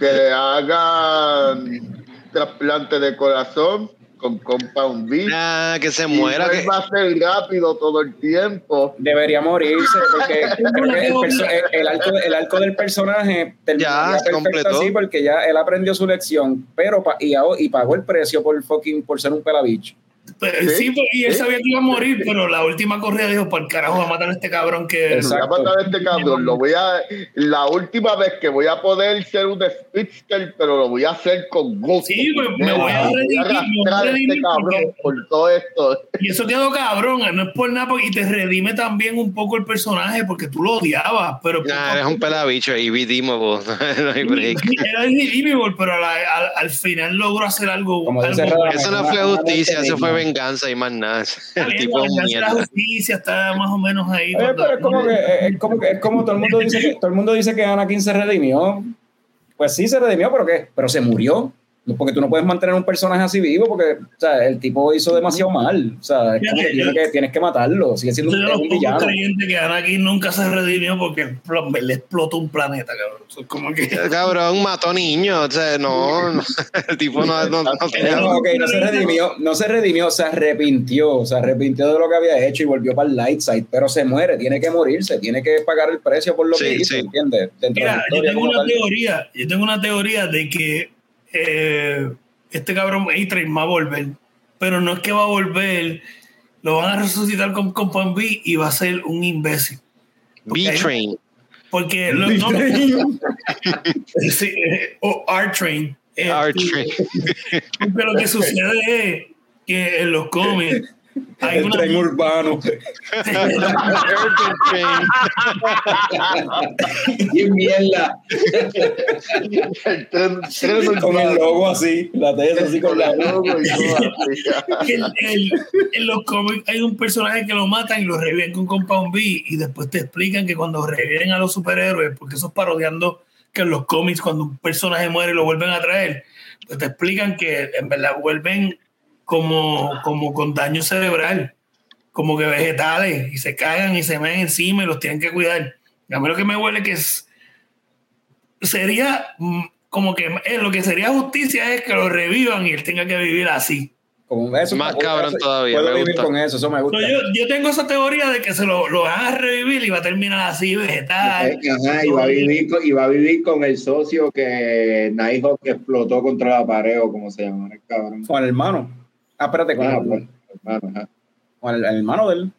que le hagan trasplante de corazón con Compound B. Ah, que se muera. Que, va a ser rápido todo el tiempo. Debería morirse porque creo que el, el- el arco, el arco del personaje terminaría Ya, se perfecto completó. así porque ya él aprendió su lección, pero pa- y, y pagó el precio por fucking por ser un pelabicho. Pero, sí, Sí, y él sabía que iba a morir, pero la última corrida dijo: Por carajo, va a matar a este cabrón que. Exacto. Voy a matar a este cabrón. Lo voy a, la última vez que voy a poder ser un speedster, pero lo voy a hacer con gusto. Sí, pues, me voy a redimir, me voy a a este redimir cabrón por todo esto. Y eso quedó cabrón, no es por nada, porque- y te redime también un poco el personaje porque tú lo odiabas, pero nah, eres un pelabicho y vidimos. no hay break. Era irredeemable, pero a la- al, al final logró hacer algo. Como algo Eso no fue justicia, eso fue venganza y más nada. El bien, tipo la la justicia está más o menos ahí. Oye, pero es como que es como que es como todo el mundo dice que todo el mundo dice que Anakin se redimió. Pues sí se redimió, pero qué? Pero se murió. Porque tú no puedes mantener un personaje así vivo porque o sea, el tipo hizo demasiado mal. O sea, es como que tienes que, tienes que matarlo. Sigue siendo un, un villano. creyentes que Anakin nunca se redimió porque le explotó un planeta, cabrón. Eso es como que. El cabrón mató niños, o sea, no, no, el tipo no, no, no No, ok, no se redimió, no se redimió, se arrepintió, se arrepintió de lo que había hecho y volvió para el light side, pero se muere, tiene que morirse, tiene que pagar el precio por lo Sí, que hizo, sí. ¿entiendes? Dentro de la Mira, yo tengo una tal. teoría, yo tengo una teoría de que eh, este cabrón A-Train va a volver, pero no es que va a volver, lo van a resucitar con Compound B y va a ser un imbécil. B-Train. Porque lo, no, sí, eh, o R-Train. eh, R-Train. Porque lo que sucede es que en los cómics hay el una tren urbano. Mierda. El tren- tren con el logo así, la tesa así con la logo y todo el- el- en los cómics hay un personaje que lo matan y lo reviven con Compound B y después te explican que cuando reviven a los superhéroes, porque eso es parodiando que en los cómics cuando un personaje muere lo vuelven a traer, pues te explican que en verdad vuelven como, como con daño cerebral, como que vegetales y se cagan y se meten encima y los tienen que cuidar. A mí lo que me huele que es sería mm, como que eh, lo que sería justicia es que lo revivan y él tenga que vivir así. Con eso, Más cabrón todavía, Puedo me vivir gusta. con eso, eso me gusta. No, yo, yo tengo esa teoría de que se lo, lo van a revivir y va a terminar así, vegetal. Ajá, y va a vivir con, y va a vivir con el socio que Nighthawk explotó contra la pared o como se llama el cabrón. Con el hermano. Ah, espérate, con, Ah, el, bueno, hermano, ajá. con el, el hermano de él.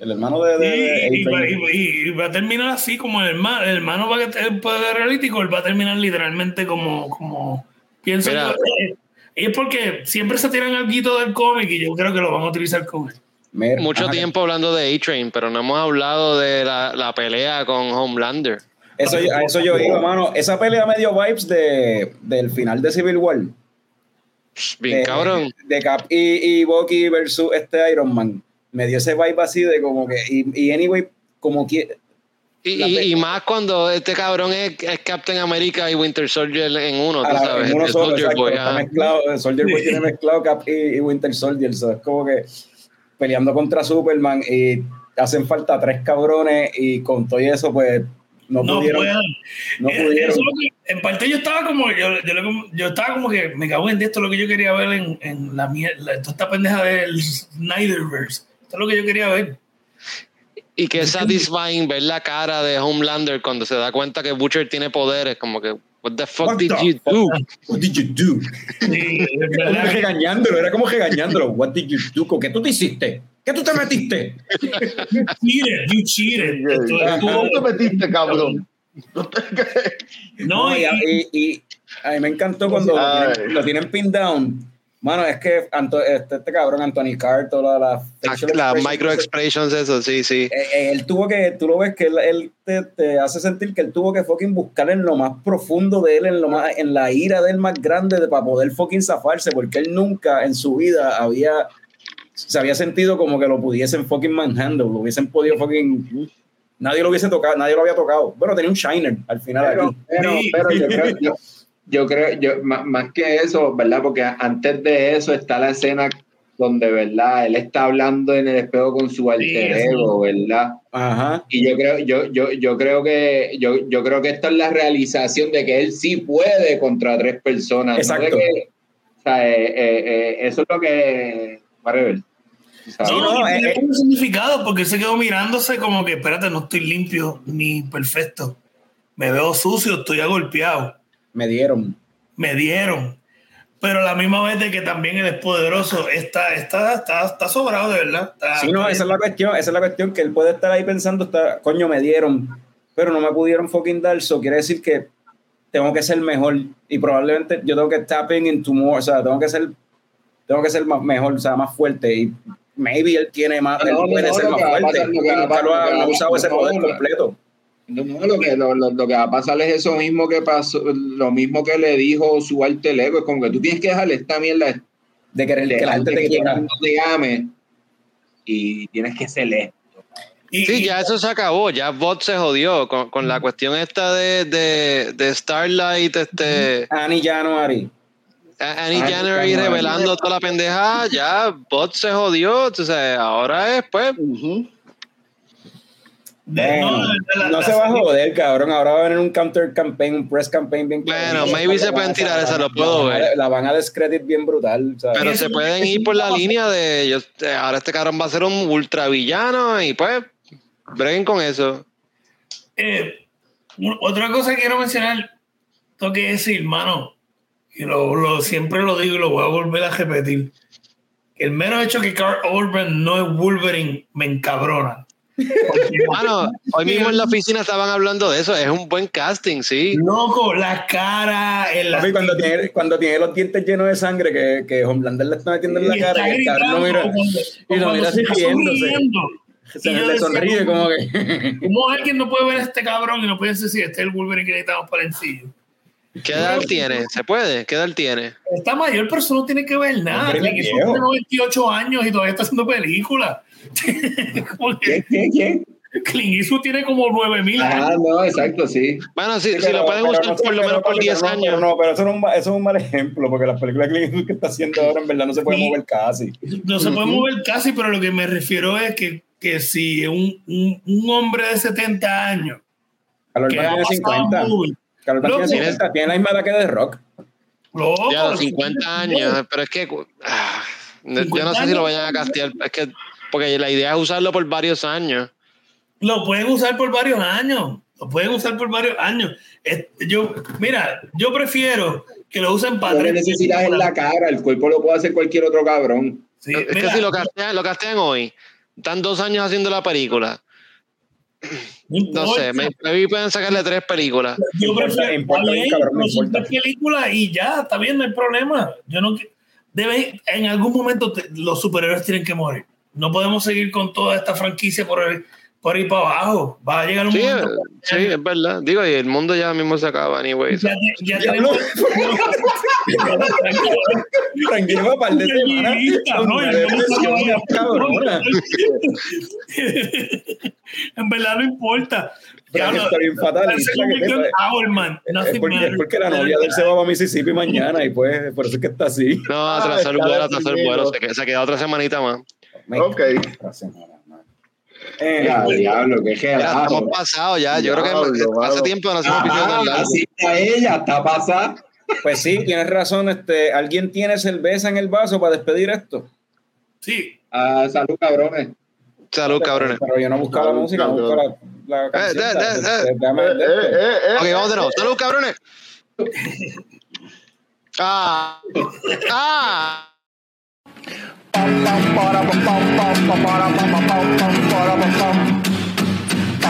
El hermano de. de- de- Y, y y- y va a terminar así como el hermano. El hermano va a poder realítico, él va a terminar literalmente como, como pienso Mira. eh, Y es porque siempre se tiran al guito del cómic y yo creo que lo van a utilizar con él. Mira, Mucho ajá, tiempo hablando de A-Train, pero no hemos hablado de la, la pelea con Homelander. Eso, a eso yo iba, mano. Esa pelea me dio vibes de, del final de Civil War. Bien de, cabrón. De Cap y, y Bucky versus este Iron Man. Me dio ese vibe así de como que. Y, y anyway, como que. Y, y- más cuando este cabrón es, es Captain America y Winter Soldier en uno, tú sabes. en uno solo, Soldier exacto, Boy, está ajá. mezclado, Soldier Boy tiene mezclado Cap y, y Winter Soldier. so, es como que peleando contra Superman y hacen falta tres cabrones y con todo eso, pues no, No pudieron. pueden. No Eh, pudieron. eso es lo que- en parte yo estaba como yo, yo, yo estaba como que me cago en esto es lo que yo quería ver en, en la mierda toda esta pendeja del Snyderverse Esto es lo que yo quería ver. Y que es satisfying ver la cara de Homelander cuando se da cuenta que Butcher tiene poderes, como que, what the fuck What did the you do? What did you do? Sí, es Como regañándolo, era como regañándolo. What did you do? ¿Con ¿Qué tú te hiciste? ¿Qué tú te metiste? You cheated, you cheated. ¿Tú no te metiste, cabrón? No, y, y- y- y a mí me encantó cuando lo tienen, lo tienen pin down. Mano, es que Anto- este, este cabrón, Anthony Carr, toda la, La expression, micro expressions, eso, sí, sí. eh, eh, él tuvo que, tú lo ves que él, él te, te hace sentir que él tuvo que fucking buscar en lo más profundo de él, en lo más, en la ira de él más grande de, para poder fucking zafarse, porque él nunca en su vida había, se había sentido como que lo pudiesen fucking manhandle, lo hubiesen podido fucking, nadie lo hubiese tocado, nadie lo había tocado. Bueno, tenía un shiner al final Pero, aquí. pero, yo creo, yo, yo creo, yo, más, más que eso, ¿verdad? Porque antes de eso está la escena donde, ¿verdad? Él está hablando en el espejo con su alter ego, ¿verdad? Ajá. Y yo creo, yo, yo, yo creo que yo, yo creo que esta es la realización de que él sí puede contra tres personas. ¿no? Exacto. De que, o sea, eh, eh, eh, eso es lo que. Whatever. ¿Sabes? No, no, tiene eh, un significado porque él se quedó mirándose como que, espérate, no estoy limpio ni perfecto. Me veo sucio, estoy agolpeado. Me dieron. Me dieron. Pero a la misma vez de que también él es poderoso, está, está, está, está sobrado de verdad. Está- Sí, no, esa es la cuestión, esa es la cuestión que él puede estar ahí pensando, está, coño, me dieron, pero no me pudieron fucking dar, eso quiere decir que tengo que ser mejor y probablemente yo tengo que tapping into more, o sea, tengo que ser, tengo que ser más, mejor, o sea, más fuerte y maybe él tiene más, él No, no, puede no, ser más fuerte nunca lo ha, no usado ese no, poder no, completo. No, no, lo que, lo, lo- lo que va a pasar es eso mismo que pasó, lo mismo que le dijo su alter ego, es como que tú tienes que dejarle esta mierda De que, de que la gente te quiera. te ame y tienes que ser esto. y- Sí, y- ya eso se acabó, ya Bot se jodió con, con la cuestión esta de, de, de Starlight, este, Annie January. Annie Ay, January January. revelando toda la pendejada, ya Bot se jodió, entonces ahora es pues, no, se va a joder, cabrón. Ahora va a venir un counter campaign, un press campaign bien Bueno, cabrón. maybe se pueden tirar esa, lo puedo La van a- ver. La van a descredit bien brutal. ¿sabes? pero se pueden ir por la línea de ellos, eh, ahora este cabrón va a ser un ultra villano y pues, breguen con eso. Eh, otra cosa que quiero mencionar, tengo que decir, mano, y lo, lo- siempre lo digo y lo voy a volver a repetir. El mero hecho que Carl Urban no es Wolverine me encabrona. Bueno, hoy mismo en la oficina estaban hablando de eso, es un buen casting, sí. Loco, la cara, el Papi, cuando tiene, cuando tiene los dientes llenos de sangre que, que Homelander le está metiendo en la y cara y lo mira, y lo mira se se le decía, sonríe como que... ¿Cómo alguien no puede ver a este cabrón y no puede decir si este es el Wolverine que necesitamos para el encillo? ¿Qué edad tiene? ¿Se puede? ¿Qué edad tiene? Está mayor, pero eso no tiene que ver nada. Hombre, tiene 98 años y todavía está haciendo películas. Que ¿Quién, quién, quién? Clint Eastwood tiene como 9000 años. Ah, no, exacto, sí. Bueno, si, Sí, si lo pueden usar no por lo menos por papi, 10 pero no, años. no, pero eso, no es un, ma- eso es un mal ejemplo, porque las películas de Clint Eastwood que está haciendo ahora en verdad no se puede Sí. mover casi. No se puede mover casi, pero lo que me refiero es que, que si un, un, un hombre de 70 años Carlos que Urban ha pasado 50. movie, Loco. tiene 50, tiene la misma edad que de Rock. loco, Ya, los 50 años, pero es que ah, yo no 50 sé si lo vayan a castear, es que porque la idea es usarlo por varios años. Lo pueden usar por varios años. Lo pueden usar por varios años. Yo, mira, yo prefiero que lo usen para tres necesitas es la cara, el cuerpo lo puede hacer cualquier otro cabrón. Sí, es mira, que si lo castean, lo castean hoy, están dos años haciendo la película. No sé, me, maybe pueden sacarle tres películas. Yo prefiero, importa está bien, bien, cabrón, no tres películas y ya, está bien, no hay problema. Yo no debe, en algún momento te- los superhéroes tienen que morir. No podemos seguir con toda esta franquicia por ahí, por ahí para abajo. Va a llegar un Sí, momento. sí, es verdad. Digo, y el mundo ya mismo se acaba, anyway. Ya, ya Diablo. tenemos. Tranquilo, un par de más cabrona. en verdad no importa. Pero Ya está bien fatal. Es porque, es matters. porque la novia de él se va para Mississippi mañana y pues por eso es que está así. No, atrasó el vuelo, atrasó el vuelo. Se, queda- se queda otra semanita más. Ok. Otra semana. Eh, Ya, diablo, que Ya estamos pasados ya. Yo creo que Diablo, hace tiempo no hacemos episodio tan Ah, así está ella, está pasada. Pues sí, tienes razón. Este, ¿Alguien tiene cerveza en el vaso para despedir esto? Sí, Ah, salud, cabrones. Salud, cabrones. Pero yo no busco la música, no busco la, la canción. eh, eh, eh. Eh, eh, eh, eh, Ok, vamos de nuevo. eh, Salud, cabrones. Ah. Ah.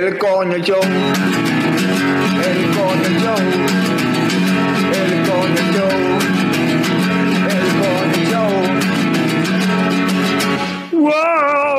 El cono yo, el cono yo, el cono yo, el cono yo. ¡Wow!